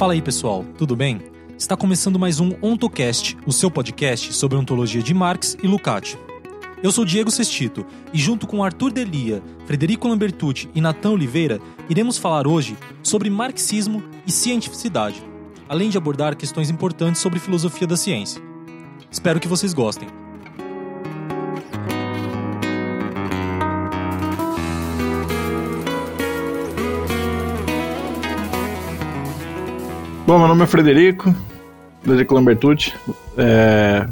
Fala aí, pessoal, tudo bem? Está começando mais um OntoCast, o seu podcast sobre ontologia de Marx e Lukács. Eu sou Diego Sestito e, junto com Arthur Delia, Frederico Lambertucci e Natan Oliveira, iremos falar hoje sobre marxismo e cientificidade, além de abordar questões importantes sobre filosofia da ciência. Espero que vocês gostem. Bom, meu nome é Frederico, Frederico Lambertucci. É...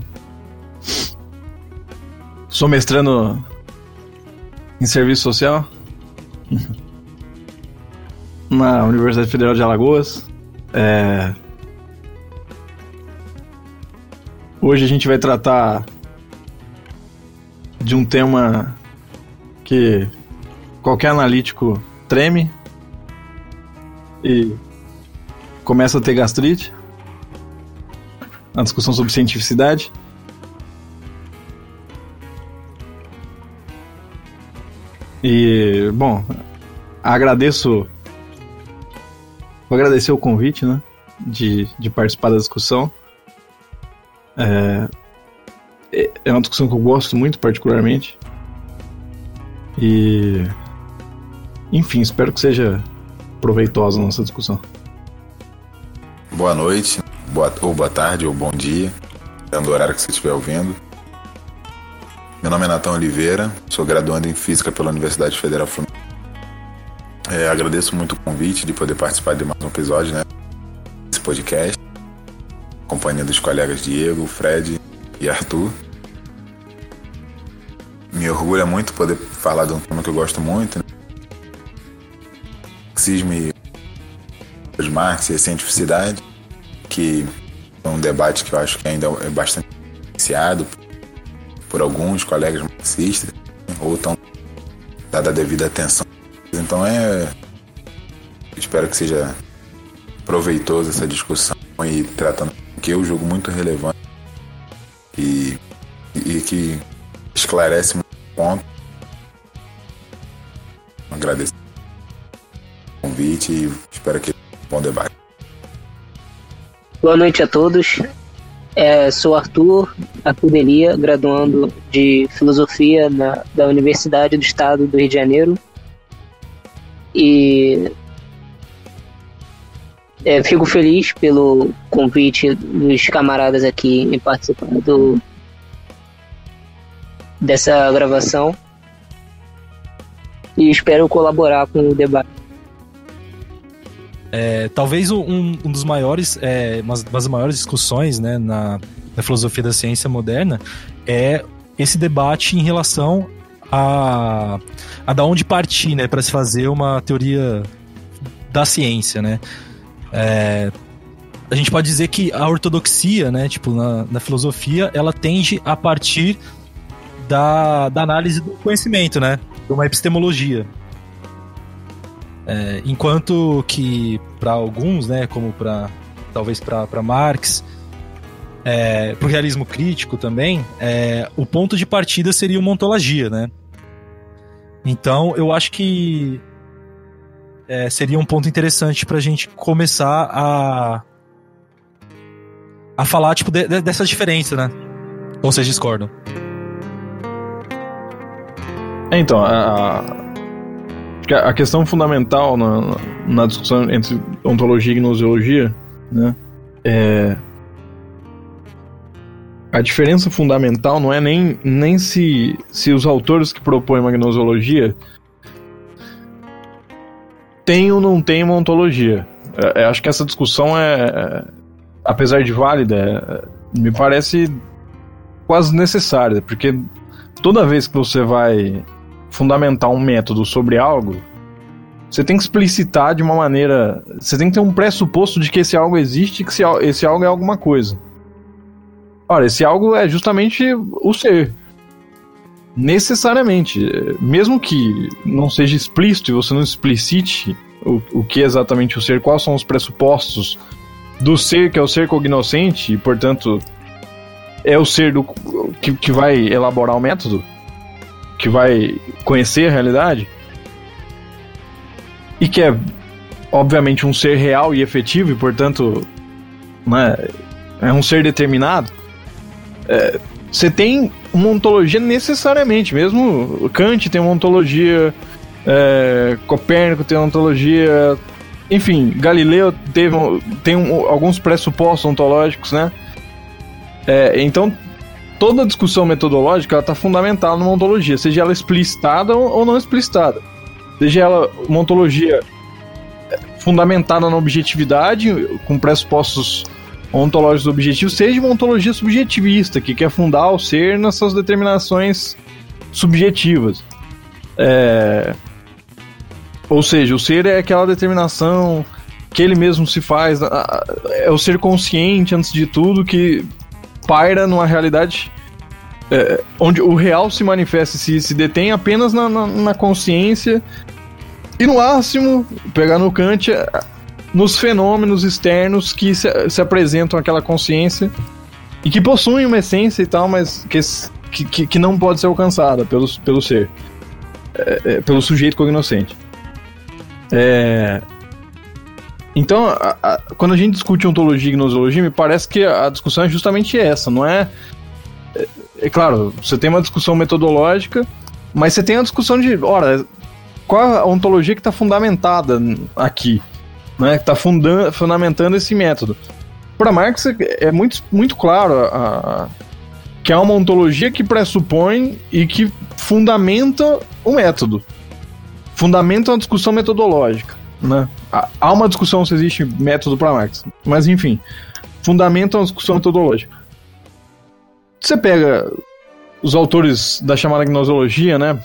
Sou mestrando em serviço social na Universidade Federal de Alagoas. É... Hoje a gente vai tratar de um tema que qualquer analítico treme e começa a ter gastrite. Uma discussão sobre cientificidade. E, bom, agradeço. Vou agradecer o convite, né? De, de participar da discussão. É, é uma discussão que eu gosto muito, particularmente. E. Enfim, espero que seja proveitosa a nossa discussão boa noite, boa, ou boa tarde, ou bom dia, dependendo do horário que você estiver ouvindo. Meu nome é Natão Oliveira, sou graduando em Física pela Universidade Federal Fluminense. É, agradeço muito o convite de poder participar de mais um episódio né, desse podcast, companhia dos colegas Diego, Fred e Arthur. Me orgulha muito poder falar de um tema que eu gosto muito, né? Marxismo e Marx e a cientificidade que é um debate que eu acho que ainda é bastante iniciado por alguns colegas marxistas, ou estão dada a devida atenção. Então é. Espero que seja proveitoso essa discussão e tratando que eu julgo muito relevante e, e que esclarece muito ponto. Agradeço o convite e espero que bom debate. Boa noite a todos. É, sou Arthur, Arthur Delia, graduando de Filosofia na, da Universidade do Estado do Rio de Janeiro. E é, fico feliz pelo convite dos camaradas aqui em participar do, dessa gravação. E espero colaborar com o debate. É, talvez um, um, dos maiores, é, uma das maiores discussões né, na, na filosofia da ciência moderna é esse debate em relação a, a da onde partir, né, para se fazer uma teoria da ciência, né? É, a gente pode dizer que a ortodoxia, né, tipo, na, na filosofia, ela tende a partir da, da análise do conhecimento, né? De uma epistemologia. É, enquanto que para alguns, né, como para talvez para Marx, é, para o realismo crítico também, é, o ponto de partida seria uma ontologia, né? Então eu acho que é, seria um ponto interessante para a gente começar a a falar tipo de, de, dessa diferença, né? Ou vocês discordam? Então, a, a questão fundamental na, na discussão entre ontologia e gnoseologia, né, é a diferença fundamental não é nem, nem se, se os autores que propõem uma gnoseologia têm ou não têm uma ontologia. É, é, acho que essa discussão é, é apesar de válida, me parece quase necessária, porque toda vez que você vai fundamentar um método sobre algo, você tem que explicitar de uma maneira. Você tem que ter um pressuposto de que esse algo existe e que esse algo é alguma coisa. Ora, esse algo é justamente o ser. Necessariamente. Mesmo que não seja explícito e você não explicite o, o que é exatamente o ser, quais são os pressupostos do ser, que é o ser cognoscente, e portanto é o ser do, que, que vai elaborar o método que vai conhecer a realidade e que é obviamente, um ser real e efetivo, e portanto, né, é um ser determinado, é, você tem uma ontologia necessariamente, mesmo Kant tem uma ontologia, é, Copérnico tem uma ontologia, enfim, Galileu teve, tem um, alguns pressupostos ontológicos, né? É, então, toda discussão metodológica está fundamentada numa ontologia, seja ela explicitada ou não explicitada. Seja ela uma ontologia fundamentada na objetividade, com pressupostos ontológicos objetivos, seja uma ontologia subjetivista, que quer fundar o ser nas suas determinações subjetivas. É... Ou seja, o ser é aquela determinação que ele mesmo se faz, é o ser consciente antes de tudo que paira numa realidade é, onde o real se manifesta, se, se detém apenas na, na, na consciência e no máximo, pegar no Kant, é, nos fenômenos externos que se, se apresentam àquela consciência e que possuem uma essência e tal, mas que, que, que não pode ser alcançada pelo, pelo ser, é, é, pelo sujeito cognoscente. É, então, a, a, quando a gente discute ontologia e gnosologia, me parece que a discussão é justamente essa, não é, é? É, claro, você tem uma discussão metodológica, mas você tem a discussão de, ora, qual a ontologia que está fundamentada aqui? né, que está fundamentando esse método. Para Marx é muito, muito claro a, a, que há uma ontologia que pressupõe e que fundamenta o método, fundamenta uma discussão metodológica. Né? Há uma discussão se existe método para Marx, mas enfim, fundamenta uma discussão metodológica. Você pega os autores da chamada gnosologia, né,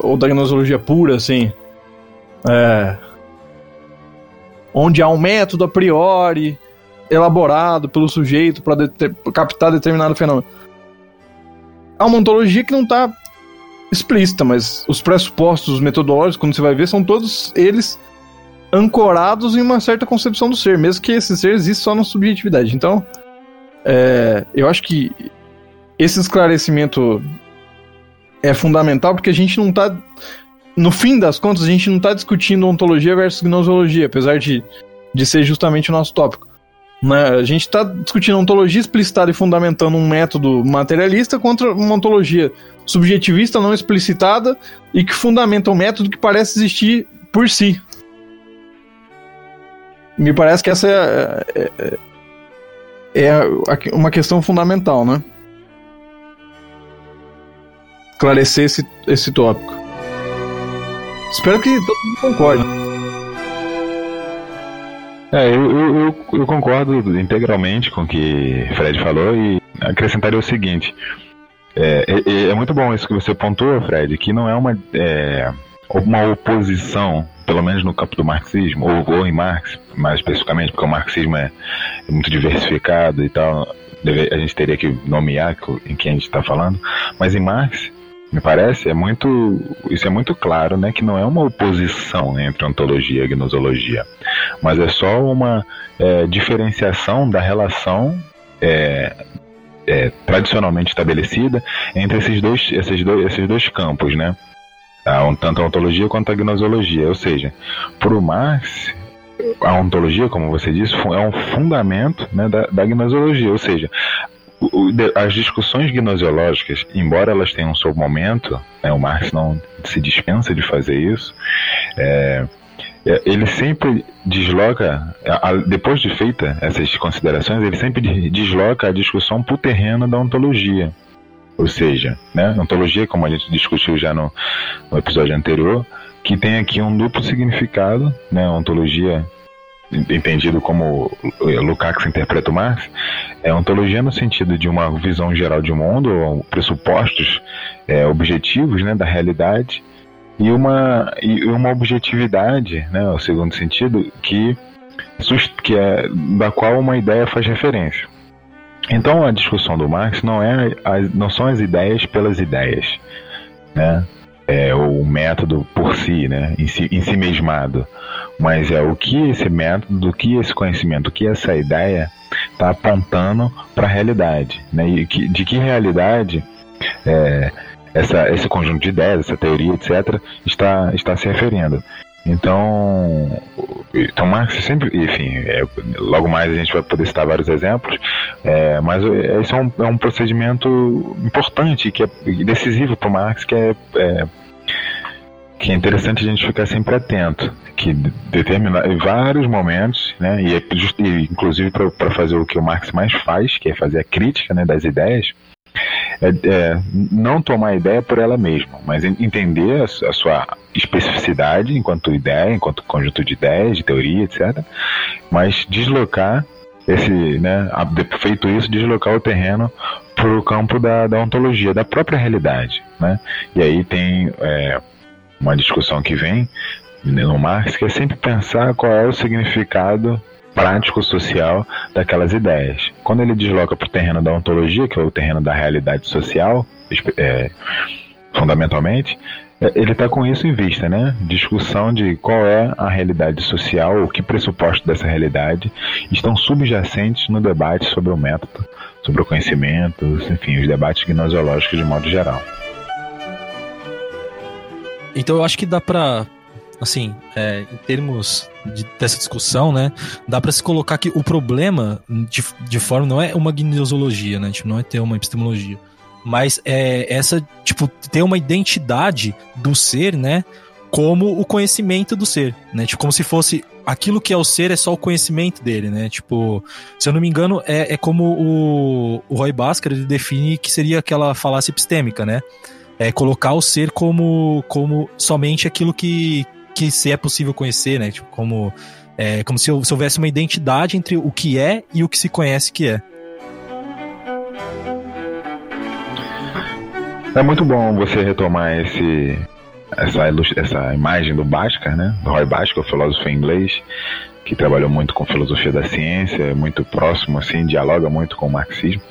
ou da gnosologia pura, assim, é, onde há um método a priori elaborado pelo sujeito para de captar determinado fenômeno. Há uma ontologia que não está explícita, mas os pressupostos metodológicos, quando você vai ver, são todos eles ancorados em uma certa concepção do ser, mesmo que esse ser exista só na subjetividade. Então, é, eu acho que esse esclarecimento é fundamental porque a gente não está no fim das contas, a gente não está discutindo ontologia versus gnosologia, apesar de, de ser justamente o nosso tópico. Né? A gente está discutindo ontologia explicitada e fundamentando um método materialista contra uma ontologia subjetivista não explicitada e que fundamenta um método que parece existir por si. Me parece que essa é, é, é, é uma questão fundamental, né? Esclarecer esse, esse tópico. Espero que todo mundo concorde. É, eu, eu, eu, concordo integralmente com o que Fred falou e acrescentaria o seguinte. É, é, é, muito bom isso que você pontuou, Fred, que não é uma, é, uma oposição, pelo menos no campo do marxismo, ou, ou em Marx, mais especificamente, porque o marxismo é, muito diversificado e tal, deve, a gente teria que nomear em quem a gente está falando, mas em Marx me parece, é muito. Isso é muito claro, né? Que não é uma oposição entre ontologia e gnosologia, mas é só uma é, diferenciação da relação é, é, tradicionalmente estabelecida entre esses dois, esses dois, esses dois campos, né? Tanto a ontologia quanto a gnosologia. Ou seja, para o Marx, a ontologia, como você disse, é um fundamento né, da, da gnosologia, ou seja, as discussões gnosiológicas, embora elas tenham seu momento, né, o Marx não se dispensa de fazer isso, é, é ele sempre desloca, depois de feita essas considerações, ele sempre desloca a discussão para o terreno da ontologia. Ou seja, né, ontologia, como a gente discutiu já no, no episódio anterior, que tem aqui um duplo significado, né, ontologia entendido como Lukács interpreta o Marx, é ontologia no sentido de uma visão geral de mundo, pressupostos é, objetivos né, da realidade, e uma, e uma objetividade, né, o segundo sentido, que, que é, da qual uma ideia faz referência. Então a discussão do Marx não, é, não são as ideias pelas ideias, né? é, o método por si, né, em si, em si mesmado, mas é o que esse método, o que esse conhecimento, o que essa ideia está apontando para a realidade, né, e que, de que realidade é, essa, esse conjunto de ideias, essa teoria, etc., está, está se referindo. Então, então Marx sempre, enfim, é, logo mais a gente vai poder citar vários exemplos, é, mas esse é um, é um procedimento importante, que é decisivo para Marx, que é, é que é interessante a gente ficar sempre atento, que determina em vários momentos, né, e, é e inclusive para fazer o que o Marx mais faz, que é fazer a crítica né, das ideias, é, é, não tomar a ideia por ela mesma, mas entender a, a, sua especificidade enquanto ideia, enquanto conjunto de ideias, de teoria, etc. Mas deslocar esse, né, feito isso, deslocar o terreno para o campo da, da ontologia, da própria realidade, né? E aí tem é, uma discussão que vem no Marx, que é sempre pensar qual é o significado prático social daquelas ideias. Quando ele desloca para o terreno da ontologia, que é o terreno da realidade social, é, fundamentalmente, é, ele está com isso em vista, né? Discussão de qual é a realidade social, o que pressupostos dessa realidade estão subjacentes no debate sobre o método, sobre o conhecimento, enfim, os debates gnoseológicos de modo geral. Então eu acho que dá para, assim, é, em termos de, dessa discussão, né, dá para se colocar que o problema de, de forma não é uma gnosologia, né, tipo, não é ter uma epistemologia, mas é essa, tipo, ter uma identidade do ser, né, como o conhecimento do ser, né, tipo, como se fosse aquilo que é o ser é só o conhecimento dele, né? Tipo, se eu não me engano, é, é como o, o Roy Basker ele define que seria aquela falácia epistêmica, né? é, colocar o ser como, como somente aquilo que, que se é possível conhecer, né? Tipo, como, é, como se, se houvesse uma identidade entre o que é e o que se conhece que é. É muito bom você retomar esse, essa, essa imagem do Bhaskar, né? Do Roy Bhaskar, o filósofo inglês, que trabalhou muito com filosofia da ciência, é muito próximo, assim, dialoga muito com o marxismo.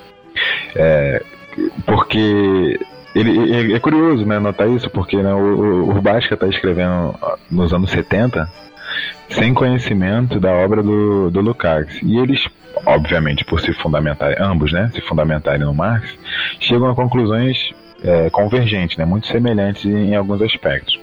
É, porque ele, é curioso, né, notar isso, porque né, o, o está escrevendo nos anos 70 sem conhecimento da obra do, do Lukács. E eles, obviamente, por se fundamentarem, ambos, né, se fundamentarem no Marx, chegam a conclusões é, convergentes, né, muito semelhantes em, em alguns aspectos.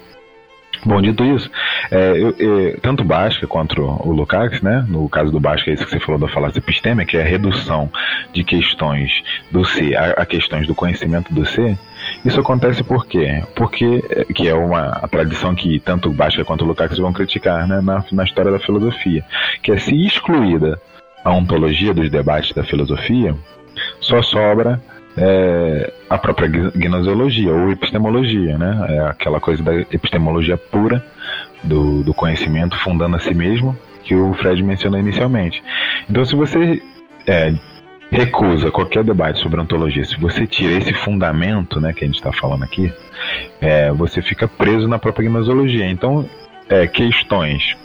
Bom, dito isso, é, eu, eu, tanto o Basca quanto o Lukács, né? No caso do Basca, é isso que você falou da falácia epistêmica, que é a redução de questões do ser a, a, questões do conhecimento do ser. Isso acontece por quê? Porque, é, que é uma tradição que tanto o Basca quanto o Lukács vão criticar né, na, na história da filosofia, que é se excluída a ontologia dos debates da filosofia, só sobra é, a própria gnoseologia ou epistemologia, né? É aquela coisa da epistemologia pura do, do conhecimento fundando a si mesmo que o Fred mencionou inicialmente. Então, se você é, recusa qualquer debate sobre ontologia, se você tira esse fundamento, né, que a gente está falando aqui, é, você fica preso na própria gnoseologia. Então, é, questões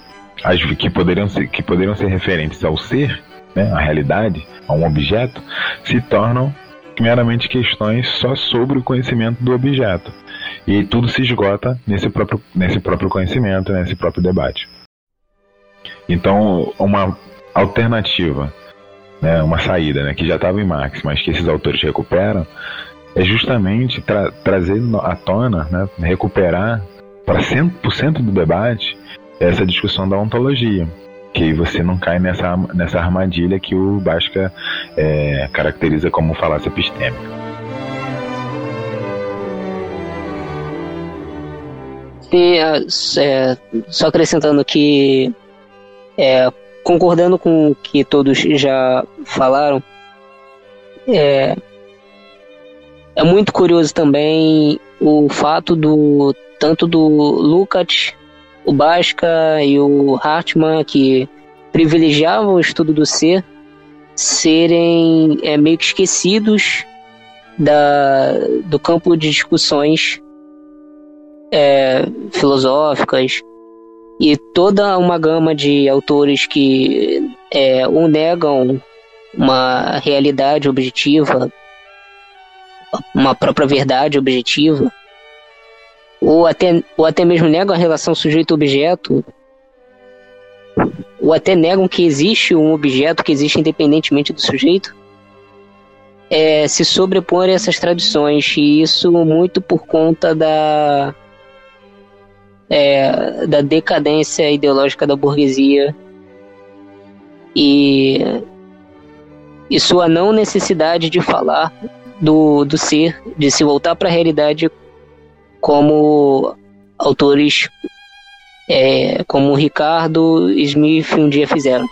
as, que poderiam ser que poderiam ser referentes ao ser, né, à realidade, a um objeto, se tornam meramente questões só sobre o conhecimento do objeto. E tudo se esgota nesse próprio, nesse próprio conhecimento, nesse próprio debate. Então, uma alternativa, né, uma saída né, que já estava em Marx, mas que esses autores recuperam, é justamente tra trazer à tona, né, recuperar para 100% do debate essa discussão da ontologia que você não cai nessa, nessa armadilha que o Basca é, caracteriza como falácia epistêmica. É, é, só acrescentando que, é, concordando com o que todos já falaram, é, é muito curioso também o fato do tanto do Lukács o Basca e o Hartmann, que privilegiavam o estudo do ser, serem é, meio que esquecidos da, do campo de discussões é, filosóficas. E toda uma gama de autores que é, ou negam uma realidade objetiva, uma própria verdade objetiva, ou até, ou até mesmo negam a relação sujeito-objeto, ou até negam que existe um objeto que existe independentemente do sujeito, é, se sobrepõem a essas tradições, e isso muito por conta da, é, da decadência ideológica da burguesia. E, e sua não necessidade de falar do, do ser, de se voltar para a realidade como autores é, como Ricardo Smith um dia fizeram.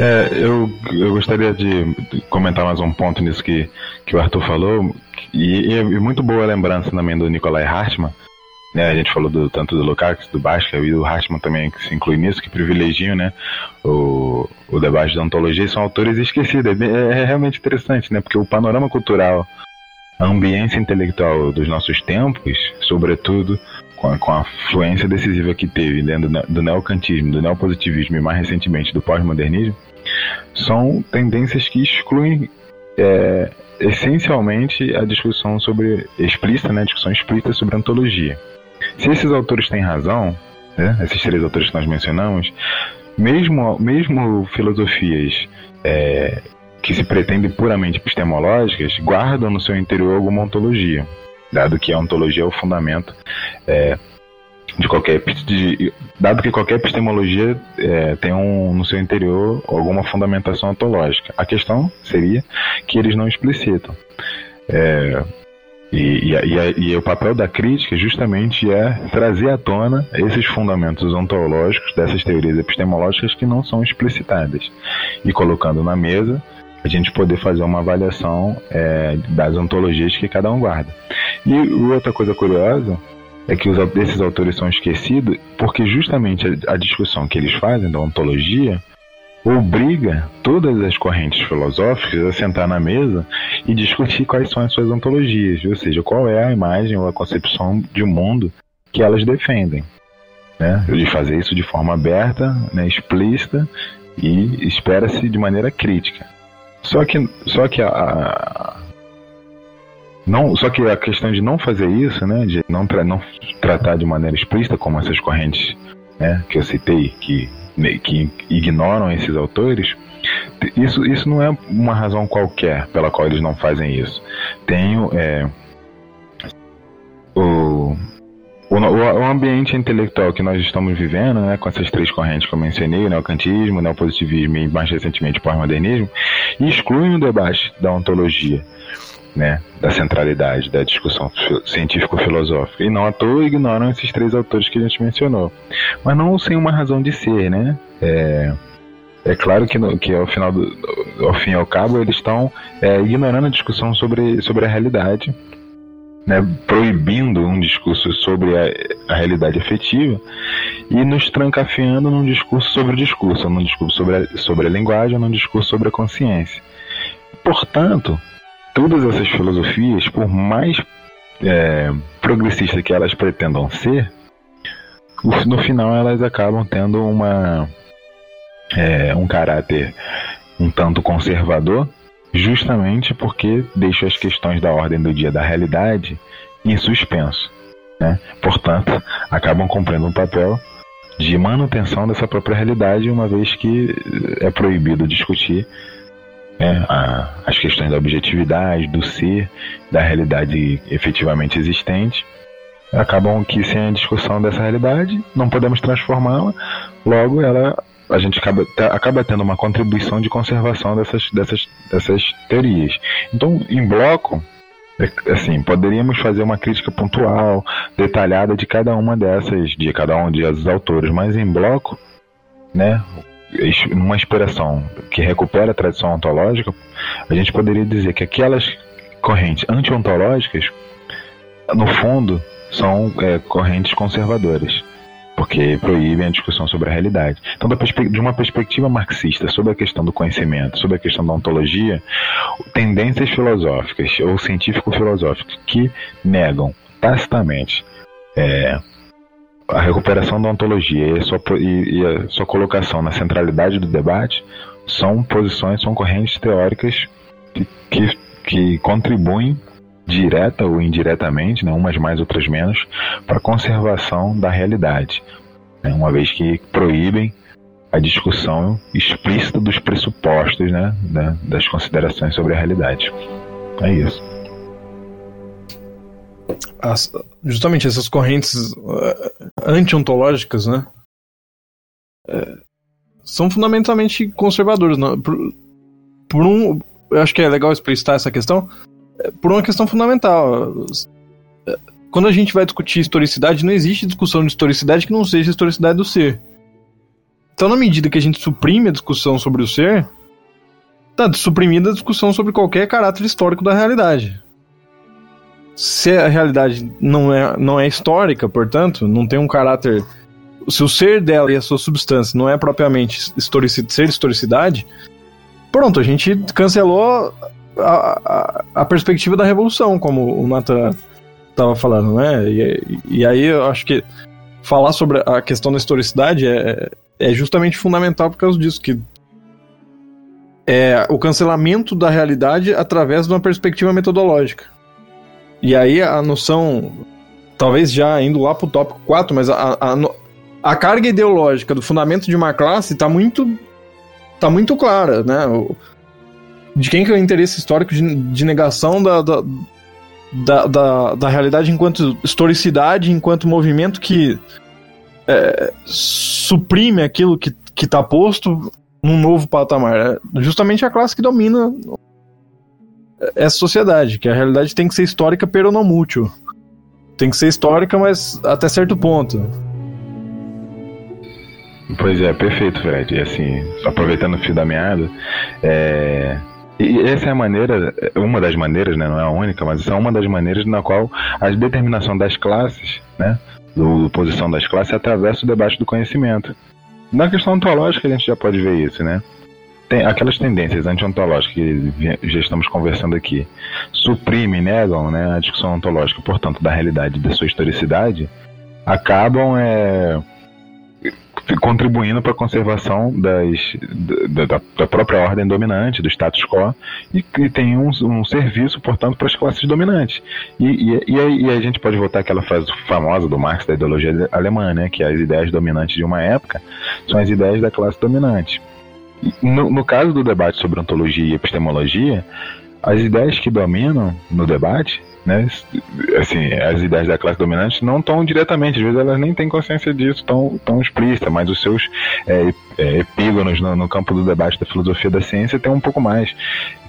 É, eu, eu gostaria de comentar mais um ponto nisso que, que o Arthur falou, e, e muito boa lembrança também do Nikolai Hartmann, né, a gente falou do, tanto do Lukács, do Basca e do Hartmann também que se inclui nisso, que privilegiam né, o, o debate da ontologia, são autores esquecidos. É, é, realmente interessante, né, porque o panorama cultural, a ambiência intelectual dos nossos tempos, sobretudo com a, com a fluência decisiva que teve dentro do, do neocantismo, do neopositivismo e mais recentemente do pós-modernismo, são tendências que excluem é, essencialmente a discussão sobre explícita, né, a discussão explícita sobre ontologia. Se esses autores têm razão, né, esses três autores que nós mencionamos, mesmo, mesmo filosofias é, que se pretendem puramente epistemológicas guardam no seu interior alguma ontologia, dado que a ontologia é o fundamento é, de qualquer de, dado que qualquer epistemologia é, tem um, no seu interior alguma fundamentação ontológica. A questão seria que eles não explicitam. É, e, e, e, o papel da crítica justamente é trazer à tona esses fundamentos ontológicos dessas teorias epistemológicas que não são explicitadas e colocando na mesa a gente poder fazer uma avaliação é, das ontologias que cada um guarda. E outra coisa curiosa é que os, esses autores são esquecidos porque justamente a, a discussão que eles fazem da ontologia obriga todas as correntes filosóficas a sentar na mesa e discutir quais são as suas ontologias, ou seja, qual é a imagem ou a concepção de mundo que elas defendem. Né? De fazer isso de forma aberta, né, explícita e espera-se de maneira crítica. Só que, só que a, não, só que a questão de não fazer isso, né, de não, tra não tratar de maneira explícita como essas correntes né, que eu citei, que que ignoram esses autores, isso, isso não é uma razão qualquer pela qual eles não fazem isso. Tem é, o, o, o, ambiente intelectual que nós estamos vivendo, né, com essas três correntes que eu mencionei, o neocantismo, o neopositivismo e mais recentemente o pós-modernismo, excluem o debate da ontologia né, da centralidade da discussão científico-filosófica. E não à toa ignoram esses três autores que a gente mencionou. Mas não sem uma razão de ser, né? É, é claro que, no, que ao final do, ao fim e ao cabo eles estão é, ignorando a discussão sobre, sobre a realidade, né, proibindo um discurso sobre a, a realidade efetiva e nos trancafiando num discurso sobre o discurso, num discurso sobre a, sobre a linguagem, num discurso sobre a consciência. Portanto, todas essas filosofias, por mais é, progressistas que elas pretendam ser, no final elas acabam tendo uma é, um caráter um tanto conservador, justamente porque deixa as questões da ordem do dia da realidade em suspenso. Né? Portanto, acabam cumprindo um papel de manutenção dessa própria realidade, uma vez que é proibido discutir né, a, as questões da objetividade, do ser, da realidade efetivamente existente, acabam que sem a discussão dessa realidade não podemos transformá-la, logo ela a gente acaba, acaba tendo uma contribuição de conservação dessas, dessas, dessas teorias. Então, em bloco, é, assim, poderíamos fazer uma crítica pontual, detalhada de cada uma dessas, de cada um dos autores, mas em bloco, né, numa inspiração que recupera a tradição ontológica, a gente poderia dizer que aquelas correntes anti-ontológicas, no fundo, são é, correntes conservadoras, porque proíbem a discussão sobre a realidade. Então, de uma perspectiva marxista sobre a questão do conhecimento, sobre a questão da ontologia, tendências filosóficas ou científico-filosóficas que negam tacitamente é, a recuperação da ontologia e a, sua, e, e a sua colocação na centralidade do debate são posições, são correntes teóricas que, que, que contribuem direta ou indiretamente, né, umas mais, outras menos, para a conservação da realidade, né, uma vez que proíbem a discussão explícita dos pressupostos né, das considerações sobre a realidade. É isso. As, justamente essas correntes uh, anti-ontológicas, né? É, são fundamentalmente conservadoras. Né? Por, por um. Eu acho que é legal explicitar essa questão. É, por uma questão fundamental. É, quando a gente vai discutir historicidade, não existe discussão de historicidade que não seja historicidade do ser. Então, na medida que a gente suprime a discussão sobre o ser, tá suprimida a discussão sobre qualquer caráter histórico da realidade. Se a realidade não é, não é histórica, portanto, não tem um caráter. Se o ser dela e a sua substância não é propriamente historici ser historicidade, pronto, a gente cancelou a, a, a perspectiva da revolução, como o Nathan estava falando, né? E, e aí eu acho que falar sobre a questão da historicidade é, é justamente fundamental por causa disso, que é o cancelamento da realidade através de uma perspectiva metodológica. E aí a noção, talvez já indo lá pro tópico 4, mas a, a, a carga ideológica do fundamento de uma classe está muito tá muito clara, né? De quem que é o interesse histórico de, de negação da, da, da, da, da realidade enquanto historicidade, enquanto movimento que é, suprime aquilo que, que tá posto num novo patamar. É justamente a classe que domina essa sociedade, que a realidade tem que ser histórica, pero não mútil. Tem que ser histórica, mas até certo ponto. Pois é, perfeito, Fred. E assim, aproveitando o fio da meada, é... E essa é a maneira, uma das maneiras, né, não é a única, mas essa é uma das maneiras na qual a determinação das classes, né, do posição das classes atravessa o debate do conhecimento. Na questão ontológica a gente já pode ver isso, né? Aquelas tendências anti-ontológicas que já estamos conversando aqui, suprimem, negam né, a discussão ontológica, portanto, da realidade da sua historicidade, acabam é, contribuindo para a conservação das, da, da, própria ordem dominante, do status quo, e, e tem um, um, serviço, portanto, para as classes dominantes. E, e, e, e a gente pode voltar àquela frase famosa do Marx da ideologia alemã, né, que as ideias dominantes de uma época são as ideias da classe dominante. No, no caso do debate sobre ontologia e epistemologia, as ideias que dominam no debate né? Assim, as ideias da classe dominante não estão diretamente, às vezes elas nem têm consciência disso tão, tão explícita, mas os seus é, é, epígonos no, no, campo do debate da filosofia da ciência tem um pouco mais,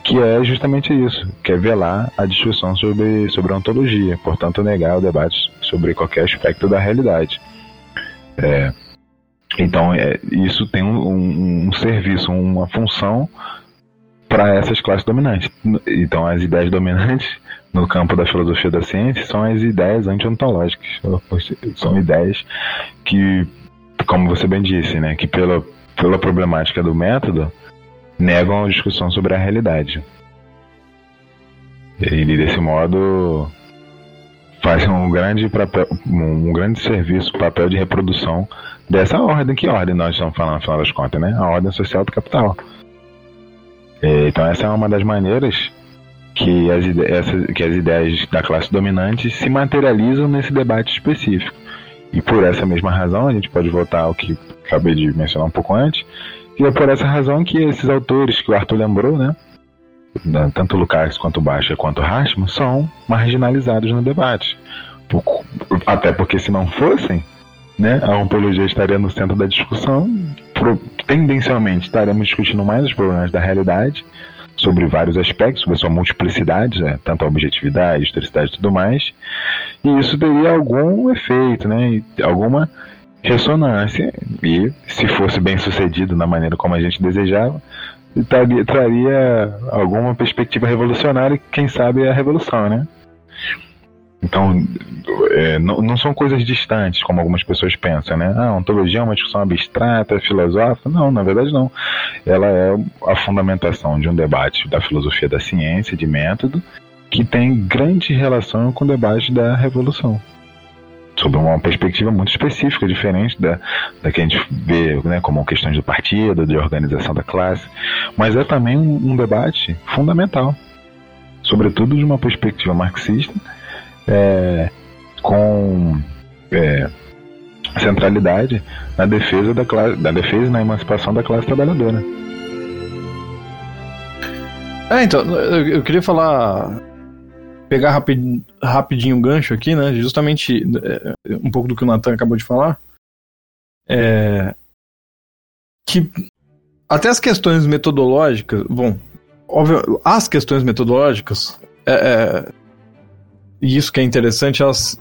que é justamente isso, que é velar a discussão sobre, sobre a ontologia, portanto negar o debate sobre qualquer aspecto da realidade. É, então, é, isso tem um, um, um serviço, uma função para essas classes dominantes. Então, as ideias dominantes no campo da filosofia da ciência são as ideias anti-ontológicas. São ideias que, como você bem disse, né, que pela, pela problemática do método negam a discussão sobre a realidade. E desse modo fazem um grande, papel, um grande serviço, papel de reprodução dessa ordem. Que ordem nós estamos falando, no final das contas, né? A ordem social do capital. Então essa é uma das maneiras que as, ideias, que as ideias da classe dominante se materializam nesse debate específico. E por essa mesma razão, a gente pode voltar ao que acabei de mencionar um pouco antes, e é por essa razão que esses autores que o Arthur lembrou, né, tanto Lukács quanto Baixa quanto Rashman, são marginalizados no debate. Até porque se não fossem, né, a ontologia estaria no centro da discussão, tendencialmente estaremos discutindo mais os problemas da realidade, sobre vários aspectos, sobre a sua multiplicidade, né? tanto a objetividade, historicidade e tudo mais. E isso teria algum efeito, né? alguma ressonância. E se fosse bem sucedido na maneira como a gente desejava, traria, traria alguma perspectiva revolucionária, quem sabe a revolução, né? Então, é, não, não, são coisas distantes, como algumas pessoas pensam, né? Ah, ontologia é uma discussão abstrata, filosófica. Não, na verdade não. Ela é a fundamentação de um debate da filosofia da ciência, de método, que tem grande relação com o debate da revolução. Sob uma perspectiva muito específica, diferente da, da que a gente vê né, como questões do partido, de organização da classe. Mas é também um, um debate fundamental, sobretudo de uma perspectiva marxista é, com é, centralidade na defesa da, classe, da defesa e na emancipação da classe trabalhadora. É, então, eu, queria falar pegar rapid, rapidinho o gancho aqui, né? Justamente é, um pouco do que o Nathan acabou de falar. É, que até as questões metodológicas, bom, óbvio, as questões metodológicas, é, é, e isso que é interessante, elas.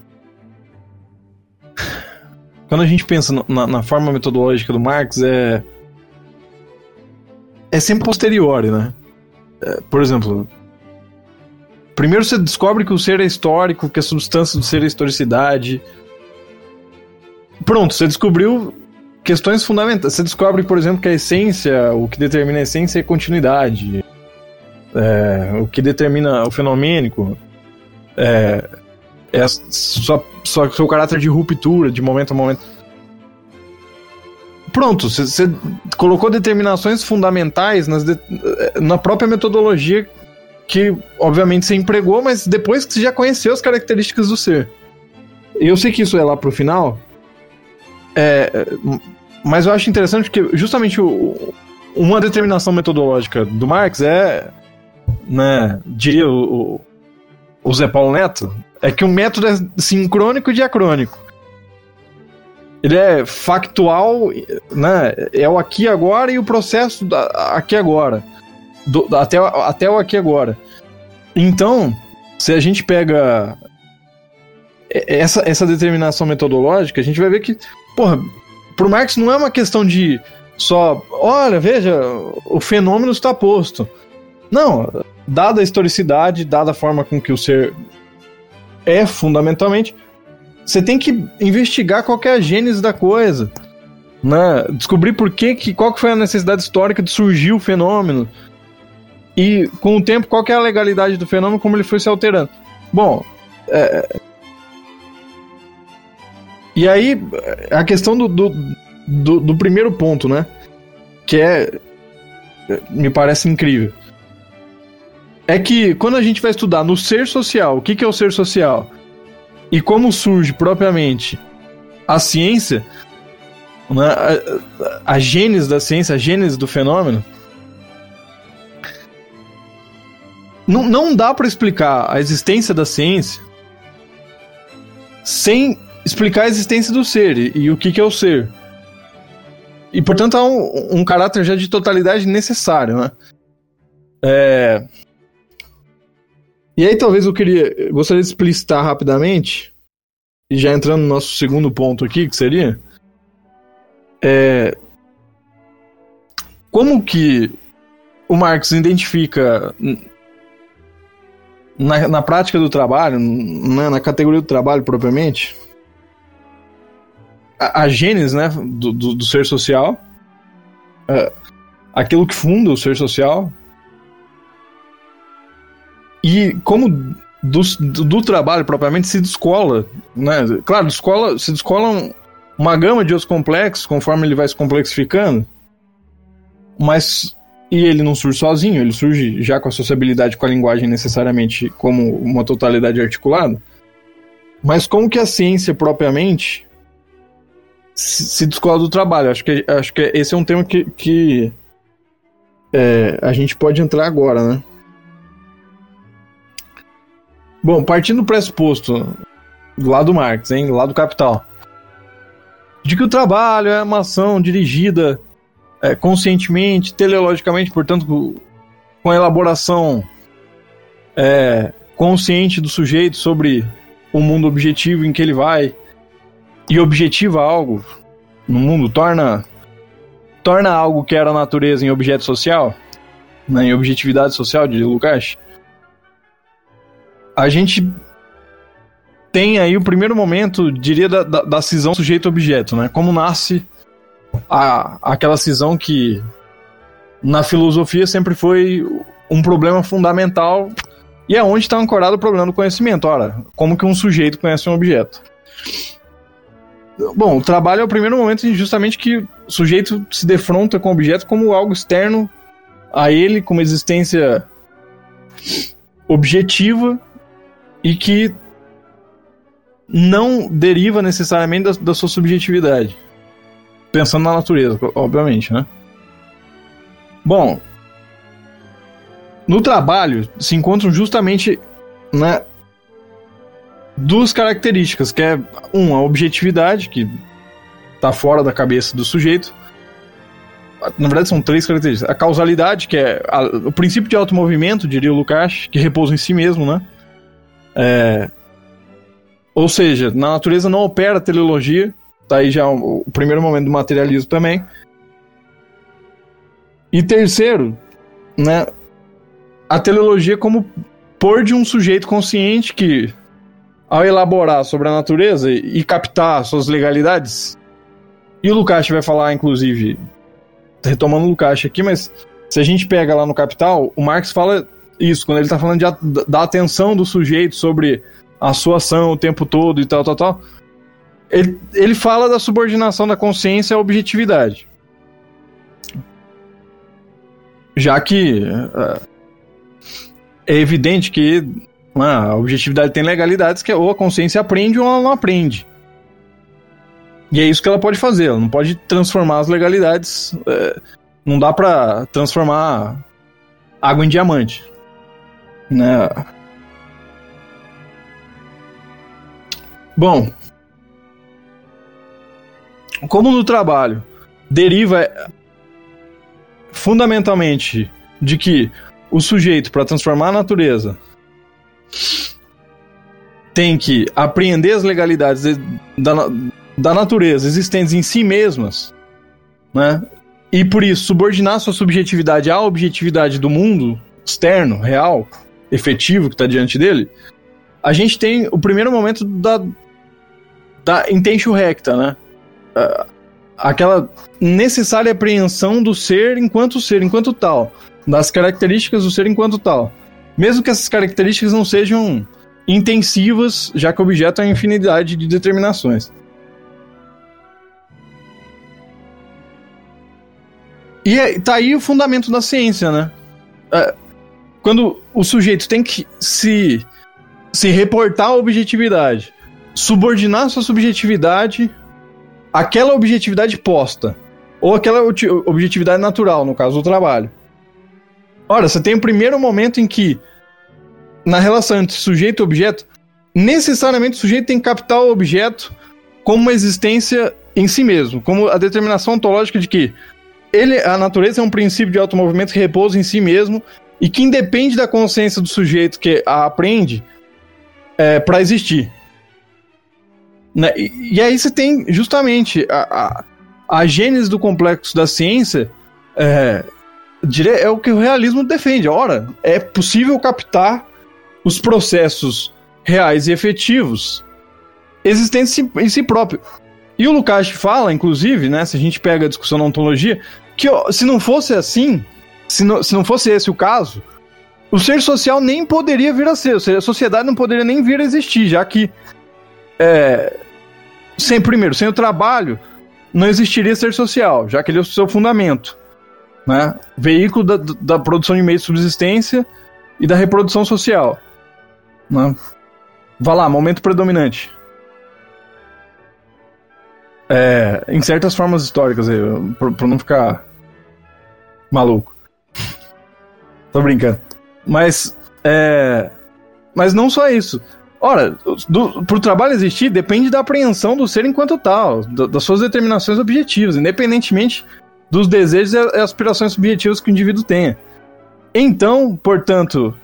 Quando a gente pensa na, na forma metodológica do Marx, é. É sempre posteriori, né? É, por exemplo, primeiro você descobre que o ser é histórico, que a substância do ser é historicidade. Pronto, você descobriu questões fundamentais. Você descobre, por exemplo, que a essência, o que determina a essência é continuidade. É, o que determina o fenomênico é, é só, só seu caráter de ruptura, de momento a momento. Pronto, você colocou determinações fundamentais nas de, na própria metodologia que, obviamente, você empregou, mas depois que você já conheceu as características do ser. Eu sei que isso é lá pro final, é, mas eu acho interessante porque justamente o, uma determinação metodológica do Marx é, né, diria o, o Zé Paulo Neto, é que o método é sincrônico e diacrônico. Ele é factual, né, é o aqui agora e o processo da, aqui agora. Do, até, até o aqui agora. Então, se a gente pega essa, essa determinação metodológica, a gente vai ver que, porra, pro Marx não é uma questão de só, olha, veja, o fenômeno está posto. Não, dada a historicidade, dada a forma com que o ser é fundamentalmente, você tem que investigar qual é a gênese da coisa. Né? Descobrir por que, que qual que foi a necessidade histórica de surgir o fenômeno. E com o tempo, qual é a legalidade do fenômeno, como ele foi se alterando. Bom, é, e aí, a questão do, do, do, do primeiro ponto, né? Que é. Me parece incrível. É que quando a gente vai estudar no ser social, o que, que é o ser social? E como surge propriamente a ciência, né, a, a gênese da ciência, a gênese do fenômeno, não, não dá para explicar a existência da ciência sem explicar a existência do ser e, e o que, que é o ser. E, portanto, há um, um caráter já de totalidade necessário, né? É... E aí, talvez eu queria. Gostaria de explicitar rapidamente, e já entrando no nosso segundo ponto aqui, que seria. É... Como que o Marx identifica na, na prática do trabalho, na, na categoria do trabalho propriamente, a, a gênese né, do, do, do ser social, uh, aquilo que funda o ser social, e como do, do, trabalho propriamente se descola, né? Claro, descola, se descola uma gama de outros complexos conforme ele vai se complexificando, mas e ele não surge sozinho, ele surge já com a sociabilidade com a linguagem necessariamente como uma totalidade articulada. Mas como que a ciência propriamente se descola do trabalho. Acho que, acho que esse é um tema que, que é, a gente pode entrar agora, né? Bom, partindo do pressuposto do lado Marx, hein, do lado Capital, de que o trabalho é uma ação dirigida é, conscientemente, teleologicamente, portanto, com a elaboração é, consciente do sujeito sobre o mundo objetivo em que ele vai e objetiva algo no mundo, torna torna algo que era natureza em objeto social, né, em objetividade social de Lukács, a gente tem aí o primeiro momento, diria, da, da, da cisão sujeito-objeto, né? Como nasce a, aquela cisão que na filosofia sempre foi um problema fundamental e é onde está ancorado o problema do conhecimento. Ora, como que um sujeito conhece um objeto? Bom, o trabalho é o primeiro momento justamente que o sujeito se defronta com o objeto como algo externo a ele, como existência objetiva e que não deriva necessariamente da, da sua subjetividade. Pensando na natureza, obviamente, né? Bom, no trabalho se encontram justamente né, duas características, que é um, a objetividade, que tá fora da cabeça do sujeito. Na verdade, são três características. A causalidade, que é a, o princípio de automovimento, diria o Lukács, que repousa em si mesmo, né? É, ou seja, na natureza não opera teleologia, tá aí já o, primeiro momento do materialismo também. E terceiro, né, a teleologia como pôr de um sujeito consciente que, ao elaborar sobre a natureza e, e captar suas legalidades, e o Lukács vai falar, inclusive, retomando o Lukács aqui, mas se a gente pega lá no Capital, o Marx fala isso, quando ele está falando de, da atenção do sujeito sobre a sua ação o tempo todo e tal, tal, tal. Ele, ele fala da subordinação da consciência à objetividade. Já que uh, é evidente que uh, a objetividade tem legalidades que ou a consciência aprende ou ela não aprende. E é isso que ela pode fazer, ela não pode transformar as legalidades. Uh, não dá para transformar água em diamante. Né? Bom, como no trabalho deriva fundamentalmente de que o sujeito, para transformar a natureza, tem que apreender as legalidades da, da natureza existentes em si mesmas, né? E por isso subordinar sua subjetividade à objetividade do mundo externo, real, efetivo que está diante dele, a gente tem o primeiro momento da, da intention recta, né? Aquela necessária apreensão do ser enquanto ser, enquanto tal, das características do ser enquanto tal. Mesmo que essas características não sejam intensivas, já que o objeto é uma infinidade de determinações. E é, tá aí o fundamento da ciência, né? Quando o sujeito tem que se, se reportar à objetividade, subordinar sua subjetividade àquela objetividade posta, ou aquela objetividade natural, no caso do trabalho. Ora, você tem o primeiro momento em que, na relação entre sujeito e objeto, necessariamente o sujeito tem que captar o objeto como uma existência em si mesmo, como a determinação ontológica de que ele, a natureza é um princípio de automovimento que repousa em si mesmo e que independe da consciência do sujeito que a aprende é, para existir. Né? E, e, aí você tem justamente a, a, a gênese do complexo da ciência é, é o que o realismo defende. Ora, é possível captar os processos reais e efetivos existentes em si próprio. E o Lukács fala, inclusive, né, se a gente pega a discussão da ontologia, que ó, se não fosse assim, se não, se não fosse esse o caso, o ser social nem poderia vir a ser, a sociedade não poderia nem vir a existir, já que é, sem primeiro, sem o trabalho, não existiria ser social, já que ele é o seu fundamento, né? Veículo da, da produção de meios de subsistência e da reprodução social, né? Vá lá, momento predominante. É, em certas formas históricas, para não ficar maluco. Tô brincando. Mas, é... Mas não só isso. Ora, do, pro trabalho existir, depende da apreensão do ser enquanto tal, do, das suas determinações objetivas, independentemente dos desejos e aspirações subjetivas que o indivíduo tenha. Então, portanto,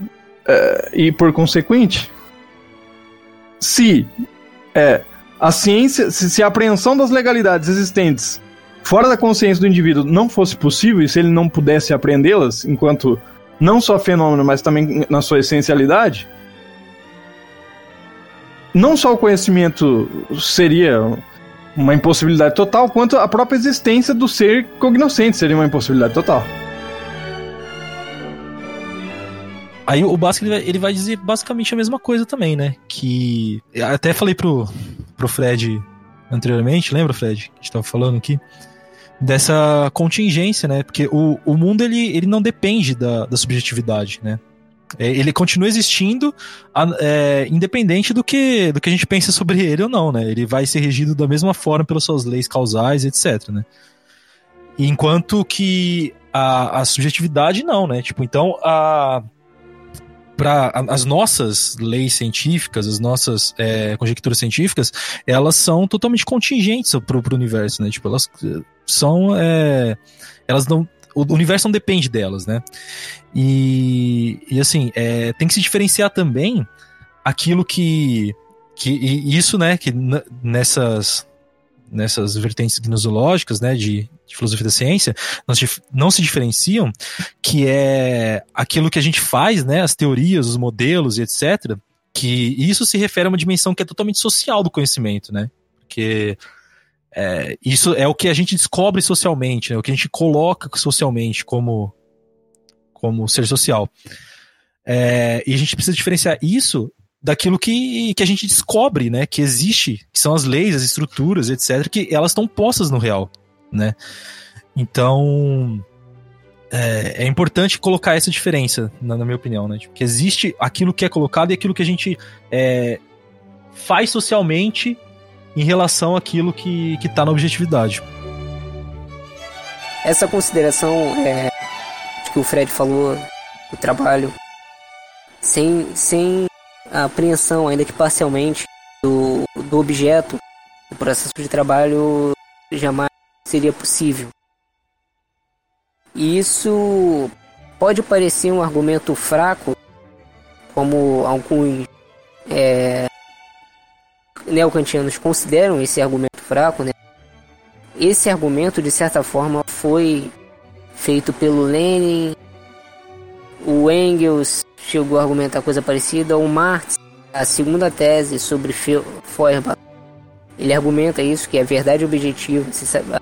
é, e por consequente, se é, a ciência, se, se a apreensão das legalidades existentes fora da consciência do indivíduo não fosse possível, e se ele não pudesse apreendê-las enquanto não só fenômeno, mas também na sua essencialidade, não só o conhecimento seria uma impossibilidade total, quanto a própria existência do ser cognoscente seria uma impossibilidade total. Aí o Basque ele vai, ele vai, dizer basicamente a mesma coisa também, né? Que até falei pro, pro Fred anteriormente, lembra, Fred? Que a gente tava falando aqui dessa contingência, né? Porque o, o mundo ele, ele não depende da, da subjetividade, né? É, ele continua existindo é, independente do que, do que a gente pensa sobre ele ou não, né? Ele vai ser regido da mesma forma pelas suas leis causais, etc, né? Enquanto que a, a subjetividade não, né? Tipo, então a, para as nossas leis científicas, as nossas é, conjecturas científicas, elas são totalmente contingentes para o universo, né? Tipo, elas são, é, elas não, o universo não depende delas, né? E, e assim, é, tem que se diferenciar também aquilo que, que isso, né? Que nessas nessas vertentes gnosológicas, né, de, de filosofia da ciência, não se, não se diferenciam, que é aquilo que a gente faz, né, as teorias, os modelos e etc., que isso se refere a uma dimensão que é totalmente social do conhecimento, né, porque é, isso é o que a gente descobre socialmente, né, o que a gente coloca socialmente como, como ser social. É, e a gente precisa diferenciar isso daquilo que, que a gente descobre, né, que existe, que são as leis, as estruturas, etc, que elas estão postas no real, né? Então, é, é, importante colocar essa diferença, na, na minha opinião, né? Tipo, que existe aquilo que é colocado e aquilo que a gente é, faz socialmente em relação àquilo que, que tá na objetividade. Essa consideração é, que o Fred falou, o trabalho, sem, sem a apreensão, ainda que parcialmente, do, do objeto, o processo de trabalho jamais seria possível. E isso pode parecer um argumento fraco, como alguns é, neocantianos consideram esse argumento fraco, né? Esse argumento, de certa forma, foi feito pelo Lenin, o Engels chegou a argumentar coisa parecida. O Marx, a segunda tese sobre Feuerbach, ele argumenta isso, que é verdade objetiva.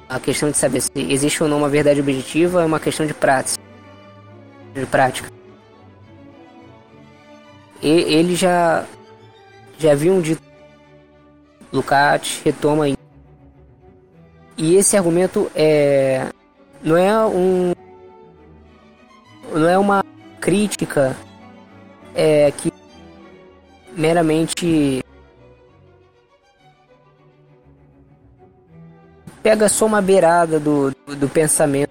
A questão de saber se existe ou não uma verdade objetiva é uma questão de prática. De prática. E, ele já já viu um dito Lukács retoma aí. E esse argumento é não é um não é uma crítica é, que meramente pega só uma beirada do, do, do pensamento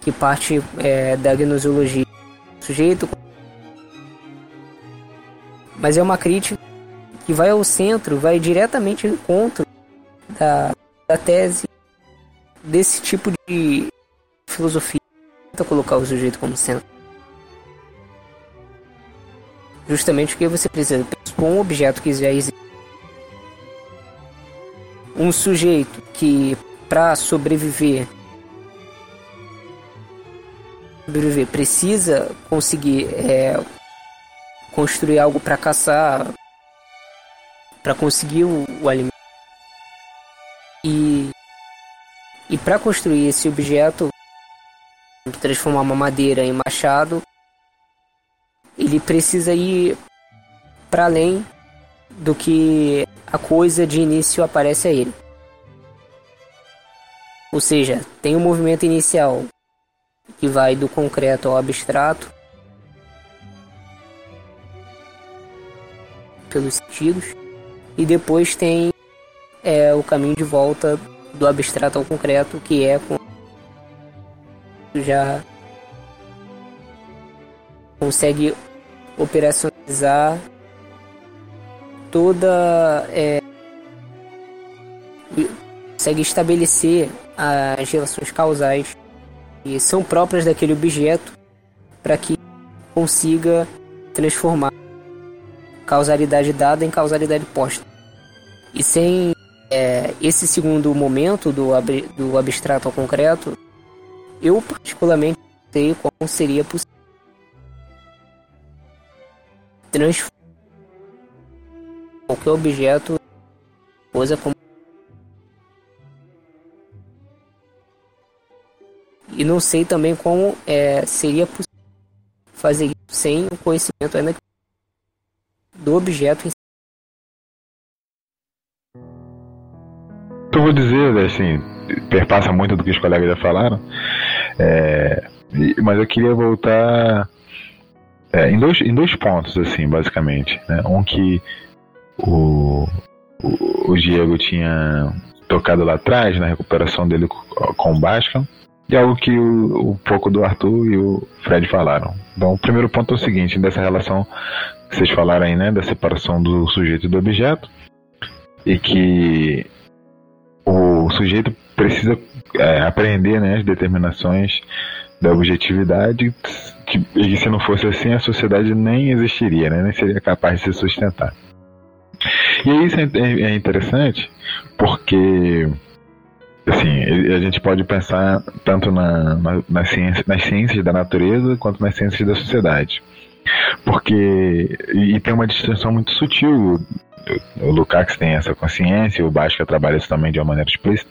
que parte é, da gnosologia. Sujeito. Mas é uma crítica que vai ao centro, vai diretamente ao encontro da, da tese desse tipo de filosofia. Tenta colocar o sujeito como centro. Justamente porque você precisa um objeto que já existe. Um sujeito que, para sobreviver, sobreviver, precisa conseguir é, construir algo para caçar, para conseguir o, o alimento. E, e para construir esse objeto, transformar uma madeira em machado, ele precisa ir para além do que a coisa de início aparece a ele. Ou seja, tem um movimento inicial que vai do concreto ao abstrato pelos sentidos e depois tem é, o caminho de volta do abstrato ao concreto que é com já consegue operacionalizar toda. É, consegue estabelecer as relações causais que são próprias daquele objeto para que consiga transformar causalidade dada em causalidade posta. E sem é, esse segundo momento do, do abstrato ao concreto, eu particularmente sei como seria possível transforma qualquer objeto coisa como e não sei também como é, seria possível fazer isso sem o conhecimento ainda do objeto. Eu vou dizer, assim, perpassa muito do que os colegas já falaram, é, mas eu queria voltar é, em, dois, em dois pontos, assim, basicamente. Né? Um que o, o, o, Diego tinha tocado lá atrás, na recuperação dele com o Bascan, e algo que o, o pouco do Arthur e o Fred falaram. Então, o primeiro ponto é o seguinte, dessa relação vocês falaram aí, né, da separação do sujeito e do objeto, e que o sujeito precisa é, aprender né, as determinações da objetividade, que, e se não fosse assim, a sociedade nem existiria, né, nem seria capaz de se sustentar. E isso é, é interessante porque assim, a gente pode pensar tanto na, na, na ciência, nas ciências da natureza quanto nas ciências da sociedade. Porque. E tem uma distinção muito sutil. O Lukács tem essa consciência, o Basca trabalha isso também de uma maneira explícita.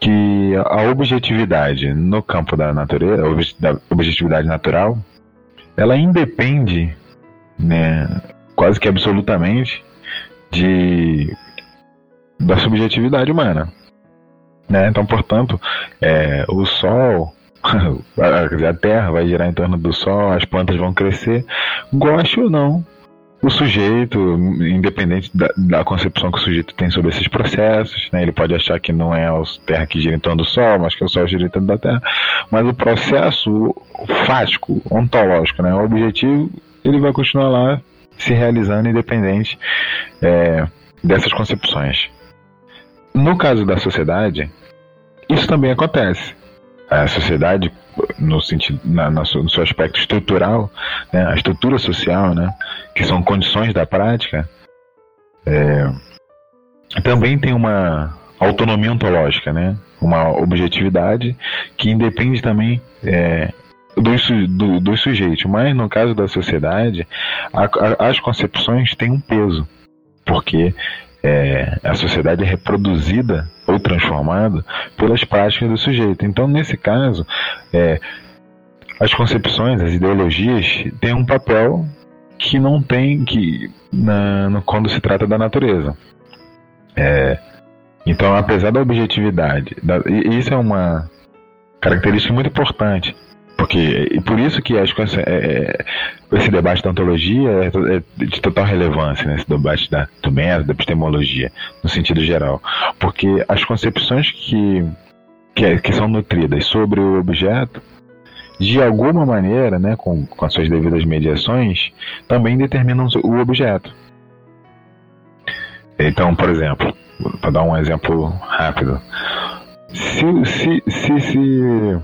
Que a objetividade no campo da natureza, da objetividade natural, ela independe, né, quase que absolutamente, de da subjetividade humana. Né? Então, portanto, é, o Sol, a Terra vai girar em torno do Sol, as plantas vão crescer, goste ou não. O sujeito, independente da, da, concepção que o sujeito tem sobre esses processos, né? ele pode achar que não é a Terra que gira em torno do Sol, mas que é o Sol gira em torno da Terra. Mas o processo fático, ontológico, né? o objetivo, ele vai continuar lá se realizando independente é, dessas concepções. No caso da sociedade, isso também acontece. A sociedade, no sentido, na, na, no seu aspecto estrutural, né, a estrutura social, né, que são condições da prática, é, também tem uma autonomia ontológica, né, uma objetividade que independe também é, do sujeito. Mas no caso da sociedade, a, a, as concepções têm um peso, porque é, a sociedade é reproduzida ou transformada pelas práticas do sujeito. Então, nesse caso, é, as concepções, as ideologias têm um papel que não tem que na, no, quando se trata da natureza. É, então, apesar da objetividade, da, isso é uma característica muito importante porque, e por isso que acho que essa, é, é, esse debate da ontologia é, é de total relevância, né, esse debate da, do método, da epistemologia, no sentido geral. Porque as concepções que, que, é, que são nutridas sobre o objeto, de alguma maneira, né, com, com as suas devidas mediações, também determinam o objeto. Então, por exemplo, para dar um exemplo rápido, se, se, se, se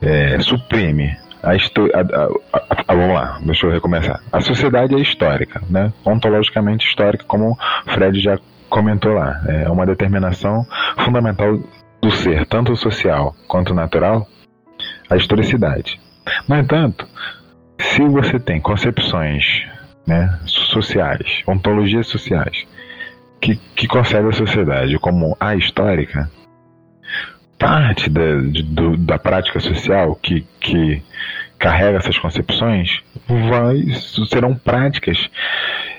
é, suprime a, a, a, a, vamos lá, deixa eu recomeçar. A sociedade é histórica, né? ontologicamente histórica, como o Fred já comentou lá. É uma determinação fundamental do ser, tanto social quanto natural, a historicidade. No entanto, se você tem concepções né, sociais, ontologias sociais, que, que concebem a sociedade como a histórica, parte da, de, do, da prática social que, que carrega essas concepções vai, serão práticas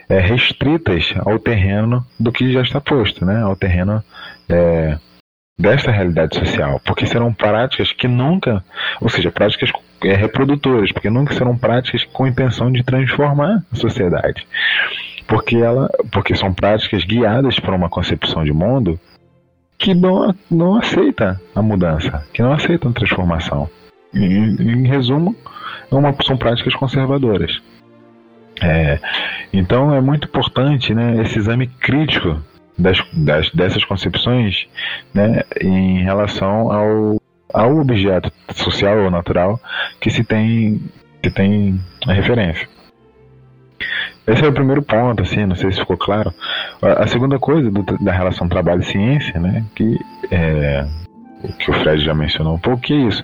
é, restritas ao terreno do que já está posto, né? ao terreno é, desta realidade social, porque serão práticas que nunca, ou seja, práticas é, reprodutoras, porque nunca serão práticas com intenção de transformar a sociedade, porque ela, porque são práticas guiadas por uma concepção de mundo que não, não aceita a mudança, que não aceita a transformação. Em, resumo, é uma, são práticas conservadoras. É, então é muito importante né, esse exame crítico das, das, dessas concepções né, em relação ao, ao objeto social ou natural que se tem, que tem referência. Esse é o primeiro ponto, assim, não sei se ficou claro. A segunda coisa do, da relação trabalho-ciência, né, que é, que o Fred já mencionou um pouco, que é isso.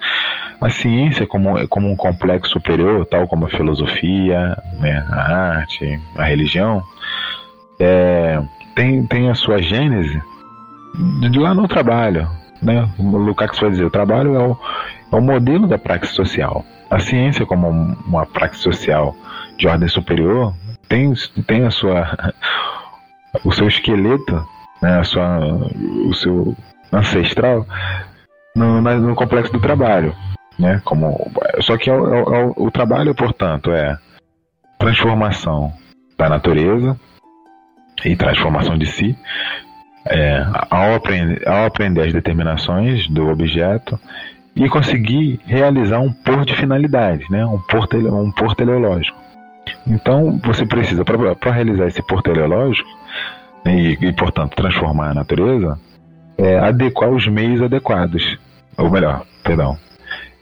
A ciência como, como um complexo superior, tal como a filosofia, né, a arte, a religião, é, tem, tem a sua gênese de lá no trabalho. Né? O Lukács vai dizer, o trabalho é o, é o modelo da prática social. A ciência como uma prática social de ordem superior tem, tem a sua o seu esqueleto, né, a sua, o seu ancestral no, no complexo do trabalho, né? Como só que é o, é o, o trabalho, portanto, é transformação da natureza e transformação de si é, ao, aprender, ao aprender as determinações do objeto e conseguir realizar um por de finalidade, né? um, por tele, um por teleológico. Então, você precisa, para realizar esse por teleológico, e, e, portanto, transformar a natureza, é, adequar os meios adequados. Ou melhor, perdão,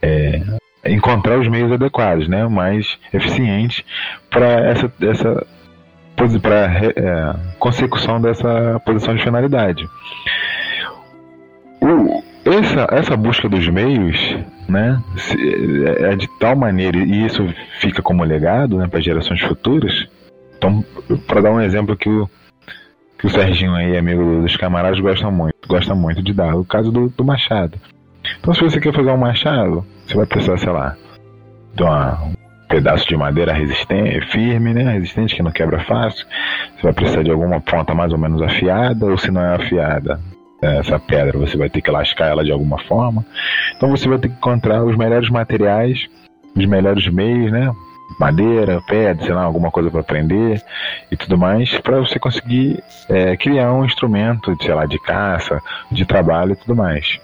é, encontrar os meios adequados, né, mais eficientes para essa, essa para é, consecução dessa posição de finalidade. O, essa, essa busca dos meios né, é, é de tal maneira, e isso fica como legado né, para gerações futuras. Então, para dar um exemplo que o, que o Serginho aí, amigo dos camaradas, gosta muito, gosta muito de dar, o caso do, do machado. Então, se você quer fazer um machado, você vai precisar, sei lá, de uma, um pedaço de madeira resistente, firme, né? Resistente, que não quebra fácil. Você vai precisar de alguma ponta mais ou menos afiada, ou se não é afiada, essa pedra, você vai ter que lascar ela de alguma forma. Então você vai ter que encontrar os melhores materiais, os melhores meios, né? Madeira, pedra, sei lá, alguma coisa para prender e tudo mais, para você conseguir é, criar um instrumento, sei lá, de caça, de trabalho e tudo mais.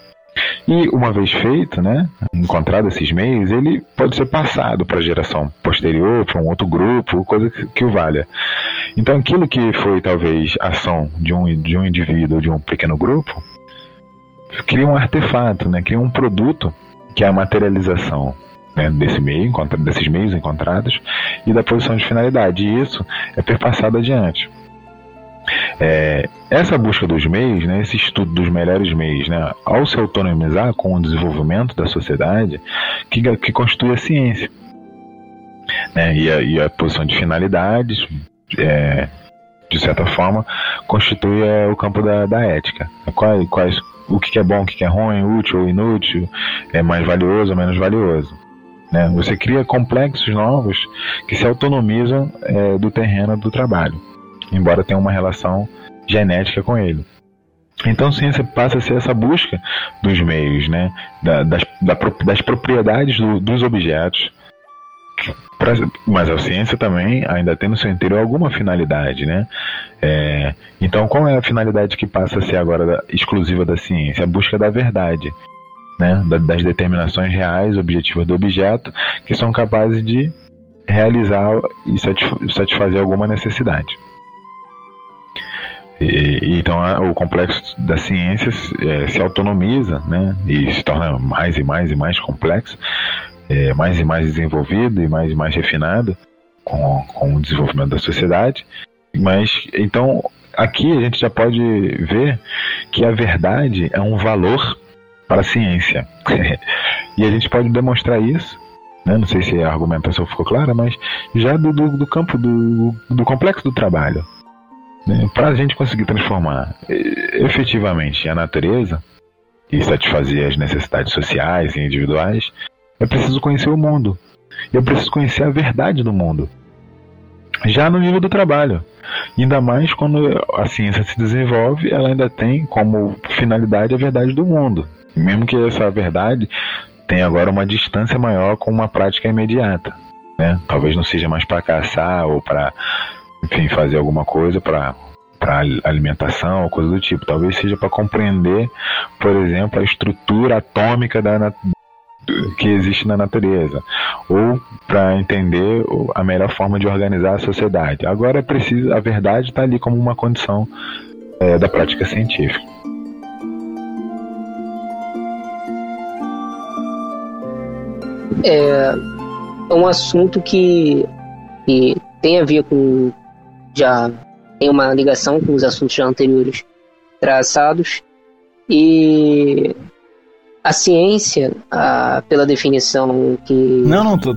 E uma vez feito, né, encontrado esses meios, ele pode ser passado para a geração posterior, para um outro grupo, coisa que, o valha. Então, aquilo que foi talvez ação de um, de um indivíduo ou de um pequeno grupo, cria um artefato, né, cria um produto que é a materialização né, desse meio, desses meios encontrados e da posição de finalidade. E isso é perpassado adiante. É, essa busca dos meios, né, esse estudo dos melhores meios, né, ao se autonomizar com o desenvolvimento da sociedade, que, que constitui a ciência. Né, e, a, e a posição de finalidades, é, de certa forma, constitui é, o campo da, da ética. Quais, quais, o que é bom, o que é ruim, útil ou inútil, é mais valioso ou menos valioso. Né? Você cria complexos novos que se autonomizam é, do terreno do trabalho embora tenha uma relação genética com ele. Então, ciência passa a ser essa busca dos meios, né, da, das, da, das propriedades do, dos objetos. Pra, mas a ciência também ainda tem no seu interior alguma finalidade, né? É, então, qual é a finalidade que passa a ser agora da, exclusiva da ciência? A busca da verdade, né? Da, das determinações reais, objetivas do objeto, que são capazes de realizar e satisfazer alguma necessidade. E, então a, o complexo das ciências é, se autonomiza, né, e se torna mais e mais e mais complexo, é, mais e mais desenvolvido e mais e mais refinado com, com o desenvolvimento da sociedade. Mas então aqui a gente já pode ver que a verdade é um valor para a ciência. e a gente pode demonstrar isso né? não sei se a argumentação ficou clara, mas já do, do, do campo do, do complexo do trabalho. Né? Para a gente conseguir transformar efetivamente a natureza e satisfazer as necessidades sociais e individuais, é preciso conhecer o mundo. E eu preciso conhecer a verdade do mundo. Já no nível do trabalho. Ainda mais quando a ciência se desenvolve, ela ainda tem como finalidade a verdade do mundo. mesmo que essa verdade tenha agora uma distância maior com uma prática imediata. Né? Talvez não seja mais para caçar ou para enfim, fazer alguma coisa para para alimentação ou coisa do tipo. Talvez seja para compreender, por exemplo, a estrutura atômica da que existe na natureza, ou para entender a melhor forma de organizar a sociedade. Agora é preciso, a verdade está ali como uma condição é, da prática científica. É, é um assunto que, que tem a ver com já tem uma ligação com os assuntos anteriores traçados e a ciência, a, pela definição que não não tô...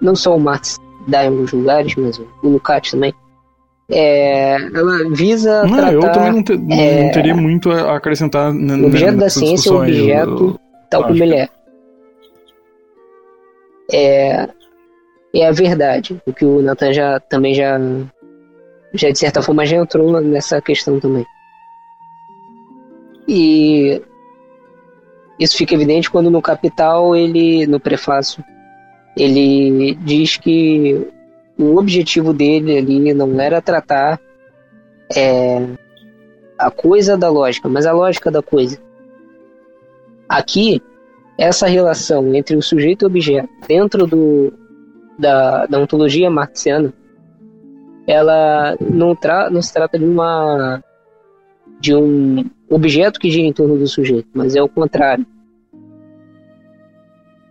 não só o Marx dá em alguns lugares, mas o Lukács também é, ela visa não, tratar, eu também não, te, é, não, teria muito a acrescentar o objeto da ciência é o objeto eu, tal como ele é. é é a verdade o que o Nathan já também já já de certa forma já entrou nessa questão também. E isso fica evidente quando no Capital ele, no prefácio, ele diz que o objetivo dele ali não era tratar é, a coisa da lógica, mas a lógica da coisa. Aqui, essa relação entre o sujeito e o objeto dentro do, da, da ontologia marxiana, ela não, tra não se trata de uma de um objeto que gira em torno do sujeito, mas é o contrário.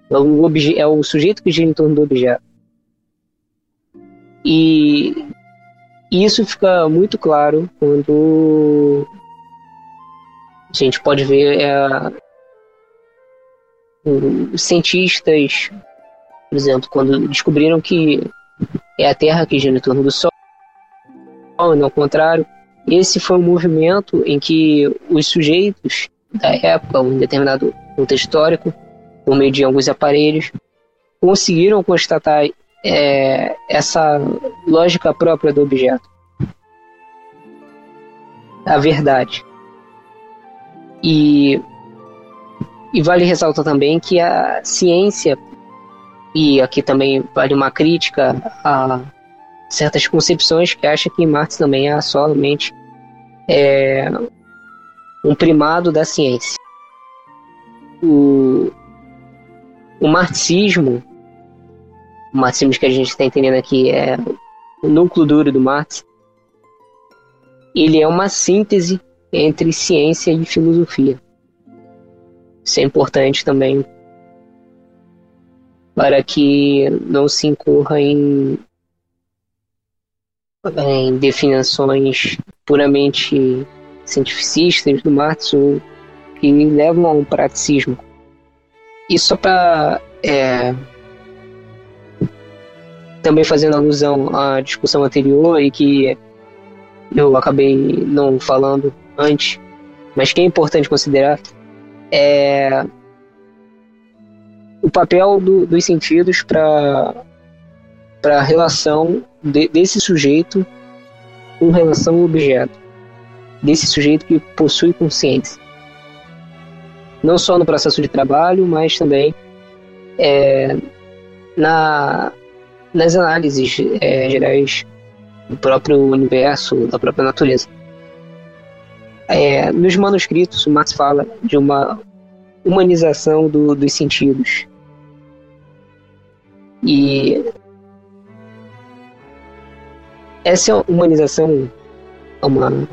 É o, é o sujeito que gira em torno do objeto. E isso fica muito claro quando a gente pode ver é, cientistas, por exemplo, quando descobriram que é a Terra que gira em torno do Sol, não o contrário. Esse foi um movimento em que os sujeitos da época, um determinado contexto histórico, por meio de alguns aparelhos, conseguiram constatar é, essa lógica própria do objeto. A verdade. E, e vale ressaltar também que a ciência, e aqui também vale uma crítica a certas concepções que acha que Marx também é somente é, um primado da ciência. O, o marxismo, o marxismo que a gente está entendendo aqui é o núcleo duro do Marx, ele é uma síntese entre ciência e filosofia. Isso é importante também para que não se incorra em, em definições puramente cientificistas do Marx que levam a um praticismo. E só para é, também fazendo alusão à discussão anterior e que eu acabei não falando antes, mas que é importante considerar, é o papel do, dos sentidos para a relação de, desse sujeito com relação ao objeto, desse sujeito que possui consciência. Não só no processo de trabalho, mas também é, na, nas análises é, gerais do próprio universo, da própria natureza. É, nos manuscritos, Marx fala de uma humanização do, dos sentidos. E essa humanização é uma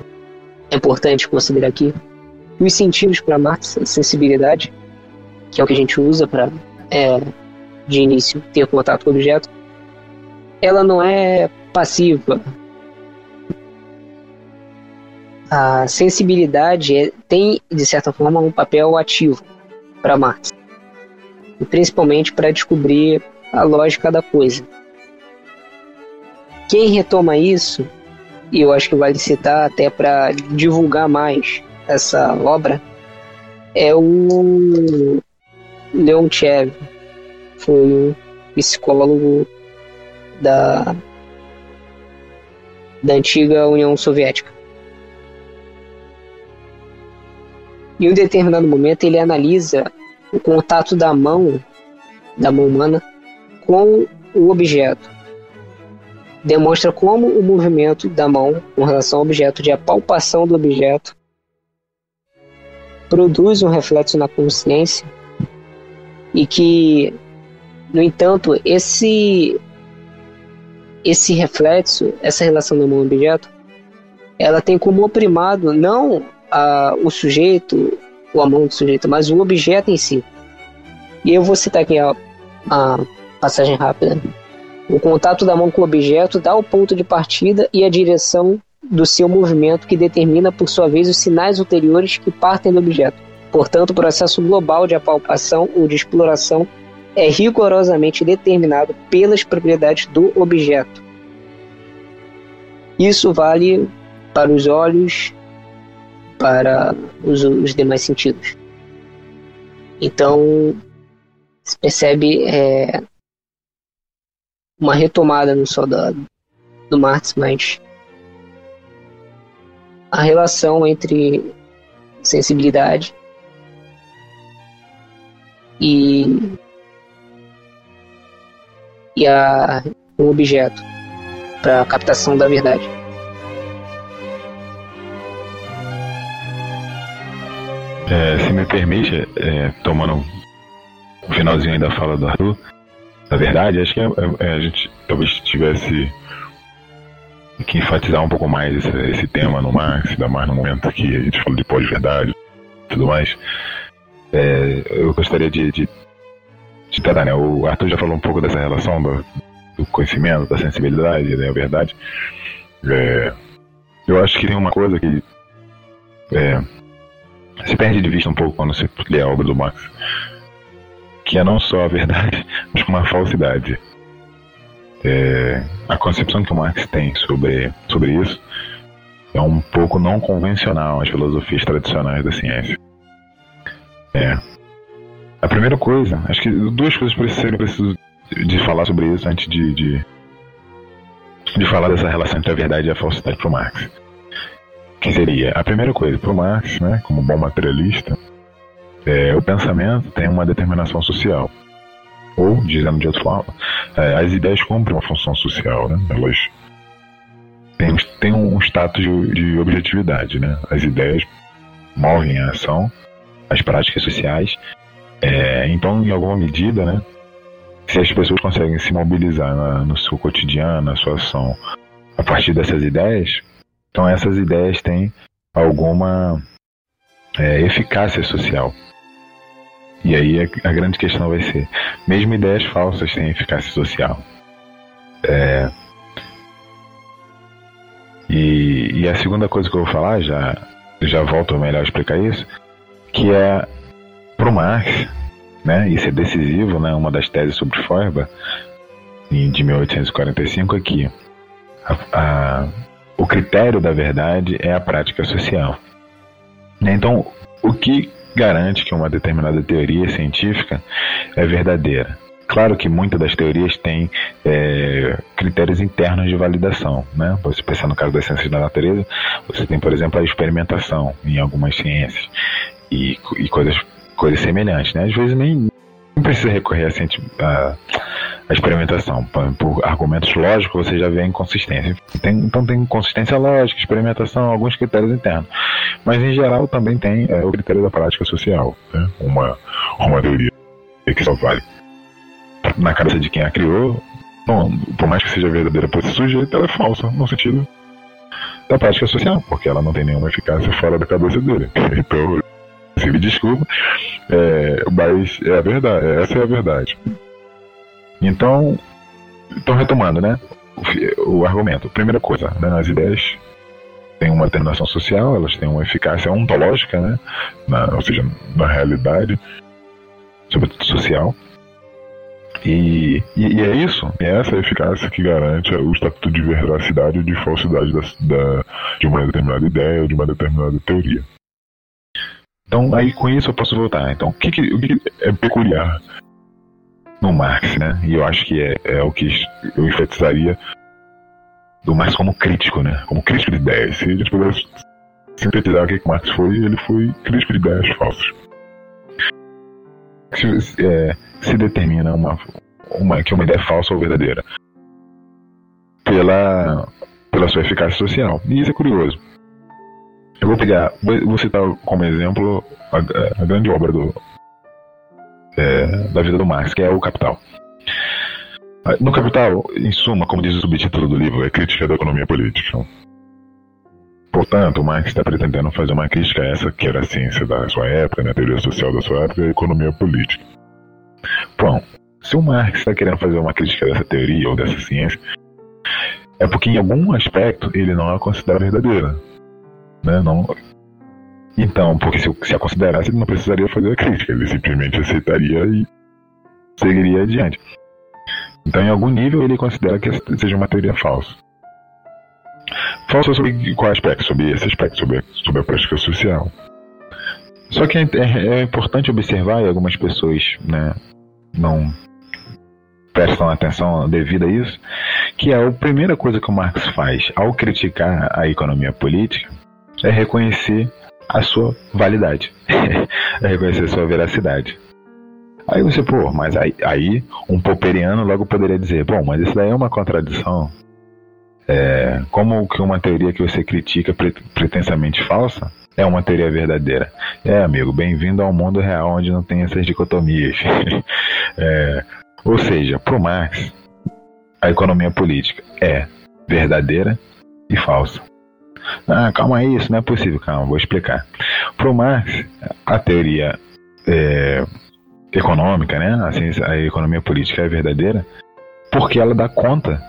é importante considerar aqui. Os sentidos para a sensibilidade, que é o que a gente usa para é, de início ter contato com o objeto, ela não é passiva. A sensibilidade é, tem, de certa forma, um papel ativo para Marx, e principalmente para descobrir a lógica da coisa. Quem retoma isso, e eu acho que vale citar até para divulgar mais essa obra, é o Leontiev, foi um psicólogo da, da antiga União Soviética. Em um determinado momento, ele analisa o contato da mão, da mão humana, com o objeto. Demonstra como o movimento da mão com relação ao objeto, de apalpação do objeto, produz um reflexo na consciência e que, no entanto, esse esse reflexo, essa relação da mão objeto, ela tem como primado não a, o sujeito ou a mão do sujeito, mas o objeto em si. E eu vou citar aqui a, a passagem rápida. O contato da mão com o objeto dá o ponto de partida e a direção do seu movimento, que determina, por sua vez, os sinais ulteriores que partem do objeto. Portanto, o processo global de apalpação ou de exploração é rigorosamente determinado pelas propriedades do objeto. Isso vale para os olhos, para os, os demais sentidos. Então, se percebe é, uma retomada só da, do Marx, mas a relação entre sensibilidade e, e a, um objeto para captação da verdade. É, se me permite, é, tomando o finalzinho da fala do Arthur, na verdade, acho que é, é, é, a gente talvez tivesse que enfatizar um pouco mais esse, esse tema no Marx, ainda mais no momento que a gente fala de pós-verdade e tudo mais. É, eu gostaria de, de, de tratar, né? O Arthur já falou um pouco dessa relação do, do conhecimento, da sensibilidade, da verdade. É, eu acho que tem uma coisa que é, se perde de vista um pouco quando você lê a obra do Marx, que é não só a verdade, mas uma falsidade. É, a concepção que o Marx tem sobre, sobre isso é um pouco não convencional às filosofias tradicionais da ciência. É. A primeira coisa, acho que duas coisas precisam preciso de falar sobre isso antes de, de, de falar dessa relação entre a verdade e a falsidade para o Marx. Que seria a primeira coisa, para o Marx, né, como bom materialista, é, o pensamento tem uma determinação social. Ou, dizendo de outra forma, é, as ideias cumprem uma função social, né? Elas têm, têm um status de, de objetividade, né? As ideias movem a ação, as práticas sociais. É, então, em alguma medida, né? Se as pessoas conseguem se mobilizar na, no seu cotidiano, na sua ação, a partir dessas ideias, então essas ideias têm alguma é, eficácia social. E aí a, a, grande questão vai ser: mesmo ideias falsas têm eficácia social. É, e, e, a segunda coisa que eu vou falar, já, já volto melhor explicar isso, que é pro Marx, né, isso é decisivo, né, uma das teses sobre Feuerbach, de 1845, aqui. A, a, o critério da verdade é a prática social. Então, o que garante que uma determinada teoria científica é verdadeira. Claro que muitas das teorias têm é, critérios internos de validação, né? Você pensar no caso das ciências da natureza, você tem, por exemplo, a experimentação em algumas ciências e, e coisas, coisas semelhantes, né? Às vezes nem, não precisa recorrer a, a, a experimentação. Por, por, argumentos lógicos, você já vê a inconsistência. Tem, então tem consistência lógica, experimentação, alguns critérios internos. Mas em geral também tem é, o critério da prática social, né? uma, uma teoria que só vale na cabeça de quem a criou. Bom, por mais que seja verdadeira para esse sujeito, ela é falsa, no sentido da prática social, porque ela não tem nenhuma eficácia fora da cabeça dele. Então, se me desculpa, é, mas é a verdade, essa é a verdade. Então, então retomando, né? O, o argumento. Primeira coisa, né, as ideias têm uma determinação social, elas têm uma eficácia ontológica, né? Na, ou seja, na realidade, sobretudo social. E, e, e, é isso, é essa eficácia que garante o estatuto de veracidade ou de falsidade da, da, de uma determinada ideia ou de uma determinada teoria. Então, aí com isso eu posso voltar. Então, o que, que, o que é peculiar no Marx, né? E eu acho que é, é o que eu enfatizaria do Marx como crítico, né? Como crítico de ideias. Se a gente pudesse sintetizar o que, que Marx foi, ele foi crítico de ideias falsas. Se, é, se determina uma, uma, que uma ideia é falsa ou verdadeira pela, pela sua eficácia social. E isso é curioso. Eu vou pegar, vou citar como exemplo a, a grande obra do, é, da vida do Marx, que é o Capital. No Capital, em suma, como diz o subtítulo do livro, é crítica da economia política. Portanto, Marx está pretendendo fazer uma crítica a essa que era a ciência da sua época, né, a teoria social da sua época, a economia política. Bom, se o Marx está querendo fazer uma crítica dessa teoria ou dessa ciência, é porque em algum aspecto ele não a considera verdadeira. Né? Não, então, porque se, se a considerasse, ele não precisaria fazer a crítica, ele simplesmente aceitaria e seguiria adiante. Então, em algum nível, ele considera que seja uma teoria falsa. Falsa sobre qual aspecto? Sobre esse aspecto, sobre, sobre a prática social. Só que é, é, é importante observar, e algumas pessoas né, não prestam atenção devida a isso, que é a primeira coisa que o Marx faz ao criticar a economia política é reconhecer a sua validade, é reconhecer a sua veracidade. Aí você, pô, mas aí, aí, um popperiano logo poderia dizer, bom, mas isso daí é uma contradição. É, como que uma teoria que você critica pretensamente falsa é uma teoria verdadeira. É, amigo, bem-vindo ao mundo real onde não tem essas dicotomias. é, ou seja, para o Marx, a economia política é verdadeira e falsa. Ah, calma aí, isso não é possível. Calma, vou explicar. Para o Marx, a teoria é, econômica, né, a, ciência, a economia política é verdadeira porque ela dá conta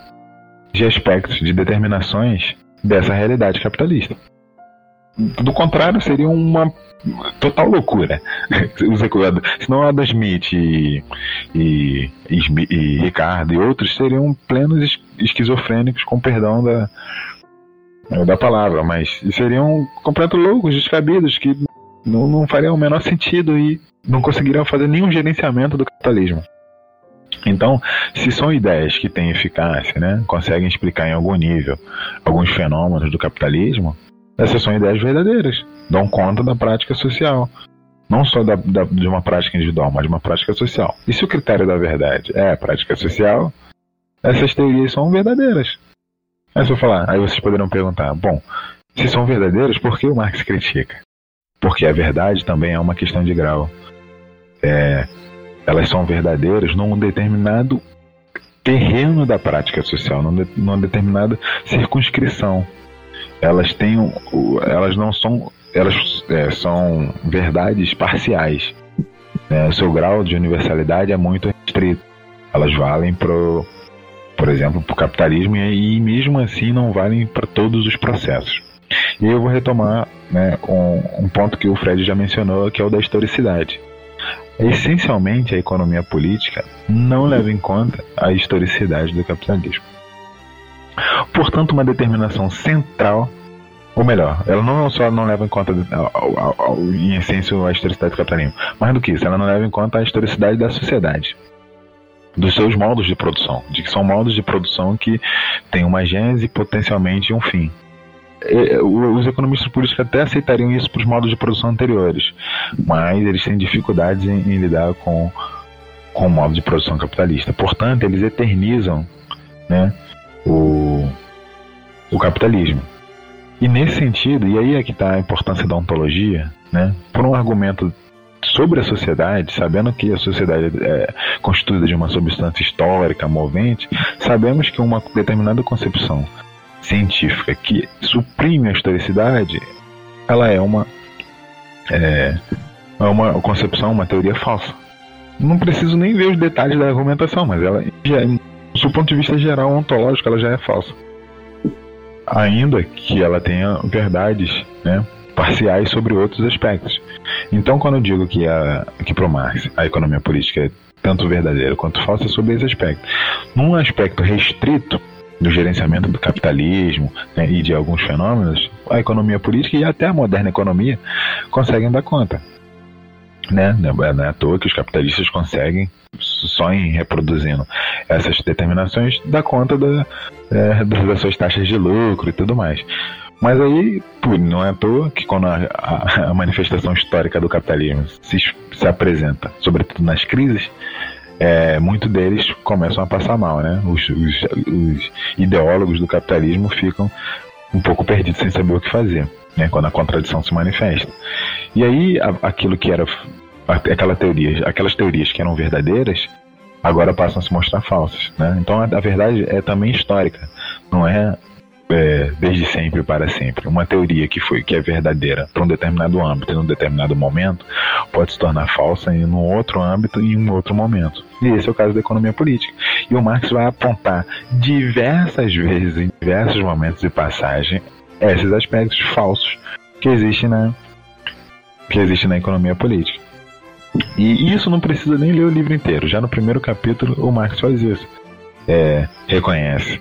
de aspectos, de determinações dessa realidade capitalista. Do contrário, seria uma total loucura. Senão Adam Smith e, e, e, e, Ricardo e outros seriam plenos esquizofrênicos, com perdão da, da palavra, mas seriam completos loucos, descabidos, que não, não fariam o menor sentido e não conseguiriam fazer nenhum gerenciamento do capitalismo. Então, se são ideias que têm eficácia, né, conseguem explicar em algum nível alguns fenômenos do capitalismo, essas são ideias verdadeiras, dão conta da prática social. Não só da, da, de uma prática individual, mas de uma prática social. E se o critério da verdade é a prática social, essas teorias são verdadeiras. Aí você falar, aí vocês poderão perguntar, bom, se são verdadeiras, por que o Marx critica? Porque a verdade também é uma questão de grau. É, elas são verdadeiras num determinado terreno da prática social, num de, numa determinada circunscrição. Elas têm, elas não são, elas é, são verdades parciais. Né? O seu grau de universalidade é muito restrito. Elas valem pro, por exemplo, para o capitalismo e, e mesmo assim não valem para todos os processos. E eu vou retomar né, um, um ponto que o Fred já mencionou, que é o da historicidade. Essencialmente, a economia política não leva em conta a historicidade do capitalismo. Portanto, uma determinação central, ou melhor, ela não só não leva em conta, em essência, a historicidade do capitalismo, mais do que isso, ela não leva em conta a historicidade da sociedade dos seus modos de produção, de que são modos de produção que têm uma gênese e potencialmente um fim. Os economistas políticos até aceitariam isso para os modos de produção anteriores, mas eles têm dificuldades em, em lidar com, com o modo de produção capitalista. Portanto, eles eternizam né, o, o capitalismo. E nesse sentido, e aí é que está a importância da ontologia, né, por um argumento sobre a sociedade, sabendo que a sociedade é constituída de uma substância histórica, movente, sabemos que uma determinada concepção científica que suprime a historicidade, ela é uma é, é uma concepção, uma teoria falsa. Não preciso nem ver os detalhes da argumentação, mas ela, do ponto de vista geral, ontológico, ela já é falsa. Ainda que ela tenha verdades né, parciais sobre outros aspectos. Então, quando eu digo que, a, que para o Marx a economia política é tanto verdadeira quanto falsa, é sobre esse aspecto. Num aspecto restrito, do gerenciamento do capitalismo né, e de alguns fenômenos, a economia política e até a moderna economia conseguem dar conta. Né? Não é à toa que os capitalistas conseguem, só em reproduzindo essas determinações, dar conta da, é, das suas taxas de lucro e tudo mais. Mas aí, pô, não é à toa que quando a, a, a manifestação histórica do capitalismo se, se apresenta, sobretudo nas crises, é, muitos deles começam a passar mal, né? Os, os, os, ideólogos do capitalismo ficam um pouco perdidos sem saber o que fazer, né? Quando a contradição se manifesta. E aí, aquilo que era aquela teoria, aquelas teorias que eram verdadeiras, agora passam a se mostrar falsas, né? Então a, a verdade é também histórica, não é é, desde sempre para sempre. Uma teoria que foi que é verdadeira para um determinado âmbito, em um determinado momento, pode se tornar falsa em um outro âmbito em um outro momento. E esse é o caso da economia política. E o Marx vai apontar diversas vezes, em diversos momentos de passagem, esses aspectos falsos que existem na que existe na economia política. E isso não precisa nem ler o livro inteiro. Já no primeiro capítulo, o Marx faz isso. É, reconhece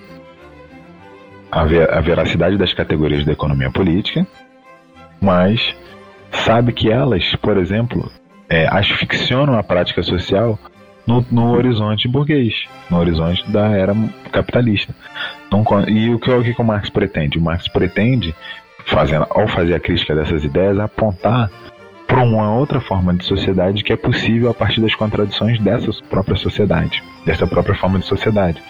a, ver, a veracidade das categorias da economia política, mas sabe que elas, por exemplo, é, asficcionam a prática social no, no, horizonte burguês, no horizonte da era capitalista. Não, e o que, o que o Marx pretende? O Marx pretende, fazendo, ao fazer a crítica dessas ideias, apontar para uma outra forma de sociedade que é possível a partir das contradições dessa própria sociedade, dessa própria forma de sociedade.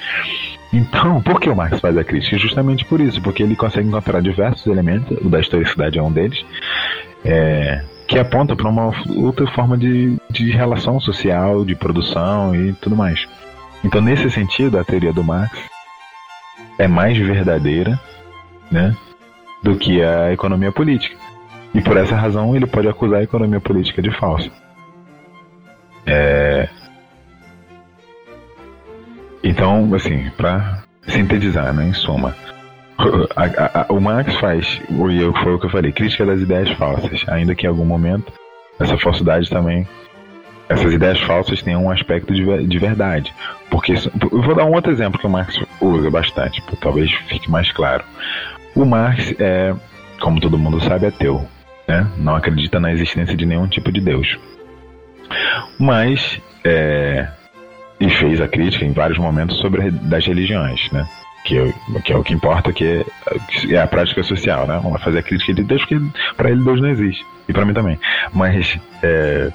Então, por que o Marx faz a crítica? Justamente por isso, porque ele consegue encontrar diversos elementos, o da historicidade é um deles, é, que aponta para uma outra forma de, de relação social, de produção e tudo mais. Então, nesse sentido, a teoria do Marx é mais verdadeira né, do que a economia política. E por essa razão ele pode acusar a economia política de falsa. É... Então, assim, para sintetizar, né, em suma, a, a, a, o Marx faz, e foi o que eu falei, crítica das ideias falsas, ainda que em algum momento essa falsidade também, essas ideias falsas tenham um aspecto de, de verdade. Porque, eu vou dar um outro exemplo que o Marx usa bastante, talvez fique mais claro. O Marx é, como todo mundo sabe, ateu, né? não acredita na existência de nenhum tipo de Deus. Mas, é, e fez a crítica em vários momentos sobre das religiões, né? que, é, que é o que importa, que é, é a prática social, né? Vamos fazer a crítica de Deus, porque para ele Deus não existe. E para mim também. Mas é,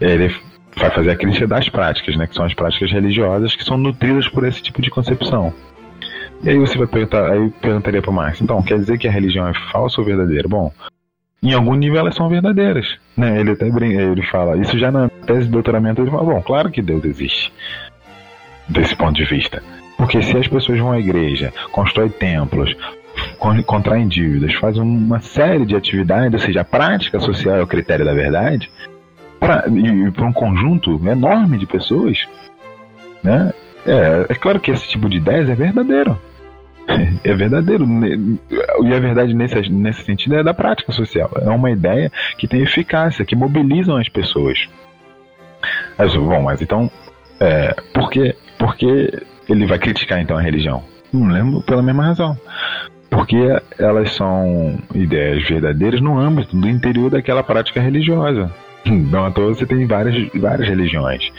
ele vai fazer a crítica das práticas, né? Que são as práticas religiosas que são nutridas por esse tipo de concepção. E aí você vai perguntar, aí perguntaria para Marx, então, quer dizer que a religião é falsa ou verdadeira? Bom, em algum nível elas são verdadeiras. Né? Ele até brinca, ele fala, isso já na tese de doutoramento ele fala, bom, claro que Deus existe. Desse ponto de vista. Porque se as pessoas vão à igreja, constroem templos, contraem dívidas, fazem uma série de atividades, ou seja, a prática social é o critério da verdade, para um conjunto enorme de pessoas, né? É, é claro que esse tipo de ideias é verdadeiro. É verdadeiro. E a verdade nesse, nesse sentido é da prática social. É uma ideia que tem eficácia, que mobilizam as pessoas. Mas, bom, mas então, é, por que, por que ele vai criticar então a religião? Não lembro pela mesma razão. Porque elas são ideias verdadeiras no âmbito do interior daquela prática religiosa. Não à toa você tem várias, várias religiões.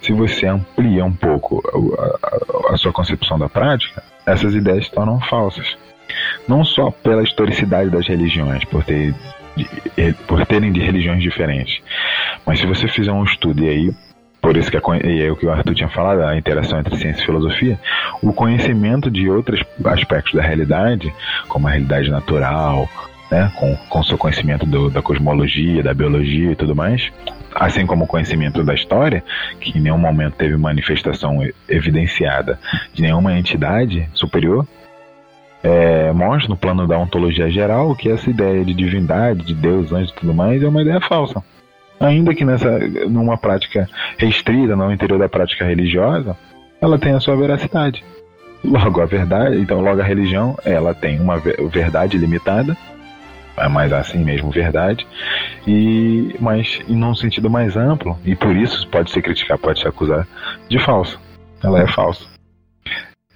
Se você amplia um pouco a, a, a sua concepção da prática, essas ideias se tornam falsas. Não só pela historicidade das religiões, por, ter, por terem de religiões diferentes, mas se você fizer um estudo e aí por isso que a, e é o que o Arthur tinha falado, a interação entre ciência e filosofia, o conhecimento de outros aspectos da realidade, como a realidade natural, né, com, com seu conhecimento do, da cosmologia, da biologia e tudo mais, assim como o conhecimento da história, que em nenhum momento teve manifestação evidenciada de nenhuma entidade superior, é, mostra no plano da ontologia geral que essa ideia de divindade, de Deus, anjo e tudo mais é uma ideia falsa. Ainda que nessa, numa prática restrita, no interior da prática religiosa, ela tem a sua veracidade. Logo a verdade, então logo a religião, ela tem uma verdade limitada, é mais assim mesmo verdade, e mas em um sentido mais amplo, e por isso pode ser criticar, pode se acusar de falsa. Ela é falsa.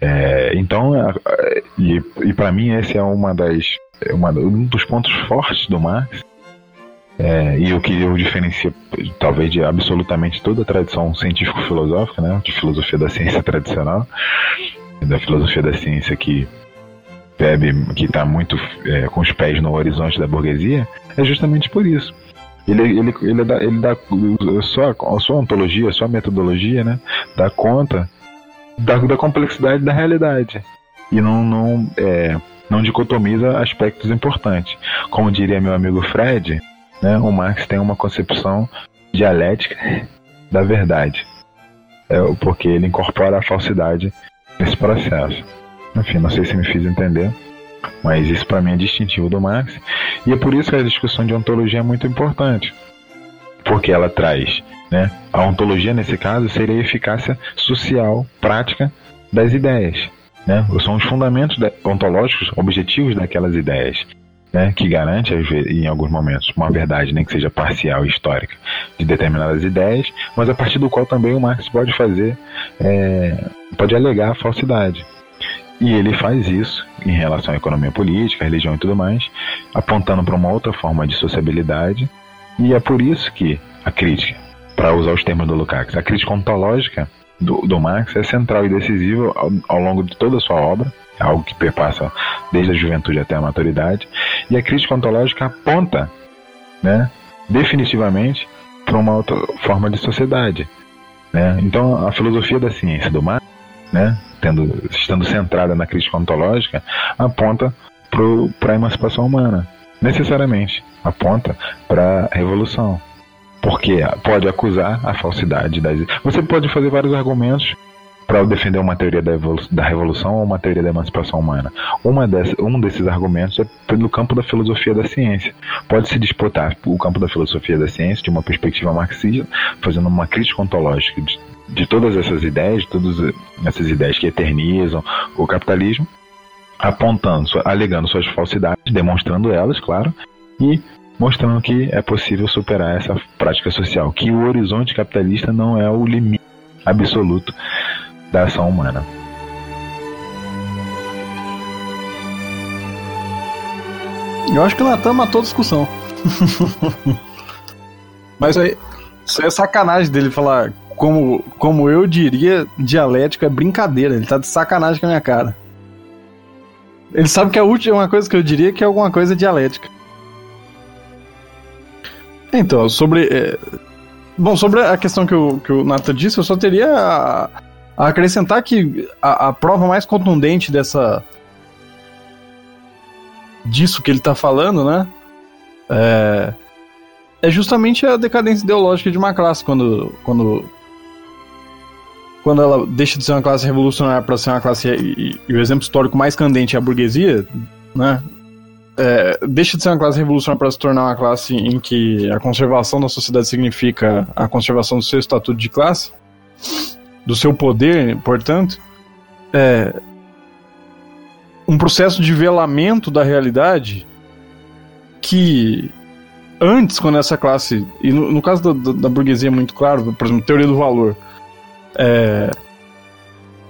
É, então, e, e para mim esse é uma das uma, um dos pontos fortes do Marx é, e o que o diferencia, talvez, de absolutamente toda a tradição científico-filosófica, né, de filosofia da ciência tradicional, da filosofia da ciência que que está muito é, com os pés no horizonte da burguesia, é justamente por isso. Ele, ele, ele dá, ele dá só a sua ontologia, a sua metodologia, né, dá conta da, da complexidade da realidade e não, não, é, não dicotomiza aspectos importantes. Como diria meu amigo Fred, né, o Marx tem uma concepção dialética da verdade, é, porque ele incorpora a falsidade nesse processo. Enfim, não sei se me fiz entender, mas isso para mim é distintivo do Marx, e é por isso que a discussão de ontologia é muito importante, porque ela traz, né, a ontologia nesse caso seria a eficácia social, prática das ideias. Né? São os fundamentos ontológicos, objetivos daquelas ideias né, que garante, em alguns momentos, uma verdade, nem que seja parcial histórica, de determinadas ideias, mas a partir do qual também o Marx pode fazer, é, pode alegar a falsidade. E ele faz isso em relação à economia política, à religião e tudo mais, apontando para uma outra forma de sociabilidade, e é por isso que a crítica, para usar os termos do Lukács, a crítica ontológica do, do Marx é central e decisiva ao, ao longo de toda a sua obra, é algo que perpassa desde a juventude até a maturidade, e a crítica ontológica aponta, né, definitivamente para uma outra forma de sociedade. Né? Então, a filosofia da ciência do mar, né, tendo, estando centrada na crítica ontológica, aponta para a emancipação humana. necessariamente aponta para a revolução. Porque pode acusar a falsidade das. Você pode fazer vários argumentos para defender uma teoria da, da, revolução ou uma teoria da emancipação humana. Uma dessas, um desses argumentos é pelo campo da filosofia da ciência. Pode-se disputar o campo da filosofia da ciência de uma perspectiva marxista, fazendo uma crítica ontológica de, de todas essas ideias, de todas essas ideias que eternizam o capitalismo, apontando, alegando suas falsidades, demonstrando elas, claro, e mostrando que é possível superar essa prática social, que o horizonte capitalista não é o limite absoluto da ação humana. Eu acho que o Natan matou a discussão. Mas aí, isso é sacanagem dele falar como, como eu diria, dialético é brincadeira. Ele tá de sacanagem com a minha cara. Ele sabe que a última coisa que eu diria que é alguma coisa dialética. Então, sobre. É... Bom, sobre a questão que o, que o Nata disse, eu só teria a, a acrescentar que a, a, prova mais contundente dessa. disso que ele tá falando, né? É, é justamente a decadência ideológica de uma classe, quando, quando quando ela deixa de ser uma classe revolucionária para ser uma classe e, e, o exemplo histórico mais candente é a burguesia, né? É, deixa de ser uma classe revolucionária para se tornar uma classe em que a conservação da sociedade significa a conservação do seu estatuto de classe, do seu poder, portanto, é um processo de velamento da realidade que antes, quando essa classe, e no, no caso da, da, burguesia é muito claro, por exemplo, teoria do valor, é,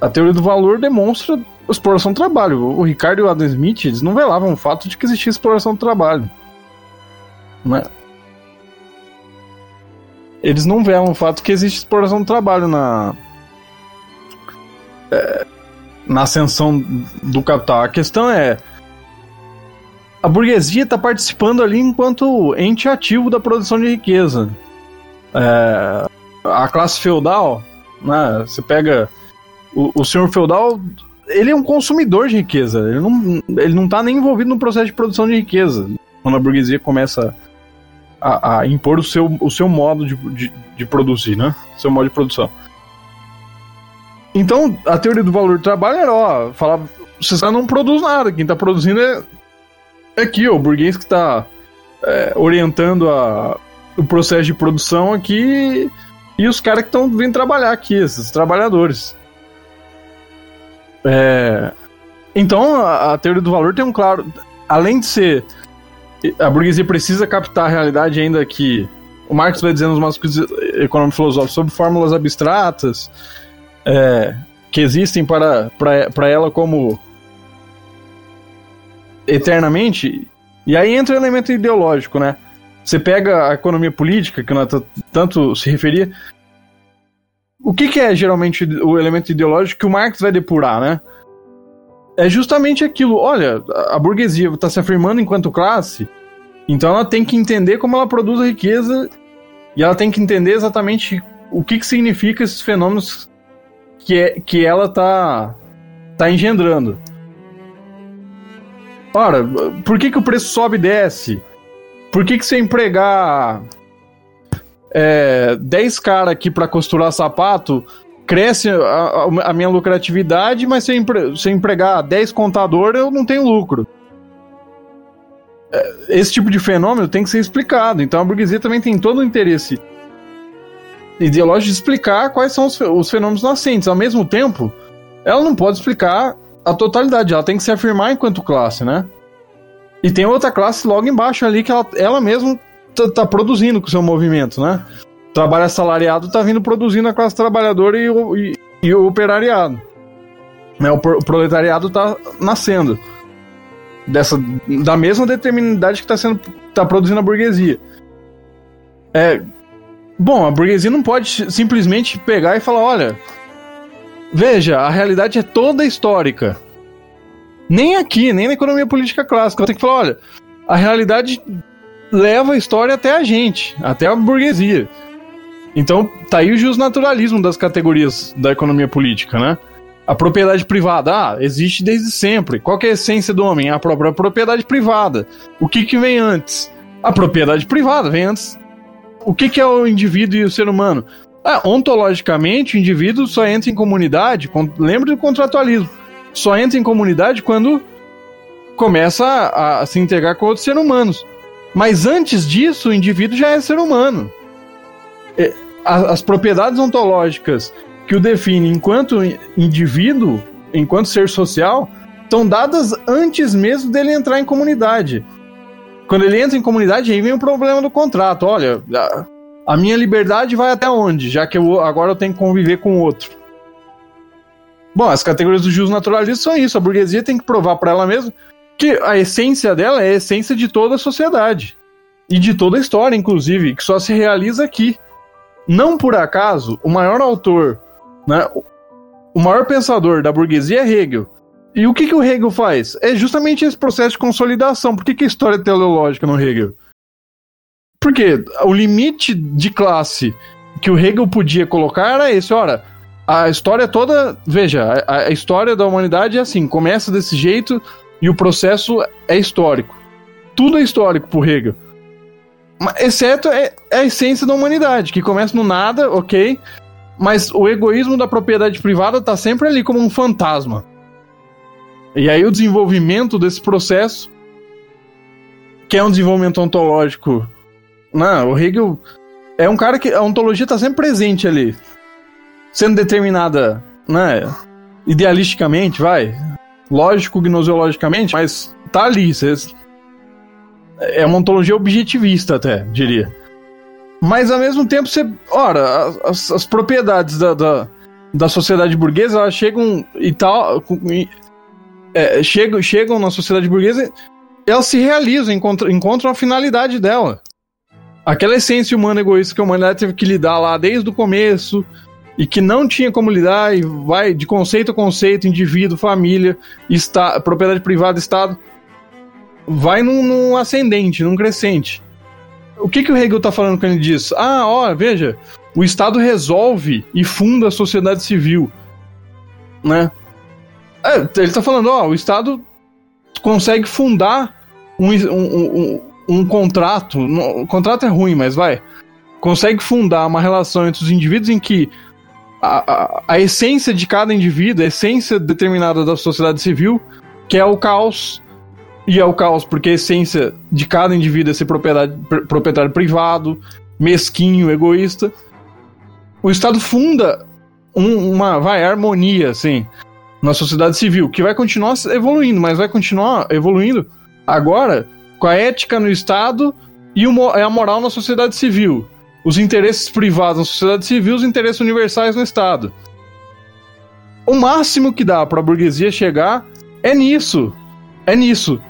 a teoria do valor demonstra exploração do trabalho. O Ricardo e o Adam Smith eles não velavam o fato de que existia exploração do trabalho. Né? Eles não velam o fato que existe exploração do trabalho na é, na ascensão do capital. A questão é a burguesia está participando ali enquanto ente ativo da produção de riqueza. É, a classe feudal né? Você pega o, o senhor feudal, ele é um consumidor de riqueza. Ele não, ele não tá nem envolvido no processo de produção de riqueza. Quando a burguesia começa a, a impor o seu, o seu modo de, de, de produzir, né? Seu modo de produção. Então, a teoria do valor do trabalho era, ó, falava, você não produz nada, quem tá produzindo é, é aqui, ó, o burguês que tá é, orientando a, o processo de produção aqui e os caras que estão vindo trabalhar aqui, esses trabalhadores. É... Então, a, a, teoria do valor tem um claro. Além de ser. A burguesia precisa captar a realidade, ainda que. O Marx vai dizendo nos Marcos Econômicos Filosóficos sobre fórmulas abstratas é, que existem para, para, para ela como. eternamente. E aí entra o elemento ideológico, né? Você pega a economia política, que o Nathan tanto se referia. O que, que, é geralmente o elemento ideológico que o Marx vai depurar, né? É justamente aquilo. Olha, a burguesia está se afirmando enquanto classe, então ela tem que entender como ela produz a riqueza e ela tem que entender exatamente o que, que significa esses fenômenos que, é, que ela está tá engendrando. Ora, por que, que o preço sobe e desce? Por que, que você empregar é, 10 caras aqui para costurar sapato, cresce a, a, minha lucratividade, mas se empregar 10 contadores, eu não tenho lucro. É, esse tipo de fenômeno tem que ser explicado. Então a burguesia também tem todo o interesse ideológico de explicar quais são os fenômenos nascentes. Ao mesmo tempo, ela não pode explicar a totalidade, ela tem que se afirmar enquanto classe, né? E tem outra classe logo embaixo ali que ela, ela mesma tá, tá produzindo com o seu movimento, né? Trabalho assalariado tá vindo produzindo a classe trabalhadora e e, e o operariado. Né? O, o proletariado tá nascendo. Dessa, da mesma determinidade que está sendo tá produzindo a burguesia. É, bom, a burguesia não pode simplesmente pegar e falar, olha, veja, a realidade é toda histórica. Nem aqui, nem na economia política clássica. Tem que falar, olha, a realidade leva a história até a gente, até a burguesia. Então, tá aí o justnaturalismo das categorias da economia política, né? A propriedade privada, ah, existe desde sempre. Qual é a essência do homem? A própria propriedade privada. O que, que vem antes? A propriedade privada vem antes. O que, que é o indivíduo e o ser humano? Ah, ontologicamente, o indivíduo só entra em comunidade. Lembra do contratualismo? Só entra em comunidade quando começa a, a se integrar com outros seres humanos. Mas antes disso, o indivíduo já é ser humano. É, as propriedades ontológicas que o definem enquanto indivíduo, enquanto ser social, estão dadas antes mesmo dele entrar em comunidade. Quando ele entra em comunidade, aí vem o problema do contrato. Olha, a, a minha liberdade vai até onde? Já que eu, agora eu tenho que conviver com outro. Bom, as categorias do jus naturalista são isso. A burguesia tem que provar para ela mesma que a essência dela é a essência de toda a sociedade. E de toda a história, inclusive, que só se realiza aqui. Não por acaso, o maior autor, né, o maior pensador da burguesia é Hegel. E o que, que o Hegel faz? É justamente esse processo de consolidação. Por que, que a história é teleológica no Hegel? Porque o limite de classe que o Hegel podia colocar era esse, ora, a história toda, veja, a, a história da humanidade é assim, começa desse jeito, e o processo é histórico. Tudo é histórico por Hegel. Exceto é, é a essência da humanidade, que começa no nada, ok, mas o egoísmo da propriedade privada está sempre ali como um fantasma. E aí o desenvolvimento desse processo, que é um desenvolvimento ontológico. Não, o Hegel é um cara que a ontologia está sempre presente ali, sendo determinada, né, idealisticamente, vai, lógico gnoseologicamente, mas tá ali. Cês... É uma ontologia objetivista, até, diria. Mas ao mesmo tempo, você. Ora, as, as propriedades da, da, da, sociedade burguesa elas chegam e tal. E, é, chegam, chegam na sociedade burguesa, elas se realizam, encontram, encontram a finalidade dela. Aquela essência humana egoísta que a humanidade teve que lidar lá desde o começo, e que não tinha como lidar e vai de conceito a conceito, indivíduo, família, está, propriedade privada, Estado, vai num, num ascendente, num crescente. O que, que o Hegel está falando quando ele diz? Ah, ó, veja, o Estado resolve e funda a sociedade civil, né? É, ele está falando, ó, o Estado consegue fundar um, um, um, um contrato, o contrato é ruim, mas vai, consegue fundar uma relação entre os indivíduos em que a, a, essência de cada indivíduo, a essência determinada da sociedade civil, que é o caos. E é o caos porque a essência de cada indivíduo é ser propriedade, proprietário privado, mesquinho, egoísta. O Estado funda um, uma vai, harmonia, assim, na sociedade civil, que vai continuar evoluindo, mas vai continuar evoluindo agora com a ética no Estado e a moral na sociedade civil os interesses privados na sociedade civil, os interesses universais no Estado. O máximo que dá para a burguesia chegar é nisso. É nisso.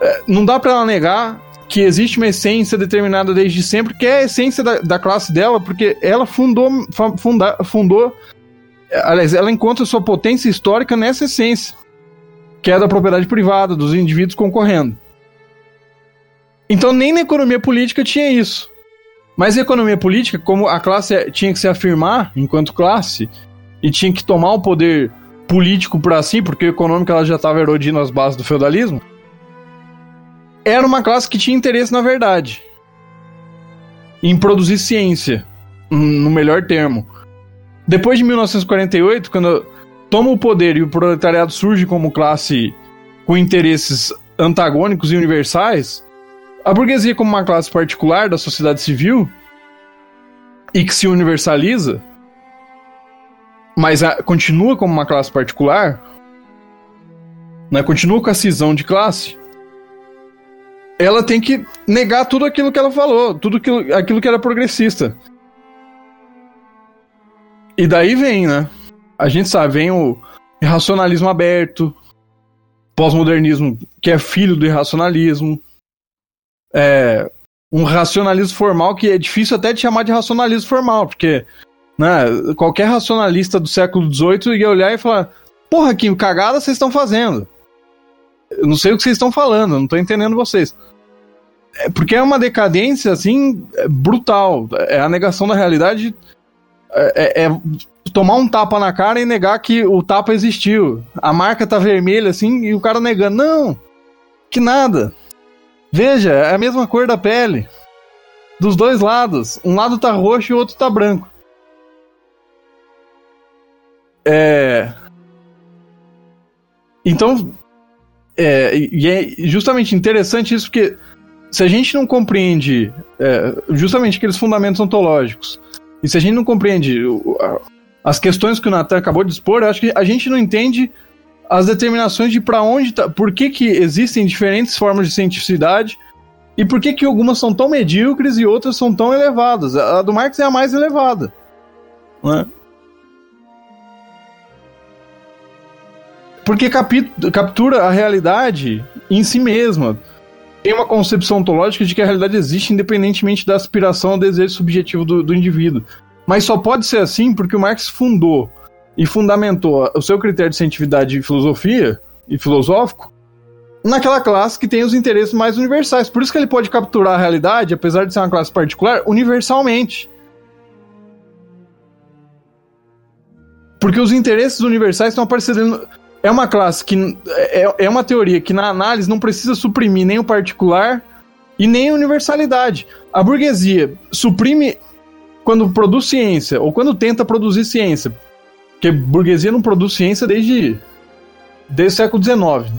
É, não dá para ela negar que existe uma essência determinada desde sempre, que é a essência da, da classe dela, porque ela fundou, funda, fundou. Aliás, ela encontra sua potência histórica nessa essência, que é da propriedade privada, dos indivíduos concorrendo. Então, nem na economia política tinha isso. Mas a economia política, como a classe tinha que se afirmar enquanto classe e tinha que tomar o poder político para si, porque o econômico ela já estava erodindo as bases do feudalismo, era uma classe que tinha interesse na verdade, em produzir ciência, no melhor termo. Depois de 1948, quando toma o poder e o proletariado surge como classe com interesses antagônicos e universais, a burguesia, como uma classe particular da sociedade civil e que se universaliza, mas a, continua como uma classe particular, né, continua com a cisão de classe, ela tem que negar tudo aquilo que ela falou, tudo aquilo, aquilo que era progressista. E daí vem, né? A gente sabe, vem o racionalismo aberto, pós-modernismo que é filho do irracionalismo, é, um racionalismo formal que é difícil até de chamar de racionalismo formal, porque né, qualquer racionalista do século XVIII ia olhar e falar: Porra, que cagada vocês estão fazendo. Eu não sei o que vocês estão falando, não estou entendendo vocês. É porque é uma decadência assim brutal. É a negação da realidade é, é tomar um tapa na cara e negar que o tapa existiu. A marca tá vermelha assim e o cara negando. Não, que nada. Veja, é a mesma cor da pele. Dos dois lados. Um lado tá roxo e o outro tá branco. É. Então. É, e é justamente interessante isso porque se a gente não compreende é, justamente aqueles fundamentos ontológicos, e se a gente não compreende as questões que o Natan acabou de expor, acho que a gente não entende as determinações de para onde tá, por que, que existem diferentes formas de cientificidade e por que, que algumas são tão medíocres e outras são tão elevadas. A do Marx é a mais elevada. Né? Porque captura a realidade em si mesma. Tem uma concepção ontológica de que a realidade existe independentemente da aspiração ou desejo subjetivo do, do indivíduo. Mas só pode ser assim porque o Marx fundou e fundamentou o seu critério de cientificidade e filosofia e filosófico naquela classe que tem os interesses mais universais. Por isso que ele pode capturar a realidade, apesar de ser uma classe particular, universalmente. Porque os interesses universais estão aparecendo. É uma classe que. É, é uma teoria que na análise não precisa suprimir nem o particular e nem a universalidade. A burguesia suprime quando produz ciência, ou quando tenta produzir ciência. Porque burguesia não produz ciência desde, desde o século XIX.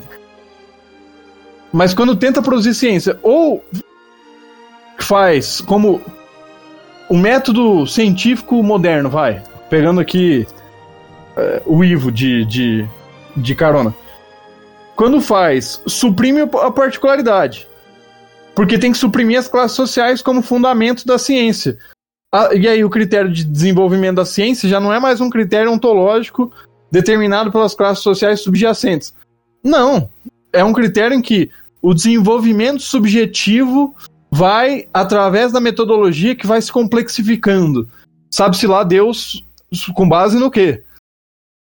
Mas quando tenta produzir ciência, ou faz como o método científico moderno, vai, pegando aqui é, o Ivo de, de, de carona. Quando faz, suprime a particularidade. Porque tem que suprimir as classes sociais como fundamento da ciência. Ah, e aí o critério de desenvolvimento da ciência já não é mais um critério ontológico determinado pelas classes sociais subjacentes. Não. É um critério em que o desenvolvimento subjetivo vai através da metodologia que vai se complexificando. Sabe-se lá Deus com base no quê?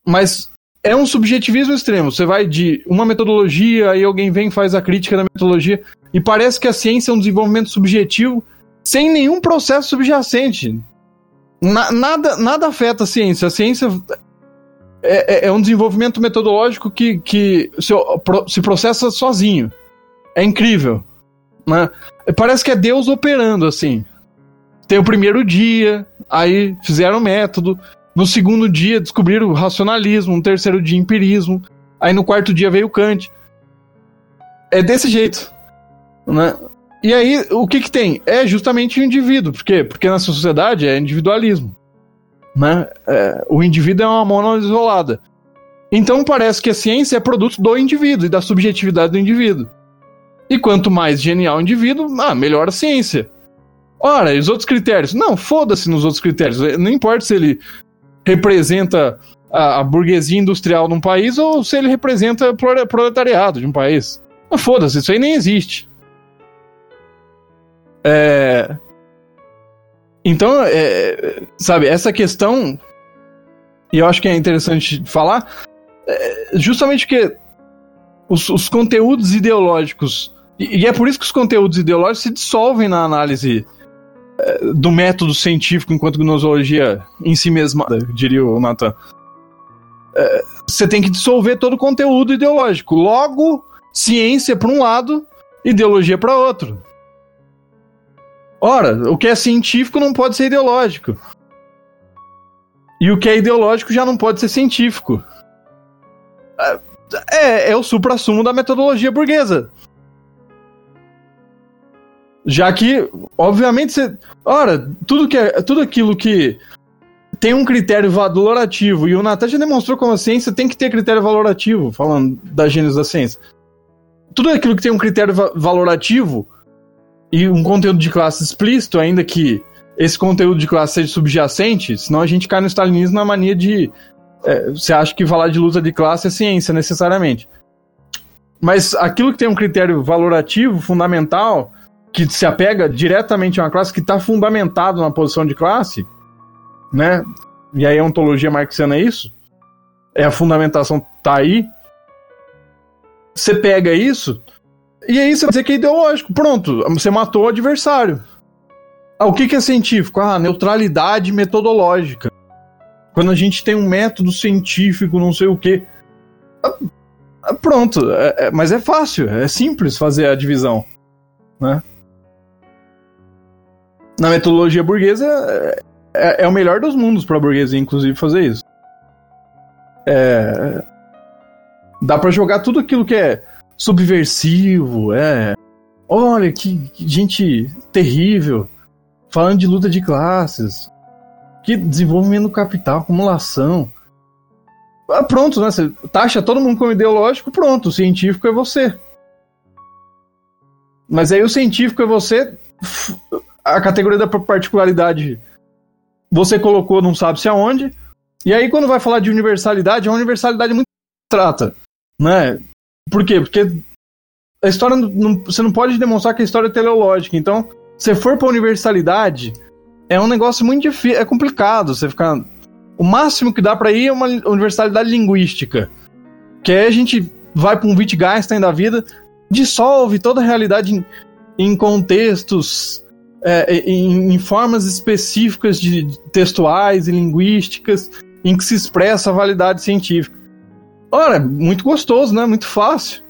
Mas é um subjetivismo extremo. Você vai de uma metodologia, aí alguém vem e faz a crítica da metodologia, e parece que a ciência é um desenvolvimento subjetivo sem nenhum processo subjacente. Na, nada, nada afeta a ciência. A ciência é, é, é um desenvolvimento metodológico que, que se, se, processa sozinho. É incrível. Né? Parece que é Deus operando assim. Tem o primeiro dia, aí fizeram o método. No segundo dia descobriram o racionalismo. No terceiro dia, empirismo. Aí no quarto dia veio Kant. É desse jeito. Né? E aí, o que que tem? É justamente o indivíduo. Por quê? Porque na sociedade é individualismo. Né? É, o indivíduo é uma mono isolada. Então parece que a ciência é produto do indivíduo e da subjetividade do indivíduo. E quanto mais genial o indivíduo, ah, melhor a ciência. Ora, e os outros critérios? Não, foda-se nos outros critérios. Não importa se ele representa a, a burguesia industrial de um país ou se ele representa o proletariado de um país. Foda-se, isso aí nem existe. É... Então, é... sabe, essa questão, e eu acho que é interessante falar, é justamente porque os, os conteúdos ideológicos, e, é por isso que os conteúdos ideológicos se dissolvem na análise é, do método científico enquanto gnosologia em si mesma, diria o Nathan. É, você tem que dissolver todo o conteúdo ideológico. Logo, ciência para um lado, ideologia para outro. Ora, o que é científico não pode ser ideológico. E o que é ideológico já não pode ser científico. É, é, é o supra-sumo da metodologia burguesa. Já que, obviamente, você. Ora, tudo, que é, tudo aquilo que tem um critério valorativo, e o Natan já demonstrou como a ciência tem que ter critério valorativo, falando da gênese da ciência. Tudo aquilo que tem um critério valorativo e um conteúdo de classe explícito, ainda que esse conteúdo de classe seja subjacente, senão a gente cai no stalinismo na mania de. É, você acha que falar de luta de classe é ciência, necessariamente. Mas aquilo que tem um critério valorativo, fundamental, que se apega diretamente a uma classe, que está fundamentado na posição de classe, né? E aí a ontologia marxiana é isso. É a fundamentação tá aí. Você pega isso, e aí você vai dizer que é ideológico. Pronto, você matou o adversário. Ah, o que, que é científico? Ah, neutralidade metodológica. Quando a gente tem um método científico, não sei o quê. Ah, ah, pronto, é, é, mas é fácil, é simples fazer a divisão. Né? Na metodologia burguesa, é, é, é o melhor dos mundos para a burguesia, inclusive, fazer isso. É, dá para jogar tudo aquilo que é subversivo, é. Olha que, que gente terrível, falando de luta de classes, que desenvolvimento do capital, acumulação. Ah, pronto, né? Você taxa todo mundo como ideológico, pronto, o científico é você. Mas aí o científico é você. A categoria da particularidade você colocou não sabe se aonde. E aí, quando vai falar de universalidade, é uma universalidade muito trata. Né? Por quê? Porque a história. Não, você não pode demonstrar que a história é teleológica. Então, se for pra universalidade, é um negócio muito difícil. É complicado você ficar. O máximo que dá para ir é uma universalidade linguística. Que aí a gente vai para um Wittgenstein da vida, dissolve toda a realidade em, em contextos, é, em, em, formas específicas de textuais e linguísticas, em que se expressa a validade científica. Ora, muito gostoso, né? Muito fácil.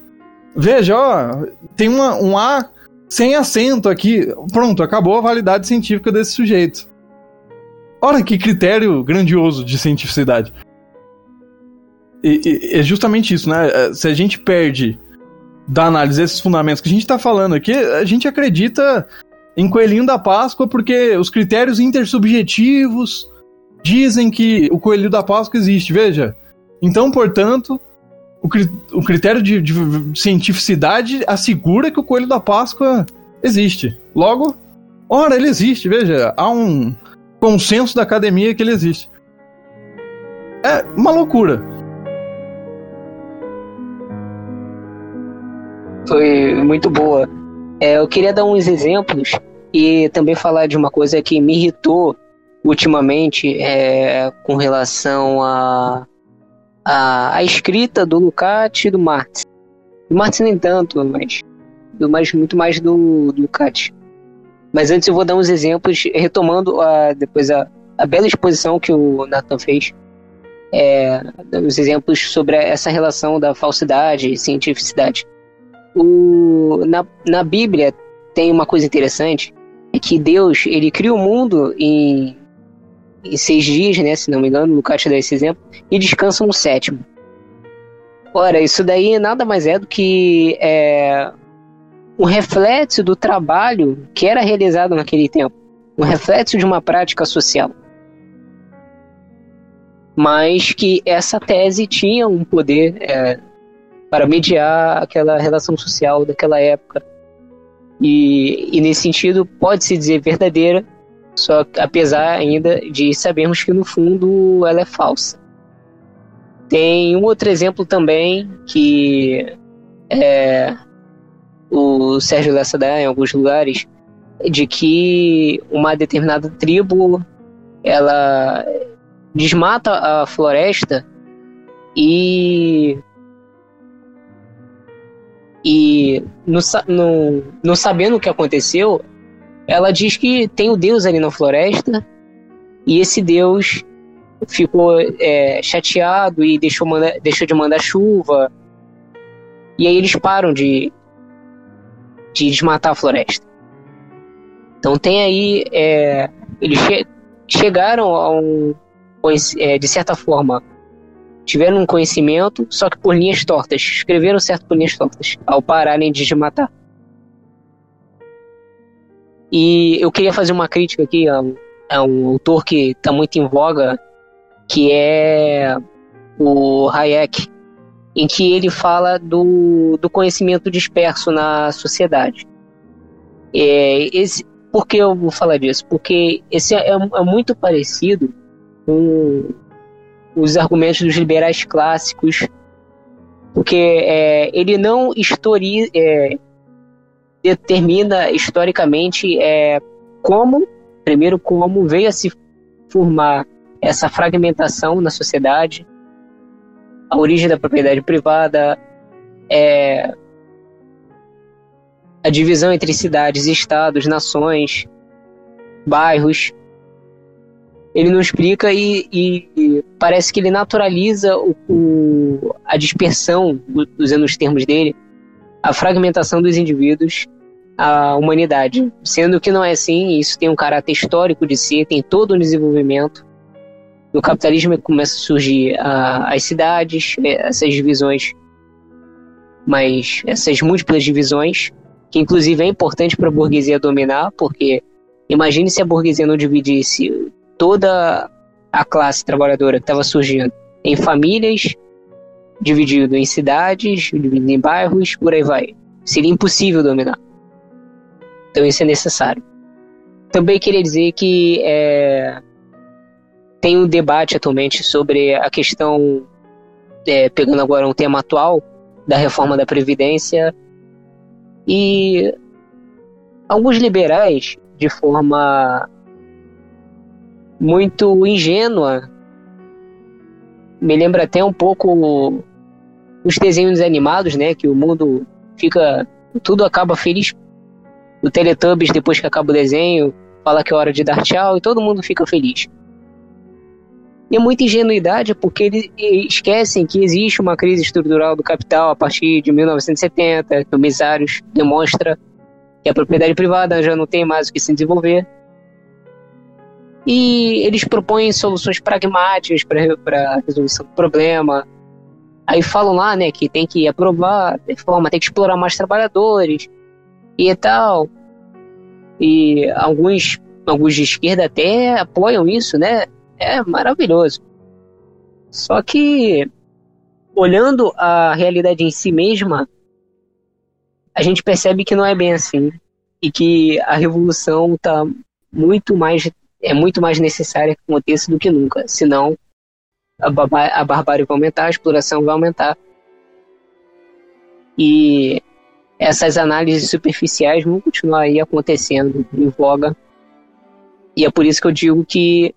Veja, ó, tem uma, um A sem acento aqui. Pronto, acabou a validade científica desse sujeito. Ora, que critério grandioso de cientificidade. E, e, é justamente isso, né? É, se a gente perde da análise esses fundamentos que a gente está falando aqui, a gente acredita em coelhinho da Páscoa porque os critérios intersubjetivos dizem que o coelhinho da Páscoa existe. Veja, então, portanto, o, o critério de, de, cientificidade assegura que o coelho da Páscoa existe. Logo, ora, ele existe, veja, há um consenso da academia que ele existe. É uma loucura. Foi muito boa. É, eu queria dar uns exemplos e também falar de uma coisa que me irritou ultimamente é, com relação a a, a escrita do Lukács e do Marx. Do Marx nem tanto, mas, do, mas muito mais do, do Lukács. Mas antes eu vou dar uns exemplos, retomando a, depois a, a bela exposição que o Nathan fez. É, os exemplos sobre essa relação da falsidade e cientificidade. O, na, na Bíblia tem uma coisa interessante, é que Deus ele cria o mundo em seis dias, né? Se não me engano, Lucas dá esse exemplo, e descansa no sétimo. Ora, isso daí nada mais é do que é, um reflexo do trabalho que era realizado naquele tempo, um reflexo de uma prática social. Mas que essa tese tinha um poder é, para mediar aquela relação social daquela época. E, e nesse sentido, pode-se dizer verdadeira, só apesar ainda de sabermos que no fundo ela é falsa. Tem um outro exemplo também que é, o Sérgio Lessa dá em alguns lugares de que uma determinada tribo ela desmata a floresta e e não sabendo o que aconteceu ela diz que tem o Deus ali na floresta e esse Deus ficou é, chateado e deixou, manda, deixou de mandar chuva. E aí eles param de, de desmatar a floresta. Então tem aí. É, eles che chegaram a um. É, de certa forma, tiveram um conhecimento, só que por linhas tortas. Escreveram certo por linhas tortas, ao pararem de desmatar. E eu queria fazer uma crítica aqui a, a um autor que está muito em voga, que é o Hayek, em que ele fala do, do conhecimento disperso na sociedade. É, esse, por que eu vou falar disso? Porque esse é, é muito parecido com os argumentos dos liberais clássicos, porque é, ele não histori, é, determina historicamente é, como, primeiro, como veio a se formar essa fragmentação na sociedade, a origem da propriedade privada, é, a divisão entre cidades, estados, nações, bairros. Ele não explica e, e, parece que ele naturaliza o, o, a dispersão, usando os termos dele, a fragmentação dos indivíduos à humanidade. Sendo que não é assim, isso tem um caráter histórico de si, tem todo um desenvolvimento. No capitalismo começa a surgir a, as cidades, essas divisões, mas essas múltiplas divisões, que inclusive é importante para a burguesia dominar, porque imagine se a burguesia não dividisse toda a classe trabalhadora que estava surgindo em famílias, dividido em cidades, dividido em bairros, por aí vai. Seria impossível dominar. Então isso é necessário. Também queria dizer que é, tem um debate atualmente sobre a questão, é, pegando agora um tema atual, da reforma da Previdência. E alguns liberais, de forma muito ingênua. Me lembra até um pouco os desenhos animados, né? Que o mundo fica. Tudo acaba feliz. O Teletubbies, depois que acaba o desenho, fala que é hora de dar tchau e todo mundo fica feliz. E é muita ingenuidade porque eles esquecem que existe uma crise estrutural do capital a partir de 1970, que o Misários demonstra que a propriedade privada já não tem mais o que se desenvolver e eles propõem soluções pragmáticas para resolução do problema. Aí falam lá, né, que tem que aprovar reforma, tem que explorar mais trabalhadores e tal. E alguns, alguns de esquerda até apoiam isso, né? É maravilhoso. Só que olhando a realidade em si mesma, a gente percebe que não é bem assim e que a revolução está muito mais é muito mais necessária que aconteça do que nunca. Senão, a, a barbárie vai aumentar, a exploração vai aumentar. E essas análises superficiais vão continuar aí acontecendo em voga. E é por isso que eu digo que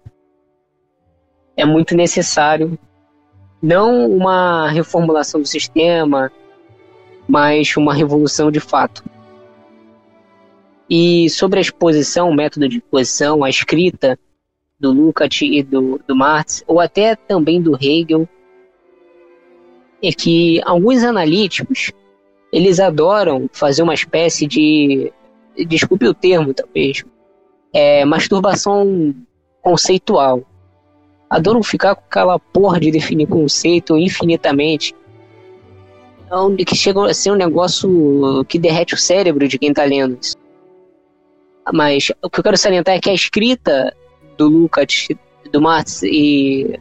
é muito necessário não uma reformulação do sistema, mas uma revolução de fato. E sobre a exposição, o método de exposição, a escrita do Lukács e do, do Marx, ou até também do Hegel, é que alguns analíticos eles adoram fazer uma espécie de, desculpe o termo talvez, é, masturbação conceitual. Adoram ficar com aquela porra de definir conceito infinitamente, onde que chega a ser um negócio que derrete o cérebro de quem está lendo isso. Mas o que eu quero salientar é que a escrita do Lukács, do Marx e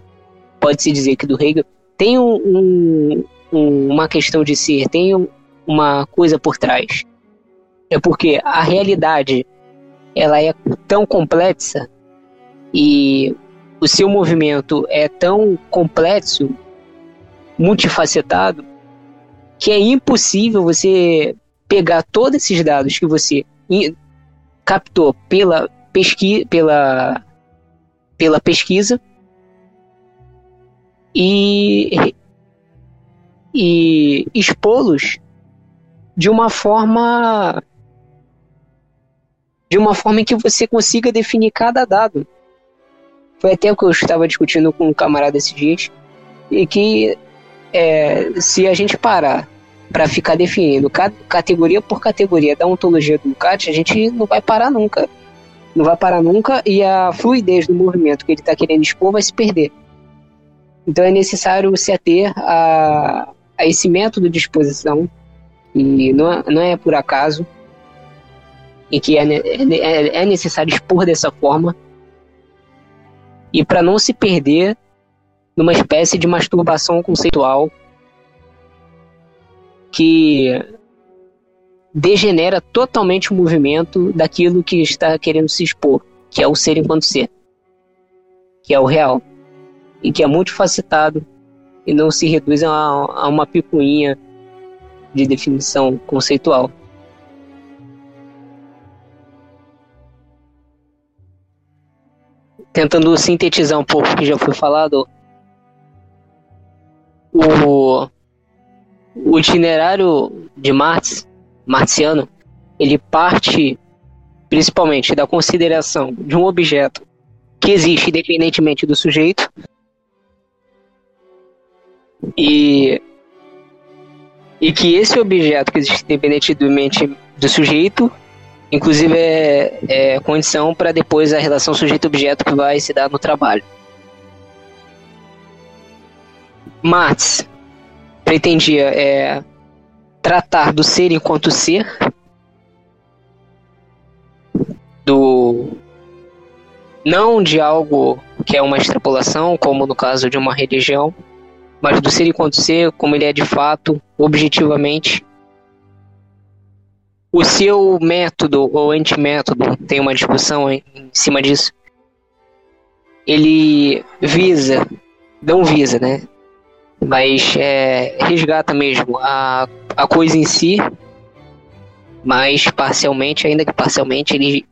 pode-se dizer que do Hegel tem um, um, uma questão de ser, tem uma coisa por trás. É porque a realidade ela é tão complexa e o seu movimento é tão complexo, multifacetado, que é impossível você pegar todos esses dados que você captou pela, pesqui pela, pela pesquisa e, e expô-los de uma forma de uma forma em que você consiga definir cada dado. Foi até o que eu estava discutindo com um camarada esses dias, e que é, se a gente parar para ficar definindo categoria por categoria da ontologia do Ducati, a gente não vai parar nunca. Não vai parar nunca e a fluidez do movimento que ele está querendo expor vai se perder. Então é necessário se ater a, a esse método de exposição, e não, é, não é por acaso, em que é, é, é necessário expor dessa forma, e para não se perder numa espécie de masturbação conceitual que degenera totalmente o movimento daquilo que está querendo se expor, que é o ser enquanto ser, que é o real, e que é multifacetado e não se reduz a, a uma picuinha de definição conceitual. Tentando sintetizar um pouco o que já foi falado, o o itinerário de Marx, marxiano, ele parte principalmente da consideração de um objeto que existe independentemente do sujeito e e que esse objeto que existe independentemente do sujeito inclusive é, é condição para depois a relação sujeito-objeto que vai se dar no trabalho. Marx pretendia é, tratar do ser enquanto ser, do não de algo que é uma extrapolação, como no caso de uma religião, mas do ser enquanto ser, como ele é de fato, objetivamente. O seu método ou antimétodo, tem uma discussão em cima disso, ele visa, não visa, né? Mas é, resgata mesmo a, a coisa em si, mas parcialmente, ainda que parcialmente, ele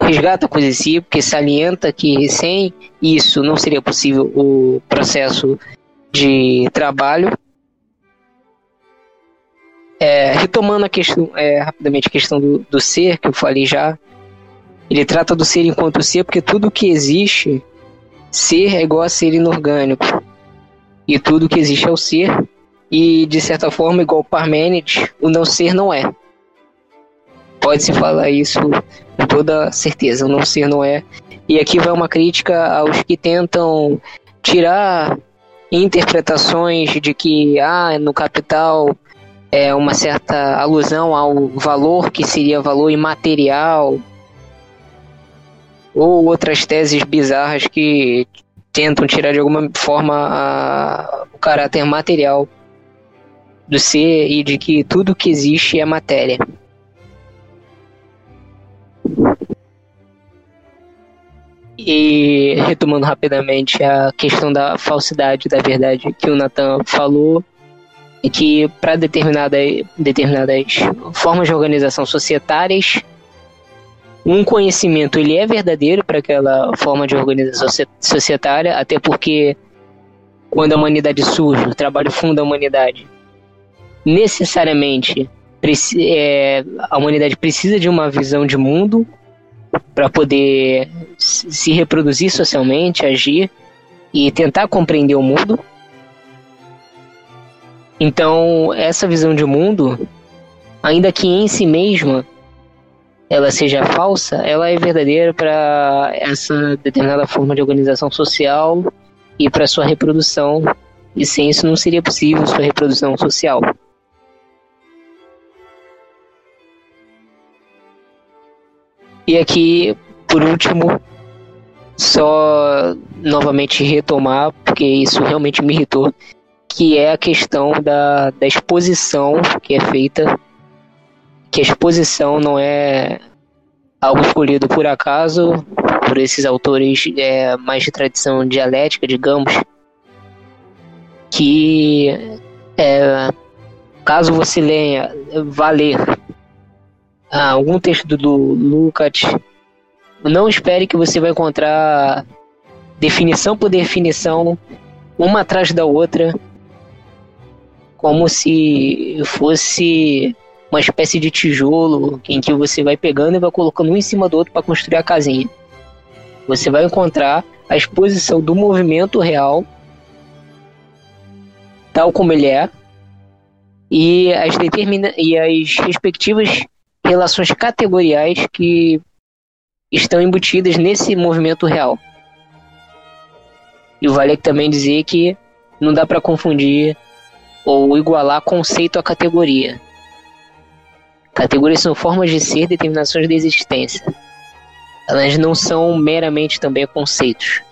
resgata a coisa em si, porque salienta que sem isso não seria possível o processo de trabalho. É, retomando a questão, é, rapidamente a questão do, do ser, que eu falei já, ele trata do ser enquanto ser, porque tudo que existe, ser é igual a ser inorgânico. E tudo que existe é o ser, e de certa forma, igual Parmênides, o não ser não é. Pode-se falar isso com toda certeza, o não ser não é. E aqui vai uma crítica aos que tentam tirar interpretações de que ah, no capital é uma certa alusão ao valor que seria valor imaterial ou outras teses bizarras que tentam tirar de alguma forma a, o caráter material do ser e de que tudo que existe é matéria. E retomando rapidamente a questão da falsidade da verdade que o Nathan falou, é que para determinada, determinadas formas de organização societárias, um conhecimento ele é verdadeiro para aquela forma de organização societária, até porque quando a humanidade surge, o trabalho funda a humanidade, necessariamente é, a humanidade precisa de uma visão de mundo para poder se reproduzir socialmente, agir e tentar compreender o mundo. Então, essa visão de mundo, ainda que em si mesma ela seja falsa, ela é verdadeira para essa determinada forma de organização social e para sua reprodução. E sem isso não seria possível sua reprodução social. E aqui, por último, só novamente retomar, porque isso realmente me irritou, que é a questão da, da exposição que é feita, que a exposição não é algo escolhido por acaso, por esses autores é, mais de tradição dialética, digamos, que é, caso você leia, vá ler algum texto do Lukács, não espere que você vai encontrar definição por definição, uma atrás da outra, como se fosse uma espécie de tijolo em que você vai pegando e vai colocando um em cima do outro para construir a casinha. Você vai encontrar a exposição do movimento real, tal como ele é, e as, determina e as respectivas relações categoriais que estão embutidas nesse movimento real. E vale também dizer que não dá para confundir ou igualar conceito a categoria. Categorias são formas de ser, determinações de existência. Elas não são meramente também conceitos.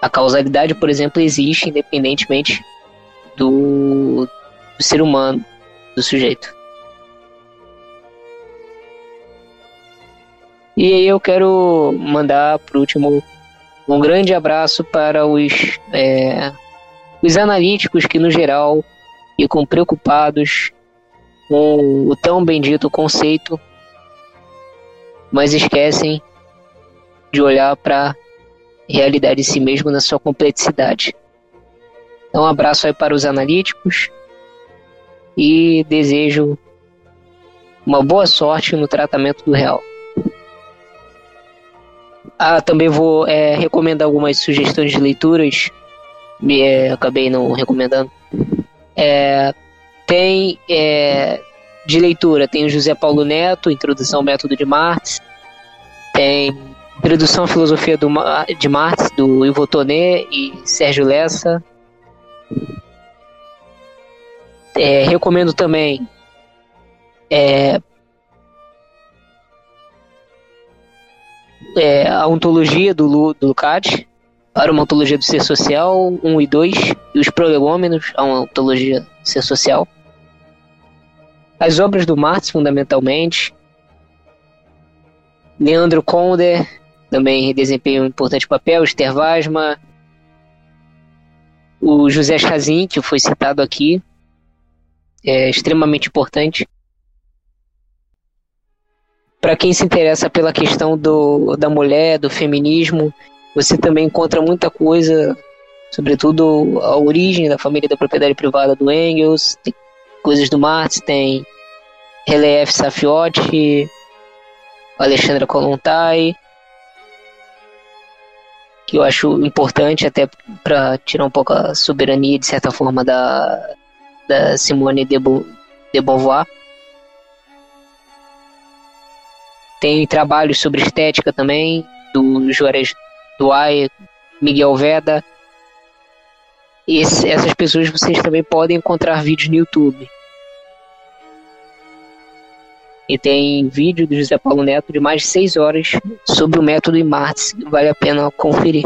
A causalidade, por exemplo, existe independentemente do, do ser humano, do sujeito. E aí eu quero mandar, por último, um grande abraço para os, é, os analíticos que, no geral, ficam preocupados com o tão bendito conceito, mas esquecem de olhar para a realidade em si mesmo na sua complexidade. Então, um abraço aí para os analíticos e desejo uma boa sorte no tratamento do real. Ah, também vou é, recomendar algumas sugestões de leituras. Me, é, acabei não recomendando. É, tem é, de leitura, tem o José Paulo Neto, Introdução ao Método de Marx. Tem Introdução à Filosofia do, de Marx, do Ivo Tonet e Sérgio Lessa. É, recomendo também é, a ontologia do, Lu, do Lukács, para uma ontologia do ser social, 1 e 2, e os prolegômenos, a uma ontologia do ser social. As obras do Marx, fundamentalmente. Leandro Konder também desempenha um importante papel, Esther Vasma, o José Chazin, que foi citado aqui, é extremamente importante para quem se interessa pela questão do, da mulher, do feminismo, você também encontra muita coisa, sobretudo a origem da família da propriedade privada do Engels, tem coisas do Marx, tem Relief Safiotti, Alexandra Kolontai, que eu acho importante até para tirar um pouco a soberania, de certa forma, da, da Simone de, de Beauvoir. Tem trabalhos sobre estética também, do Juarez Duay, Miguel Veda. Esse, essas pessoas vocês também podem encontrar vídeos no YouTube. E tem vídeo do José Paulo Neto de mais de 6 horas sobre o método Marx. Vale a pena conferir.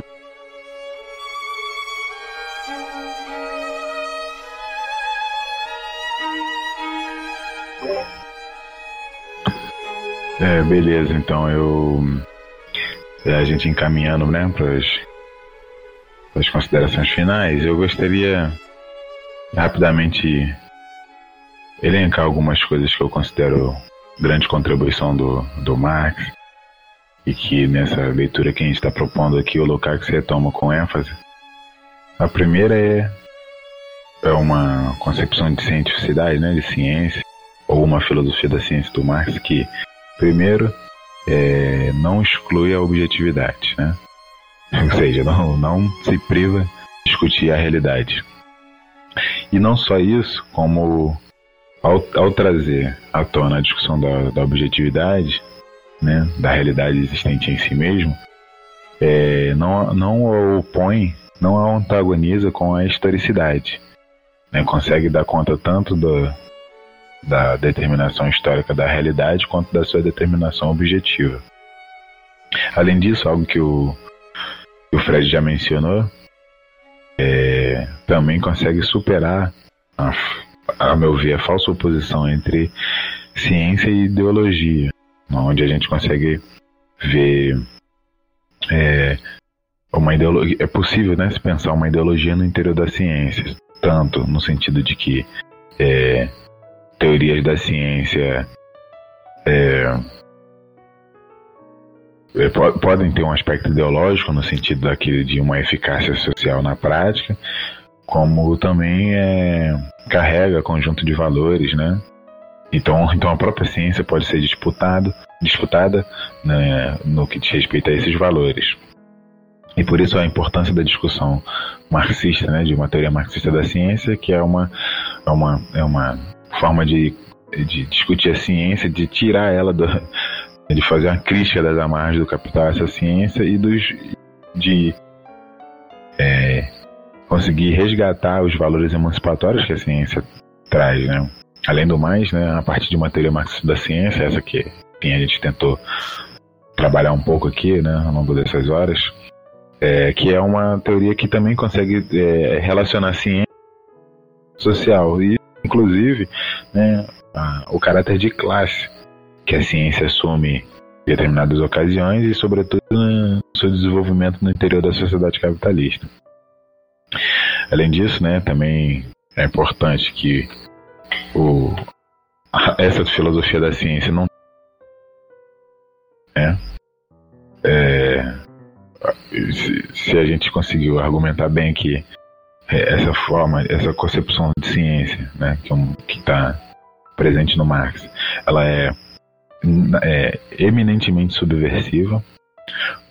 É, beleza, então eu. É, a gente encaminhando né, para as considerações finais, eu gostaria rapidamente elencar algumas coisas que eu considero grande contribuição do, do Marx e que nessa leitura que a gente está propondo aqui o Lukács retoma com ênfase. A primeira é, é uma concepção de cientificidade, né, de ciência, ou uma filosofia da ciência do Marx que Primeiro, é, não exclui a objetividade, né? Ou seja, não, não se priva de discutir a realidade. E não só isso, como ao, ao trazer à tona a discussão da, da objetividade, né, da realidade existente em si mesmo, é, não, não a opõe, não a antagoniza com a historicidade. Né, consegue dar conta tanto do, da determinação histórica da realidade quanto da sua determinação objetiva. Além disso, algo que o, que o Fred já mencionou, é, também consegue superar, a, a meu ver, a falsa oposição entre ciência e ideologia, onde a gente consegue ver é, uma ideologia. É possível né, se pensar uma ideologia no interior das ciências, tanto no sentido de que é, teorias da ciência é, é podem ter um aspecto ideológico no sentido daquele de uma eficácia social na prática, como também é, carrega conjunto de valores, né? Então, então a própria ciência pode ser disputado, disputada né, no que diz respeito a esses valores. E por isso a importância da discussão marxista, né, de uma teoria marxista da ciência, que é uma, é uma, é uma forma de, de discutir a ciência, de tirar ela do, de fazer uma crítica das amarras do capital essa ciência e dos de é, conseguir resgatar os valores emancipatórios que a ciência traz, né? Além do mais, né, a partir de uma teoria marxista da ciência, essa que enfim, a gente tentou trabalhar um pouco aqui, né, ao longo dessas horas, é, que é uma teoria que também consegue é, relacionar ciência social e inclusive, né, a, o caráter de classe que a ciência assume em determinadas ocasiões e, sobretudo, no seu desenvolvimento no interior da sociedade capitalista. Além disso, né, também é importante que o, essa filosofia da ciência não é, é se, se, a gente conseguiu argumentar bem que essa forma, essa concepção de ciência, né, que é está presente no Marx, ela é, é eminentemente subversiva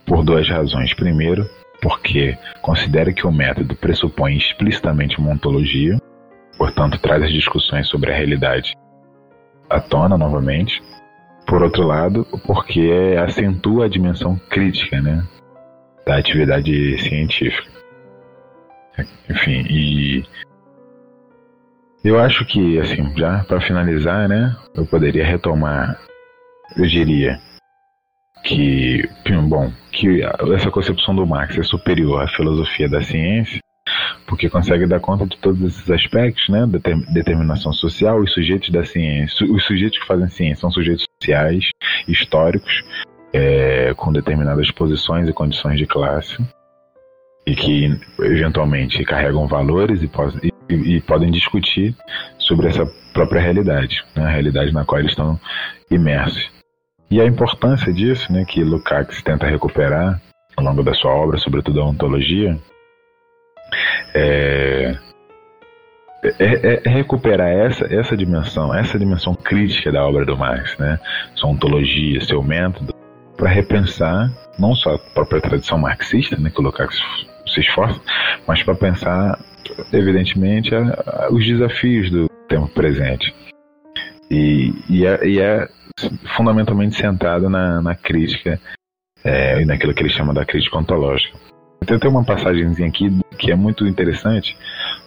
por duas razões. Primeiro, porque considera que o método pressupõe explicitamente uma ontologia, portanto, traz as discussões sobre a realidade à tona novamente. Por outro lado, porque acentua a dimensão crítica né, da atividade científica. Enfim, e eu acho que, assim, já para finalizar, né, eu poderia retomar, eu diria que, bom, que essa concepção do Marx é superior à filosofia da ciência, porque consegue dar conta de todos esses aspectos, né, determinação social, os sujeitos da ciência, os sujeitos que fazem ciência são sujeitos sociais, históricos, é, com determinadas posições e condições de classe, e que eventualmente carregam valores e, e, e podem discutir sobre essa própria realidade, né, a realidade na qual eles estão imersos. E a importância disso, né, que Lukács tenta recuperar ao longo da sua obra, sobretudo a ontologia, é, é, é, é, recuperar essa, essa dimensão, essa dimensão crítica da obra do Marx, né? Sua ontologia, seu método, para repensar não só a própria tradição marxista, né, que o Lukács se esforça, mas para pensar, evidentemente, a, a, os desafios do tempo presente. E, e, é, e é fundamentalmente centrado na, na crítica é, e naquilo que ele chama da crítica ontológica. Tem até uma passagemzinha aqui que é muito interessante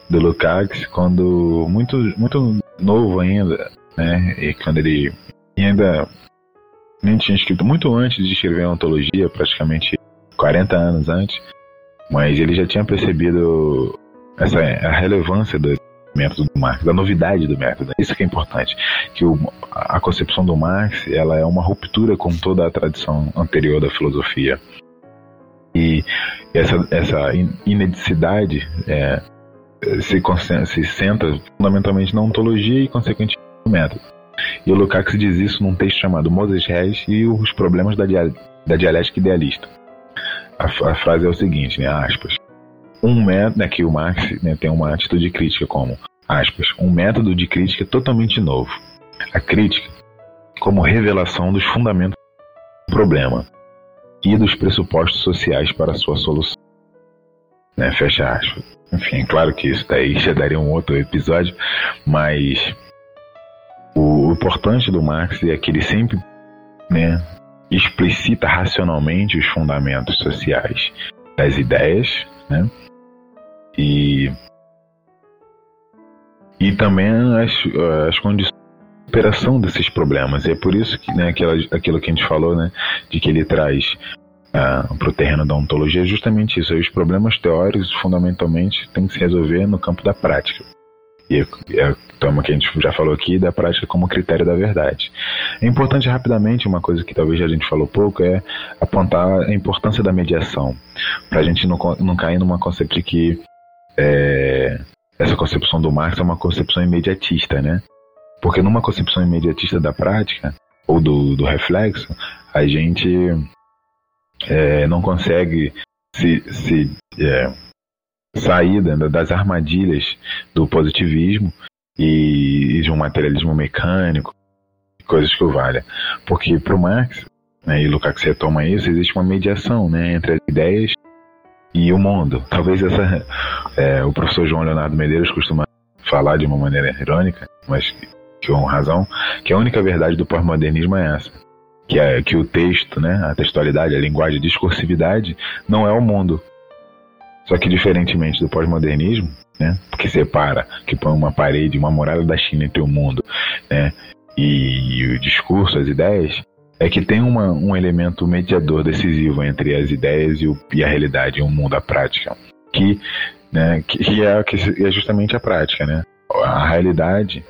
do Lukács, quando muito, muito novo ainda, né, e quando ele ainda nem tinha escrito muito antes de escrever a ontologia, praticamente 40 anos antes, mas ele já tinha percebido essa a relevância do método do Marx, da novidade do método. Isso que é importante, que o, a concepção do Marx ela é uma ruptura com toda a tradição anterior da filosofia. E essa, essa inedicidade é, se, se centra fundamentalmente na ontologia e, consequentemente, no método. E o Lukács diz isso num texto chamado Moses Reis e os problemas da, dia, da dialética idealista. A, a, frase é o seguinte, né, aspas. Um método, né, que o Marx né, tem uma atitude crítica como, aspas, um método de crítica totalmente novo. A crítica como revelação dos fundamentos do problema e dos pressupostos sociais para sua solução. Né, fecha aspas. Enfim, claro que isso daí já daria um outro episódio, mas o importante do Marx é que ele sempre né, explicita racionalmente os fundamentos sociais das ideias, né? E, e também as, as condições de superação desses problemas. E é por isso que né, aquilo, aquilo que a gente falou, né, de que ele traz uh, para o terreno da ontologia é justamente isso. Os problemas teóricos, fundamentalmente, têm que se resolver no campo da prática. E é, toma que a gente já falou aqui da prática como critério da verdade. É importante rapidamente, uma coisa que talvez a gente falou pouco, é apontar a importância da mediação, para a gente não, não cair numa concepção de que é, essa concepção do Marx é uma concepção imediatista, né? Porque numa concepção imediatista da prática, ou do, do reflexo, a gente é, não consegue se, se é, sair das armadilhas do positivismo e de um materialismo mecânico, coisas que o valha. Porque para o Marx, né, e Lukács retoma isso, existe uma mediação né, entre as ideias e o mundo. Talvez essa é, o professor João Leonardo Medeiros costuma falar de uma maneira irônica, mas que com razão, que a única verdade do pós-modernismo é essa. Que, é, que o texto, né, a textualidade, a linguagem, a discursividade não é o mundo, só que diferentemente do pós-modernismo, né, que separa, que põe uma parede, uma muralha da China entre o mundo, né, e, e o discurso, as ideias, é que tem uma, um elemento mediador decisivo entre as ideias e, o, e a realidade, o mundo, a prática, que, né, que, é, que é justamente a prática, né? A realidade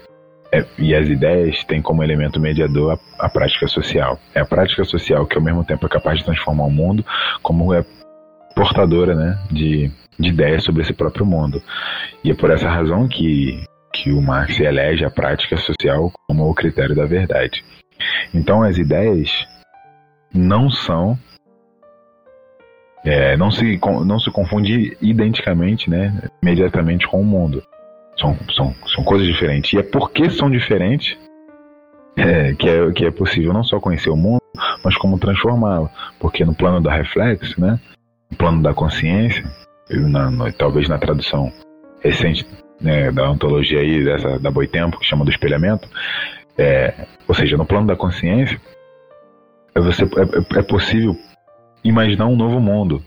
é, e as ideias têm como elemento mediador a, a, prática social. É a prática social que ao mesmo tempo é capaz de transformar o mundo, como é portadora né, de, de ideias sobre esse próprio mundo. E é por essa razão que, que o Marx elege a prática social como o critério da verdade. Então as ideias não são é, não, se, não se confunde identicamente, né, imediatamente com o mundo. São, são, são coisas diferentes. E é porque são diferentes é, que, é, que é possível não só conhecer o mundo, mas como transformá-lo. Porque no plano da reflexo, né, plano da consciência, na, no, talvez na tradução recente né, da ontologia aí, dessa, da Boitempo, que chama do espelhamento, é, ou seja, no plano da consciência, é, você, é, é possível imaginar um novo mundo,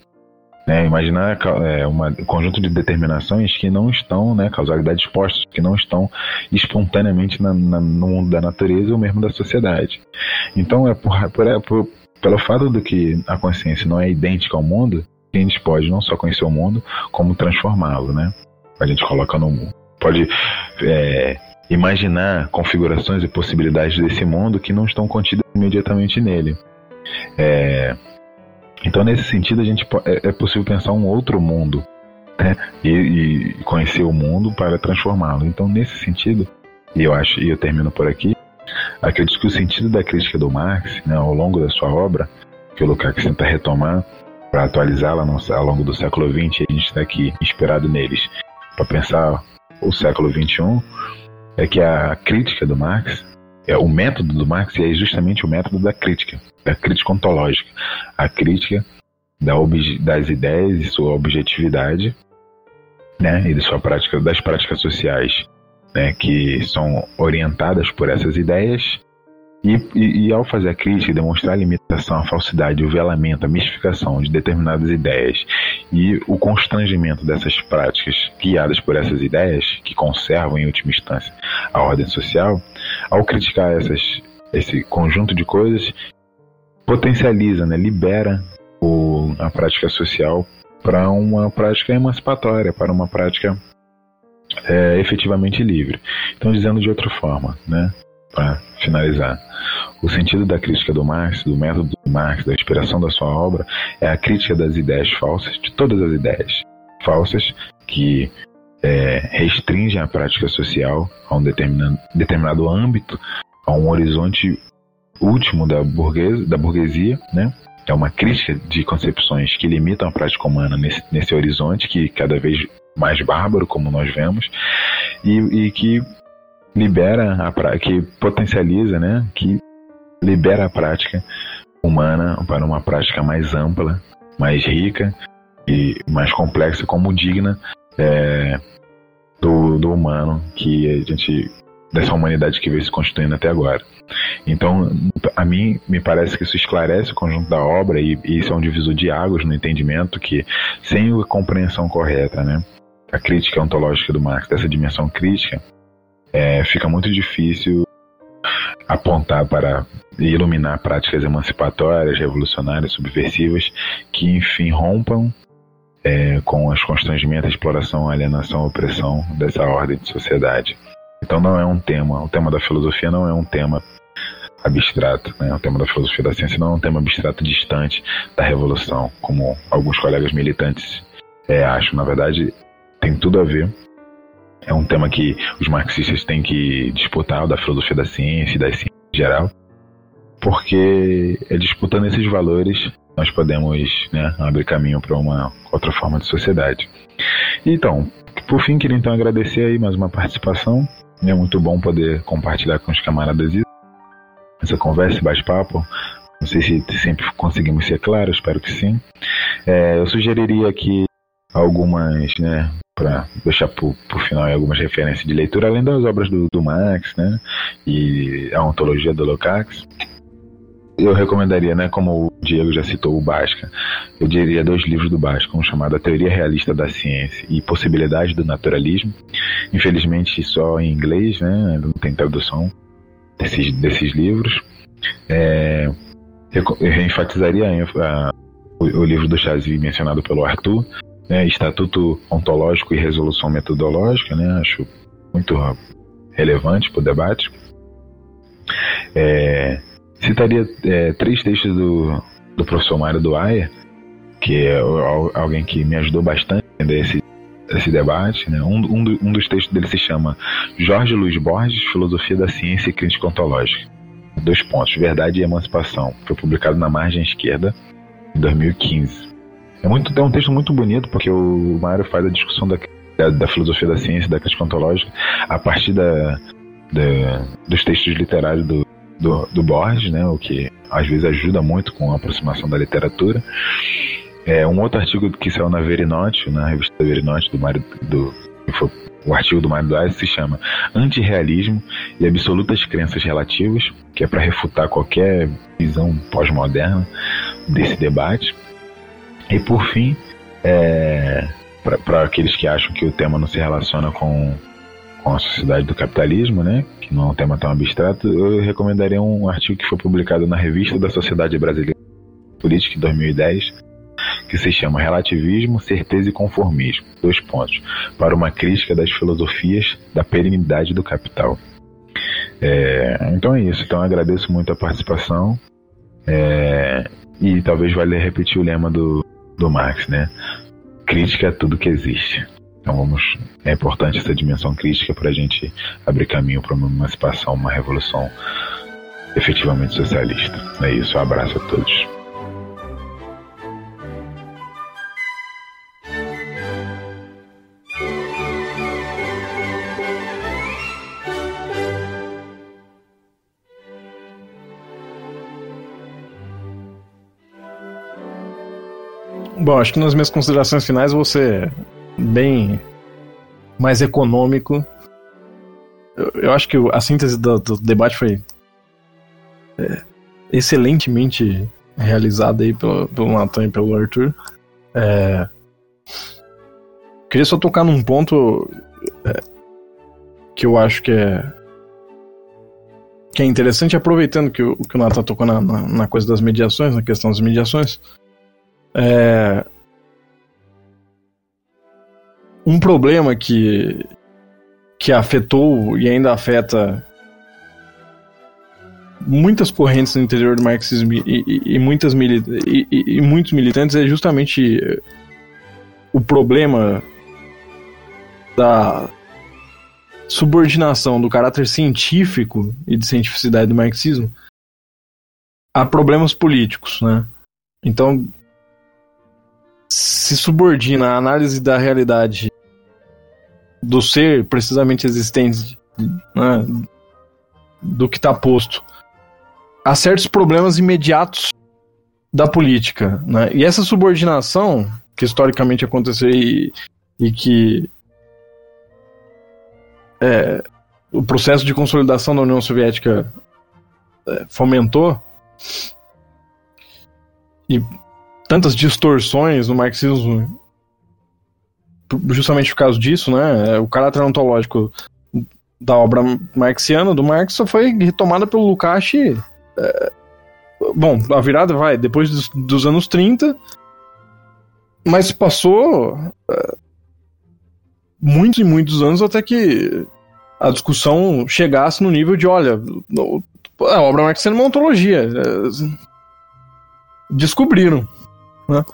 né, imaginar é, uma, um conjunto de determinações que não estão, né, causalidades postas, que não estão espontaneamente na, na, no mundo da natureza ou mesmo da sociedade. Então, é por, por, é por, pelo fato de que a consciência não é idêntica ao mundo, a gente pode não só conhecer o mundo, como transformá-lo, né? A gente coloca no. Pode é, imaginar configurações e possibilidades desse mundo que não estão contidas imediatamente nele. É, então, nesse sentido, a gente é, é possível pensar um outro mundo né? e, e conhecer o mundo para transformá-lo. Então, nesse sentido, e eu acho, e eu termino por aqui, acredito que o sentido da crítica do Marx, né, ao longo da sua obra, que o Lukács tenta retomar para atualizá-la ao longo do século XX, a gente está aqui inspirado neles. Para pensar o século XXI, é que a crítica do Marx é o método do Marx é justamente o método da crítica, da crítica ontológica, a crítica da das ideias e sua objetividade, né, e de sua prática das práticas sociais, né, que são orientadas por essas ideias e, e, e, ao fazer a crítica, demonstrar a limitação, a falsidade, o velamento, a mistificação de determinadas ideias e o constrangimento dessas práticas guiadas por essas ideias, que conservam em última instância a ordem social, ao criticar essas, esse conjunto de coisas, potencializa, né, libera o, a prática social para uma prática emancipatória, para uma prática é, efetivamente livre. Então, dizendo de outra forma, né, para finalizar. O sentido da crítica do Marx, do método do Marx, da inspiração da sua obra, é a crítica das ideias falsas, de todas as ideias falsas que é, restringem a prática social a um determinado, determinado âmbito, a um horizonte último da, da burguesia, né? É uma crítica de concepções que limitam a prática humana nesse, nesse horizonte que cada vez mais bárbaro, como nós vemos, e, e que libera a prática, que potencializa, né, que libera a prática humana para uma prática mais ampla, mais rica e mais complexa, como digna é, do, do humano que a gente dessa humanidade que veio se constituindo até agora. Então, a mim me parece que isso esclarece o conjunto da obra e, e isso é um divisor de águas no entendimento que sem a compreensão correta, né, a crítica ontológica do Marx dessa dimensão crítica é, fica muito difícil apontar para iluminar práticas emancipatórias, revolucionárias, subversivas, que enfim rompam é, com os constrangimentos, exploração, alienação, opressão dessa ordem de sociedade. Então não é um tema, o tema da filosofia não é um tema abstrato, né? o tema da filosofia da ciência não é um tema abstrato distante da revolução, como alguns colegas militantes é, acham. Na verdade, tem tudo a ver é um tema que os marxistas têm que disputar, da filosofia da ciência e da ciência em geral, porque é disputando esses valores nós podemos né, abrir caminho para uma outra forma de sociedade. Então, por fim, queria então agradecer aí mais uma participação. É muito bom poder compartilhar com os camaradas isso. Essa conversa, esse bate-papo. Não sei se sempre conseguimos ser claros, espero que sim. É, eu sugeriria aqui algumas né, para deixar por, por final algumas referências de leitura, além das obras do, do Marx, né, e a ontologia do Lukács. Eu recomendaria, né, como o Diego já citou o Basca, eu diria dois livros do Basca, um chamado A Teoria Realista da Ciência e Possibilidade do Naturalismo. Infelizmente só em inglês, né, não tem tradução desses, desses livros. É, eu, eu enfatizaria a, a, o, o livro do Chazi mencionado pelo Arthur, né, estatuto ontológico e resolução metodológica, né, acho muito relevante para o debate. É, citaria é, três textos do, do professor Mário Duaia, que é alguém que me ajudou bastante a entender esse, esse debate. Né? Um, um, um, dos textos dele se chama Jorge Luiz Borges, Filosofia da Ciência e Crítica Ontológica. Dois pontos, Verdade e Emancipação. Foi publicado na margem esquerda em 2015. É, muito, é um texto muito bonito, porque o Mário faz a discussão da, da, da filosofia da ciência, da crítica ontológica, a partir da, da, dos textos literários do, do, do Borges, né, o que às vezes ajuda muito com a aproximação da literatura. É, um outro artigo que saiu na Verinote, na revista Verinote, do Mário, do, foi o artigo do Mário Duarte se chama Antirrealismo e Absolutas Crenças Relativas, que é para refutar qualquer visão pós-moderna desse debate. E por fim, é, para aqueles que acham que o tema não se relaciona com, com a sociedade do capitalismo, né, que não é um tema tão abstrato, eu recomendaria um artigo que foi publicado na Revista da Sociedade Brasileira Política em 2010, que se chama Relativismo, Certeza e Conformismo. Dois pontos. Para uma crítica das filosofias da perenidade do capital. É, então é isso. Então agradeço muito a participação. É, e talvez valha repetir o lema do, do Marx, né? Crítica a tudo que existe. Então vamos. É importante essa dimensão crítica para a gente abrir caminho para uma emancipação, uma revolução efetivamente socialista. É isso. Um abraço a todos. Bom, acho que nas minhas considerações finais ser bem mais econômico. Eu, eu acho que a síntese do, do debate foi é, excelentemente realizada aí pelo, pelo Nathan e pelo Arthur. É, queria só tocar num ponto é, que eu acho que é que é interessante, aproveitando que o, que o Nathan tocou na, na, na coisa das mediações, na questão das mediações. É... Um problema que, que afetou e ainda afeta muitas correntes no interior do marxismo e, e, e muitas e, e, muitos militantes é justamente o problema da subordinação do caráter científico e de cientificidade do marxismo a problemas políticos, né? Então, se subordina a análise da realidade do ser precisamente existente, né, do que está posto, a certos problemas imediatos da política. Né? E essa subordinação, que historicamente aconteceu e, e que é, o processo de consolidação da União Soviética é, fomentou, e tantas distorções no marxismo justamente por causa disso, né? O caráter ontológico da obra marxiana do Marx só foi retomada pelo Lukács. É, bom, a virada vai depois dos, dos anos 30, mas passou é, muitos e muitos anos até que a discussão chegasse no nível de: olha, a obra marxiana é uma ontologia. É, descobriram. Né?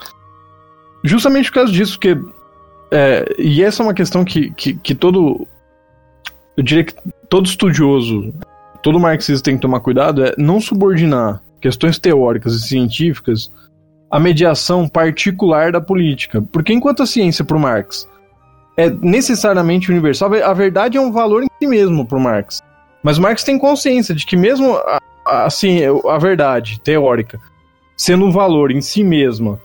Justamente por causa disso, que. É, e essa é uma questão que, que, que todo. Eu diria que todo estudioso, todo marxista tem que tomar cuidado, é não subordinar questões teóricas e científicas à mediação particular da política. Porque enquanto a ciência para o Marx é necessariamente universal, a verdade é um valor em si mesmo para o Marx. Mas o Marx tem consciência de que mesmo assim, a verdade teórica sendo um valor em si mesma,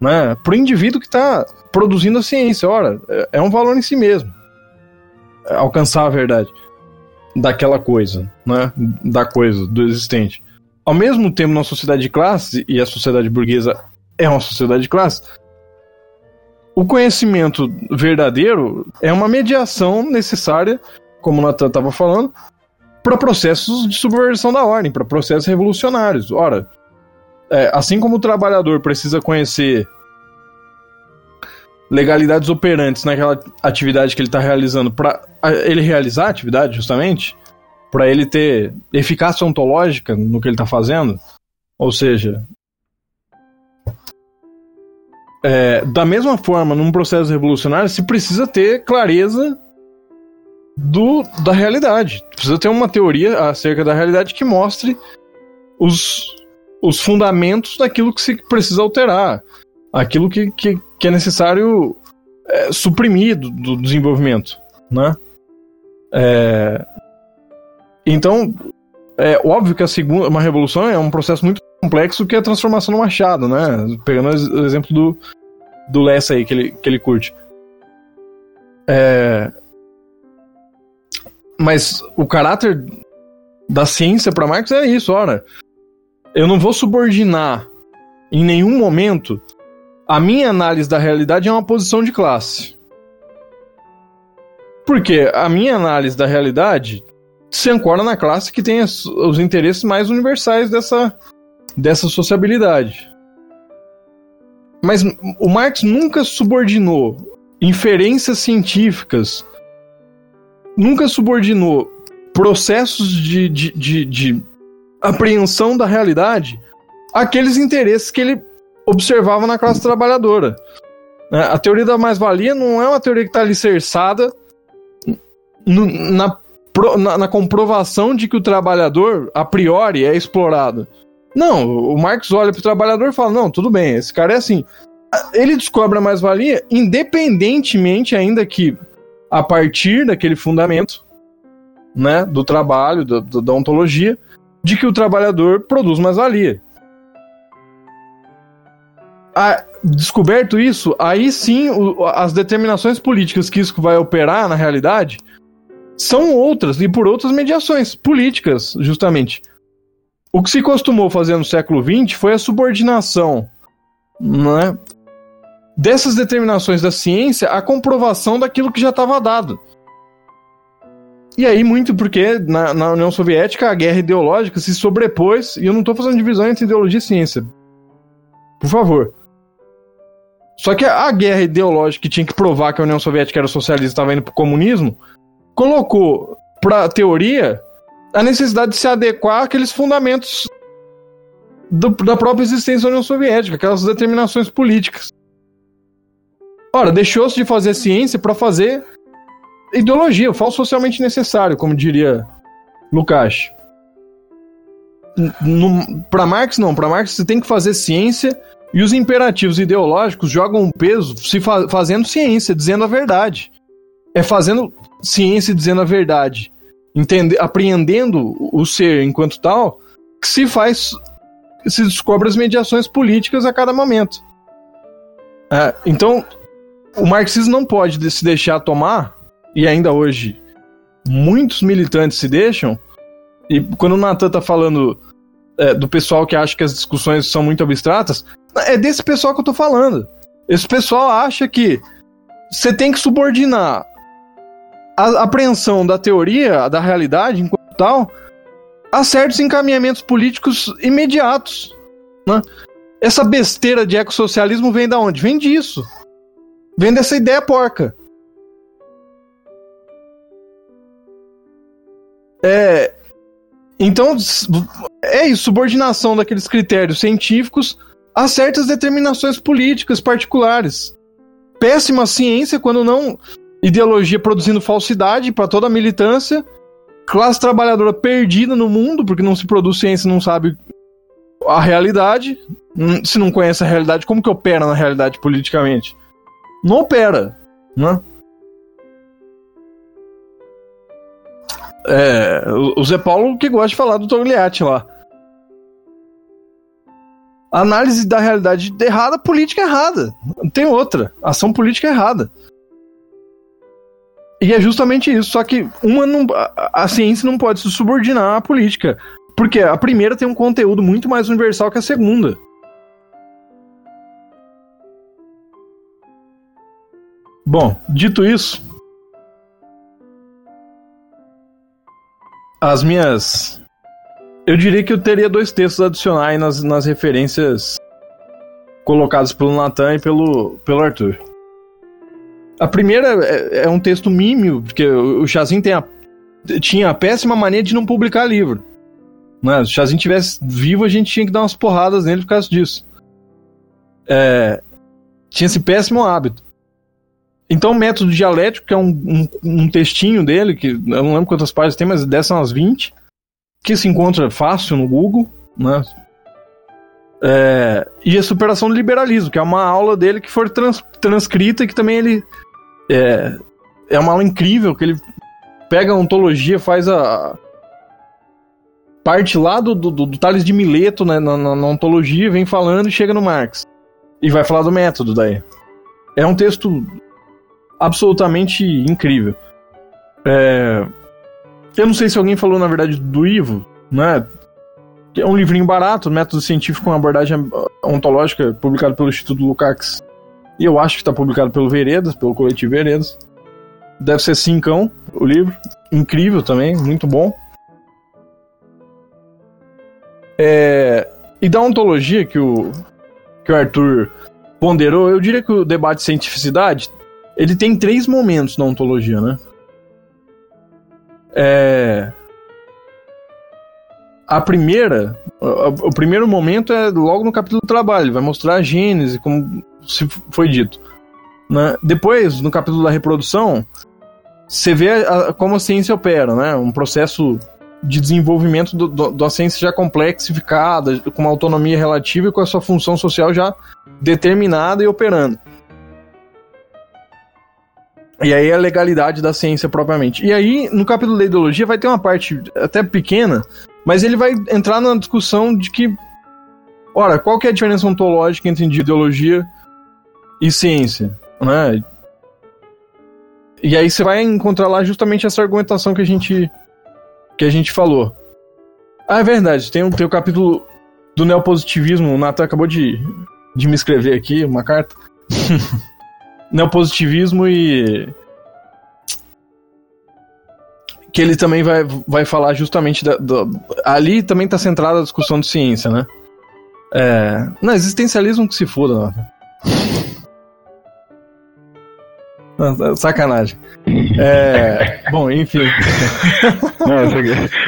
né, para o indivíduo que está produzindo a ciência. Ora, é, é um valor em si mesmo. É alcançar a verdade daquela coisa, né, da coisa, do existente. Ao mesmo tempo, na sociedade de classe, e a sociedade burguesa é uma sociedade de classe, o conhecimento verdadeiro é uma mediação necessária, como o Natan estava falando, para processos de subversão da ordem, para processos revolucionários. Ora, é, assim como o trabalhador precisa conhecer legalidades operantes naquela atividade que ele está realizando para ele realizar a atividade, justamente, para ele ter eficácia ontológica no que ele está fazendo, ou seja, é, da mesma forma, num processo revolucionário, se precisa ter clareza do, da realidade. Precisa ter uma teoria acerca da realidade que mostre os, os fundamentos daquilo que se precisa alterar, aquilo que, que, que é necessário é, suprimir do, do, desenvolvimento, né? É, então, é óbvio que a segunda, uma revolução é um processo muito complexo que é a transformação do Machado, né? Pegando o exemplo do, do Lessa aí, que ele, que ele curte. É... Mas o caráter da ciência para Marx é isso, ora. Eu não vou subordinar em nenhum momento a minha análise da realidade é uma posição de classe. Porque a minha análise da realidade se ancora na classe que tem os, os interesses mais universais dessa, dessa sociabilidade. Mas o Marx nunca subordinou inferências científicas, nunca subordinou processos de, de, de, de apreensão da realidade àqueles interesses que ele observava na classe trabalhadora. Né? A teoria da mais-valia não é uma teoria que está alicerçada na, na, na, comprovação de que o trabalhador, a priori, é explorado. Não, o Marx olha para o trabalhador e fala: não, tudo bem, esse cara é assim. Ele descobre a mais-valia independentemente, ainda que a partir daquele fundamento né, do trabalho, da ontologia, de que o trabalhador produz mais-valia. descoberto isso, aí sim o, as determinações políticas que isso vai operar na realidade são outras e por outras mediações políticas, justamente. O que se costumou fazer no século XX foi a subordinação né, dessas determinações da ciência à comprovação daquilo que já estava dado. E aí, muito porque na, na, União Soviética a guerra ideológica se sobrepôs, e eu não estou fazendo divisão entre ideologia e ciência. Por favor. Só que a guerra ideológica que tinha que provar que a União Soviética era socialista e estava indo para o comunismo, colocou para a teoria a necessidade de se adequar àqueles fundamentos do, da própria existência da União Soviética, aquelas determinações políticas. Ora, deixou-se de fazer ciência para fazer ideologia, o falso socialmente necessário, como diria Lukács. Para Marx, não. Para Marx, você tem que fazer ciência e os imperativos ideológicos jogam um peso se fa fazendo ciência, dizendo a verdade. É fazendo ciência dizendo a verdade, entende apreendendo o ser enquanto tal, que se faz, se descobre as mediações políticas a cada momento. É, então, o marxismo não pode se deixar tomar, e ainda hoje muitos militantes se deixam, e quando o Natan está falando é, do pessoal que acha que as discussões são muito abstratas, é desse pessoal que eu estou falando. Esse pessoal acha que você tem que subordinar a apreensão da teoria, da realidade, enquanto tal, a certos encaminhamentos políticos imediatos. Né? Essa besteira de ecossocialismo vem da onde? Vem disso. Vem dessa ideia porca. É, então, é isso, subordinação daqueles critérios científicos a certas determinações políticas particulares. Péssima ciência quando não ideologia produzindo falsidade para toda a militância, classe trabalhadora perdida no mundo porque não se produz ciência, não sabe a realidade, hum, se não conhece a realidade, como que opera na realidade politicamente? Não opera, né? É, o Zé Paulo que gosta de falar do Togliatti lá. Análise da realidade errada, política errada. Não tem outra. Ação política errada. E é justamente isso. Só que uma não, a, a ciência não pode se subordinar à política. Porque a primeira tem um conteúdo muito mais universal que a segunda. Bom, dito isso, as minhas. Eu diria que eu teria dois textos adicionais nas, nas referências colocadas pelo Natan e pelo, pelo Arthur. A primeira é, é um texto mímio, porque o Chazin tem a, tinha a péssima mania de não publicar livro. Né? Se o Chazin tivesse vivo, a gente tinha que dar umas porradas nele por causa disso. É, tinha esse péssimo hábito. Então, o método dialético, que é um, um, um, textinho dele, que eu não lembro quantas páginas tem, mas dessas umas 20, que se encontra fácil no Google, né? É, e a superação do liberalismo, que é uma aula dele que foi trans, transcrita e que também ele é, é uma aula incrível que ele pega a ontologia, faz a. parte lá do, do, do Tales de Mileto, né, na, na, na, ontologia, vem falando e chega no Marx. E vai falar do método daí. É um texto absolutamente incrível. É... Eu não sei se alguém falou, na verdade, do Ivo, né? É um livrinho barato, método científico com abordagem ontológica, publicado pelo Instituto Lukács. E eu acho que está publicado pelo Veredas, pelo coletivo Veredas. Deve ser cincão o livro. Incrível também, muito bom. É, e da ontologia que o, que o Arthur ponderou, eu diria que o debate de cientificidade ele tem três momentos na ontologia, né? É, a primeira, o primeiro momento é logo no capítulo do trabalho, vai mostrar a gênese, como se foi dito. Né? Depois, no capítulo da reprodução, você vê a, como a ciência opera, né? Um processo de desenvolvimento do, da ciência já complexificada, com uma autonomia relativa e com a sua função social já determinada e operando. E aí a legalidade da ciência propriamente. E aí, no capítulo da ideologia, vai ter uma parte até pequena, mas ele vai entrar na discussão de que, ora, qual que é a diferença ontológica entre ideologia e ciência, né? E aí você vai encontrar lá justamente essa argumentação que a gente que a gente falou. Ah, é verdade, tem, um, tem o capítulo do neopositivismo, o Nathan acabou de, de me escrever aqui uma carta. neopositivismo e. Que ele também vai, vai falar justamente da, do, ali também está centrada a discussão de ciência, né? É, não, existencialismo que se foda, Nathan. Sacanagem. É, bom, enfim. Não,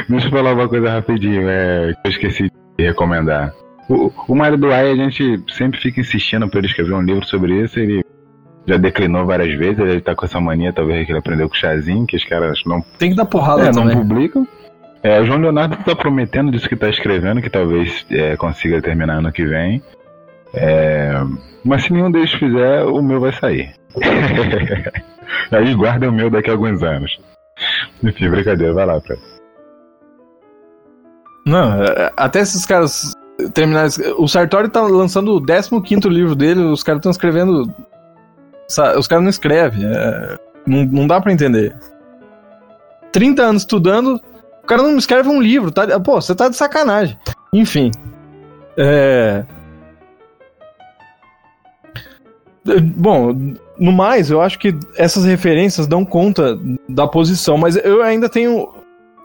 deixa eu falar uma coisa rapidinho, é, que eu esqueci de recomendar. O, o Mário Duay, a gente sempre fica insistindo para ele escrever um livro sobre isso, ele já declinou várias vezes, ele tá com essa mania, talvez que ele aprendeu com o Chazinho, que os caras não. Tem que dar porrada é, também. não publicam. É, o João Leonardo tá prometendo disso que tá escrevendo, que talvez é, consiga terminar ano que vem. É, mas se nenhum deles fizer, o meu vai sair. Aí guarda o meu daqui a alguns anos. Enfim, brincadeira, vai lá, Fred. Não, até esses caras terminarem. O Sartori tá lançando o 15 livro dele, os caras estão escrevendo. Os caras não escrevem. É... Não, não dá pra entender. 30 anos estudando, o cara não escreve um livro, tá? Pô, você tá de sacanagem. Enfim. É. Bom, no mais, eu acho que essas referências dão conta da posição, mas eu ainda tenho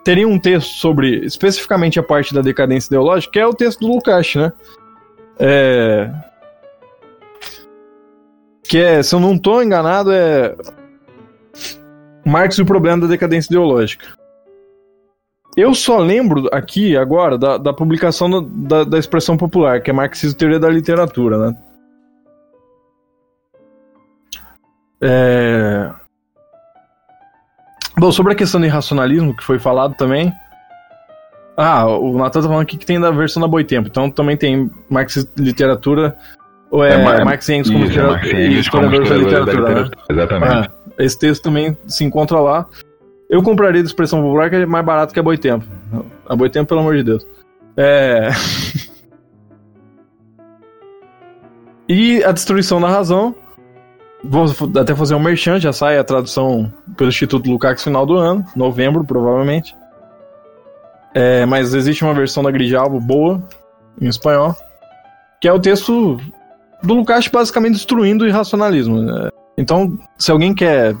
teria um texto sobre especificamente a parte da decadência ideológica, que é o texto do Lukács, né? É... Que é, se eu não estou enganado, é Marx e o problema da decadência ideológica. Eu só lembro aqui agora da, da publicação do, da, da expressão popular, que é Marxismo Teoria da Literatura, né? É... Bom, sobre a questão do irracionalismo que foi falado também. Ah, o Natan tá falando aqui que tem da versão da Boitempo, então também tem Marx Literatura, ou é, é Marx Engels como, isso, Marx Engels como da literatura, da literatura né? Exatamente. Ah, esse texto também se encontra lá. Eu compraria de expressão popular que é mais barato que a Boitempo. A Boitempo, pelo amor de Deus. É... e a destruição da razão Vou até fazer um merchan, já sai a tradução pelo Instituto Lukács final do ano, novembro, provavelmente. É, mas existe uma versão da Grijalvo boa, em espanhol, que é o texto do Lukács basicamente destruindo o irracionalismo. Né? Então, se alguém quer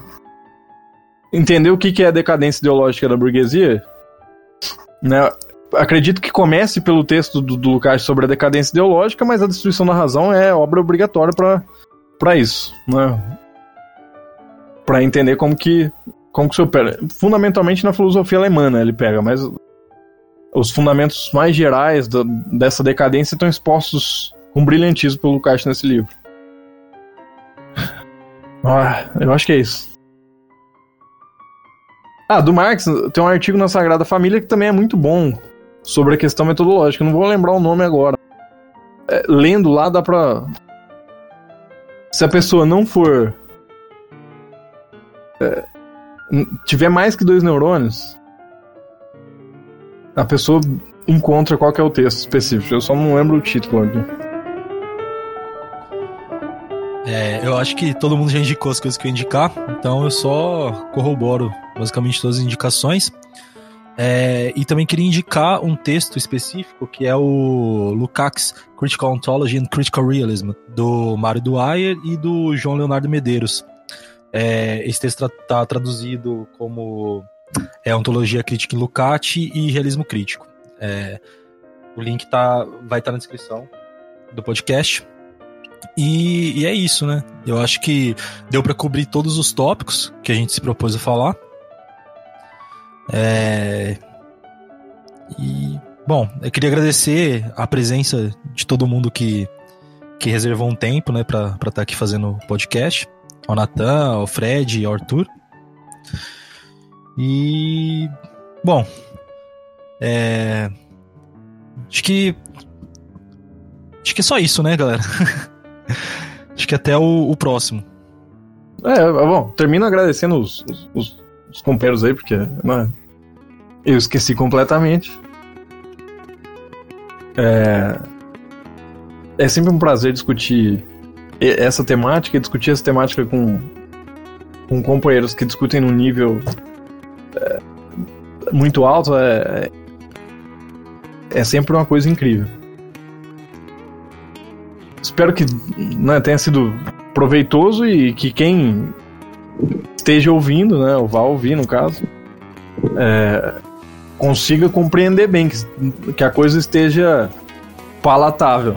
entender o que é a decadência ideológica da burguesia, né, acredito que comece pelo texto do, do Lukács sobre a decadência ideológica, mas a destruição da razão é obra obrigatória para isso, né? Para entender como que como que se opera. Fundamentalmente na filosofia alemã, né, ele pega, mas os fundamentos mais gerais dessa decadência estão expostos com brilhantismo pelo Lukács nesse livro. Ah, eu acho que é isso. Ah, do Marx tem um artigo na Sagrada Família que também é muito bom sobre a questão metodológica. Não vou lembrar o nome agora. É, lendo lá dá pra se a pessoa não for. É, tiver mais que dois neurônios, a pessoa encontra qual é o texto específico. Eu só não lembro o título aqui. É, eu acho que todo mundo já indicou as coisas que eu indicar, então eu só corroboro basicamente todas as indicações. É, e também queria indicar um texto específico que é o Lukács Critical Ontology and Critical Realism, do Mário Dwyer e do João Leonardo Medeiros. É, esse texto está tra traduzido como é, Ontologia Crítica em Lukács e Realismo Crítico. É, o link tá, vai estar tá na descrição do podcast. E, e, é isso, né? Eu acho que deu para cobrir todos os tópicos que a gente se propôs a falar. É... E, bom, eu queria agradecer a presença de todo mundo que, que reservou um tempo, né, pra estar tá aqui fazendo o podcast. Ao Natan, ao Fred, ao Arthur. E, bom, é... Acho que. Acho que é só isso, né, galera? Acho que até o, o próximo. É, bom, termino agradecendo os, os, os companheiros aí, porque né, eu esqueci completamente. É, é sempre um prazer discutir essa temática e discutir essa temática com, com companheiros que discutem num nível é, muito alto. É, é sempre uma coisa incrível. Espero que né, tenha sido proveitoso e que quem esteja ouvindo, né, ou vá ouvir no caso, é, consiga compreender bem, que, que a coisa esteja palatável.